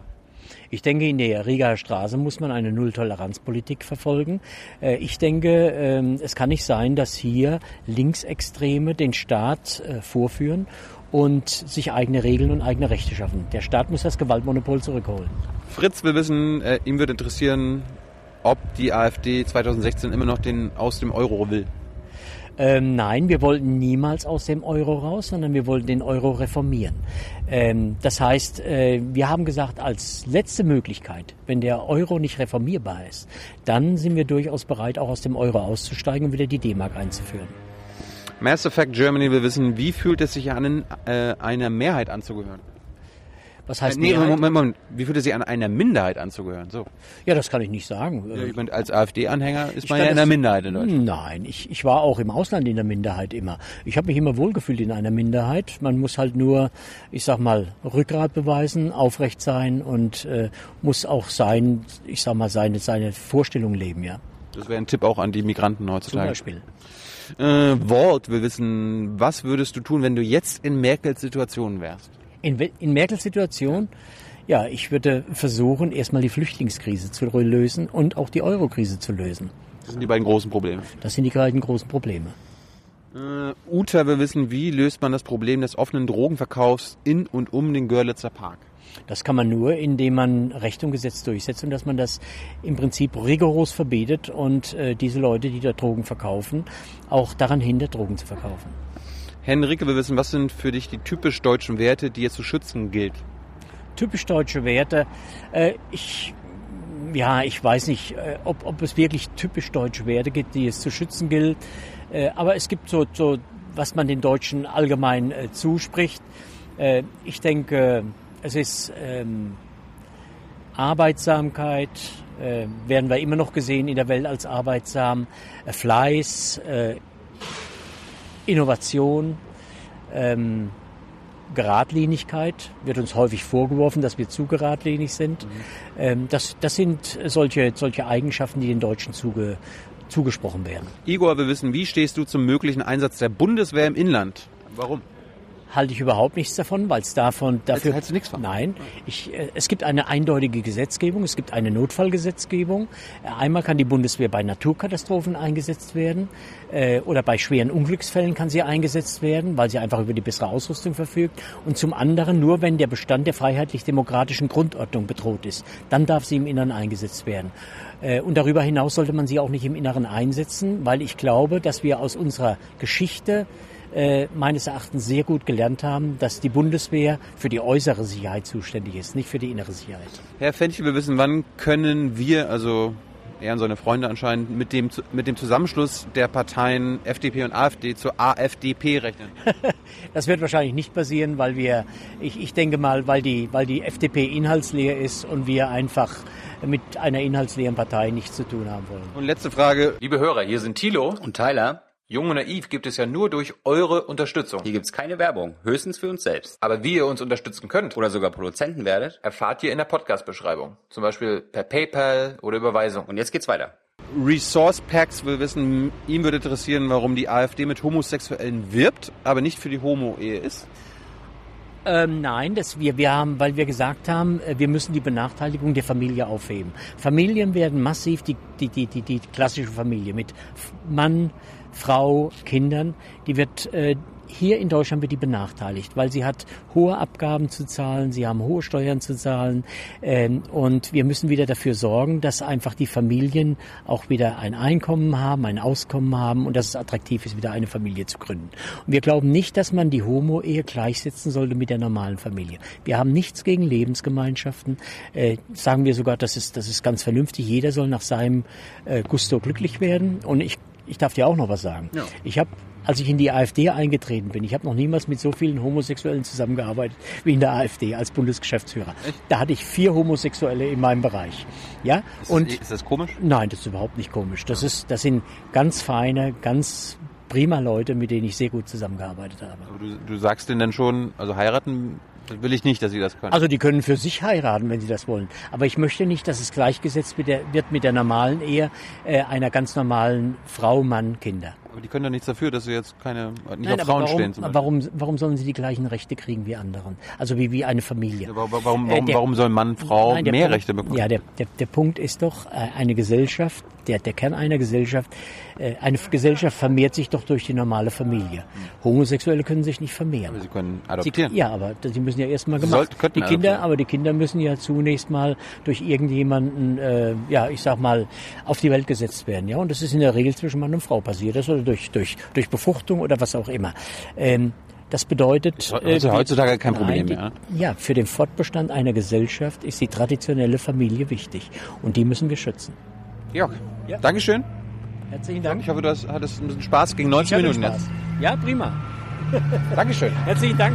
Ich denke, in der Rigaer Straße muss man eine Nulltoleranzpolitik verfolgen. Äh, Ich denke, ähm, es kann nicht sein, dass hier Linksextreme den Staat äh, vorführen und sich eigene Regeln und eigene Rechte schaffen. Der Staat muss das Gewaltmonopol zurückholen. Fritz will wissen, äh, ihm würde interessieren, ob die AfD 2016 immer noch den aus dem Euro will. Ähm, nein, wir wollten niemals aus dem Euro raus, sondern wir wollten den Euro reformieren. Ähm, das heißt, äh, wir haben gesagt, als letzte Möglichkeit, wenn der Euro nicht reformierbar ist, dann sind wir durchaus bereit, auch aus dem Euro auszusteigen und wieder die D-Mark einzuführen. Mass Effect Germany will wissen, wie fühlt es sich an, äh, einer Mehrheit anzugehören? Was heißt äh, nee, Mehrheit? Moment, Moment, wie fühlt es sich an, einer Minderheit anzugehören? So. Ja, das kann ich nicht sagen. Ja, ich meine, als AfD-Anhänger ist Ich man ja in der Minderheit in Deutschland. Nein, ich, ich war auch im Ausland in der Minderheit immer. Ich habe mich immer wohlgefühlt in einer Minderheit. Man muss halt nur, ich sag mal, Rückgrat beweisen, aufrecht sein und äh, muss auch sein, ich sag mal, seine, seine Vorstellung leben, ja. Das wäre ein Tipp auch an die Migranten Zum heutzutage. Beispiel. Äh, Walt will wissen, was würdest du tun, wenn du jetzt in Merkels Situation wärst? In, in Merkels Situation, ja, ich würde versuchen, erstmal die Flüchtlingskrise zu lösen und auch die Eurokrise zu lösen. Das sind die beiden großen Probleme. Das sind die beiden großen Probleme. Äh, Uta will wissen, wie löst man das Problem des offenen Drogenverkaufs in und um den Görlitzer Park? Das kann man nur, indem man Recht und Gesetz durchsetzt und dass man das im Prinzip rigoros verbietet und äh, diese Leute, die da Drogen verkaufen, auch daran hindert, Drogen zu verkaufen. Henrike will wissen, was sind für dich die typisch deutschen Werte, die es zu schützen gilt? Typisch deutsche Werte. Äh, ich, ja, ich weiß nicht, äh, ob, ob es wirklich typisch deutsche Werte gibt, die es zu schützen gilt. Äh, aber es gibt so, so, was man den Deutschen allgemein äh, zuspricht. Ich denke, es ist ähm, Arbeitsamkeit, äh, werden wir immer noch gesehen in der Welt als arbeitsam, äh, Fleiß, äh, Innovation, ähm, Geradlinigkeit wird uns häufig vorgeworfen, dass wir zu geradlinig sind. Ähm, das, das sind solche, solche Eigenschaften, die den Deutschen zuge, zugesprochen werden. Igor will wissen, wie stehst du zum möglichen Einsatz der Bundeswehr im Inland? Warum? Halte ich überhaupt nichts davon, weil es davon dafür hältst du nichts von? Nein, ich, äh, es gibt eine eindeutige Gesetzgebung, es gibt eine Notfallgesetzgebung. Äh, Einmal kann die Bundeswehr bei Naturkatastrophen eingesetzt werden äh, oder bei schweren Unglücksfällen kann sie eingesetzt werden, weil sie einfach über die bessere Ausrüstung verfügt. Und zum anderen nur, wenn der Bestand der freiheitlich-demokratischen Grundordnung bedroht ist, dann darf sie im Innern eingesetzt werden. Äh, Und darüber hinaus sollte man sie auch nicht im Inneren einsetzen, weil ich glaube, dass wir aus unserer Geschichte äh, meines Erachtens sehr gut gelernt haben, dass die Bundeswehr für die äußere Sicherheit zuständig ist, nicht für die innere Sicherheit. Herr Fenchel, wir wissen, wann können wir, also er und seine Freunde anscheinend, mit dem, mit dem Zusammenschluss der Parteien FDP und AfD zur AfDP rechnen? das wird wahrscheinlich nicht passieren, weil wir, ich, ich denke mal, weil die, weil die FDP inhaltsleer ist und wir einfach mit einer inhaltsleeren Partei nichts zu tun haben wollen. Und letzte Frage. Liebe Hörer, hier sind Thilo Und Tyler, Jung und Naiv gibt es ja nur durch eure Unterstützung. hier gibt's keine Werbung, höchstens für uns selbst. Aber wie ihr uns unterstützen könnt, Oder sogar Produzenten werdet. erfahrt ihr in der Podcast-Beschreibung. Zum Beispiel per PayPal oder Überweisung. Und jetzt geht's weiter. Resource Packs will wissen, ihm würde interessieren, warum die AfD mit Homosexuellen wirbt, aber nicht für die Homo-Ehe ist. Ähm, nein, das wir, wir haben, weil wir gesagt haben, äh, wir müssen die Benachteiligung der Familie aufheben. Familien werden massiv, die, die, die, die, die klassische Familie mit Mann, Frau, Kindern, die wird äh, hier in Deutschland wird die benachteiligt, weil sie hat hohe Abgaben zu zahlen, sie haben hohe Steuern zu zahlen ähm, und wir müssen wieder dafür sorgen, dass einfach die Familien auch wieder ein Einkommen haben, ein Auskommen haben und dass es attraktiv ist, wieder eine Familie zu gründen. Und wir glauben nicht, dass man die Homo-Ehe gleichsetzen sollte mit der normalen Familie. Wir haben nichts gegen Lebensgemeinschaften, äh, sagen wir sogar, das ist, das ist ganz vernünftig. Jeder soll nach seinem äh, Gusto glücklich werden und ich, ich darf dir auch noch was sagen. Ja. Ich habe als ich in die AfD eingetreten bin, ich habe noch niemals mit so vielen Homosexuellen zusammengearbeitet wie in der AfD als Bundesgeschäftsführer. Da hatte ich vier Homosexuelle in meinem Bereich. Ja, und ist das komisch? nein, das ist überhaupt nicht komisch. Das ist, das sind ganz feine, ganz prima Leute, mit denen ich sehr gut zusammengearbeitet habe. Aber du, du sagst denen dann schon, also heiraten will ich nicht, dass sie das können. Also die können für sich heiraten, wenn sie das wollen. Aber ich möchte nicht, dass es gleichgesetzt der, wird mit der normalen Ehe äh, einer ganz normalen Frau, Mann, Kinder. aber die können doch nichts dafür, dass sie jetzt keine, nicht Nein, auf Frauen warum, stehen zum Beispiel. warum, warum sollen sie die gleichen Rechte kriegen wie anderen? Also wie, wie eine Familie. Ja, Warum, warum, Äh, der- warum soll Mann, Frau Nein, mehr Punkt, Rechte bekommen? Ja, der, der, der Punkt ist doch, äh, eine Gesellschaft, der, der Kern einer Gesellschaft, eine Gesellschaft vermehrt sich doch durch die normale Familie. Homosexuelle können sich nicht vermehren. Sie können Sie, adoptieren. ja, aber sie müssen ja erstmal Sie gemacht. könnten die Kinder, adoptieren. aber die Kinder müssen ja zunächst mal durch irgendjemanden, äh, ja, ich sag mal, auf die Welt gesetzt werden. Ja, und das ist in der Regel zwischen Mann und Frau passiert, das oder durch durch durch Befruchtung oder was auch immer. Ähm, das bedeutet Ist he- äh, heutzutage kein Problem die, mehr? Ja, für den Fortbestand einer Gesellschaft ist die traditionelle Familie wichtig und die müssen wir schützen. Georg, Ja. Dankeschön. Herzlichen Dank. Ich hoffe, du hast, hattest ein bisschen Spaß gegen 90 Ich hatte Minuten Spaß. Ja, prima. jetzt. Dankeschön. Herzlichen Dank.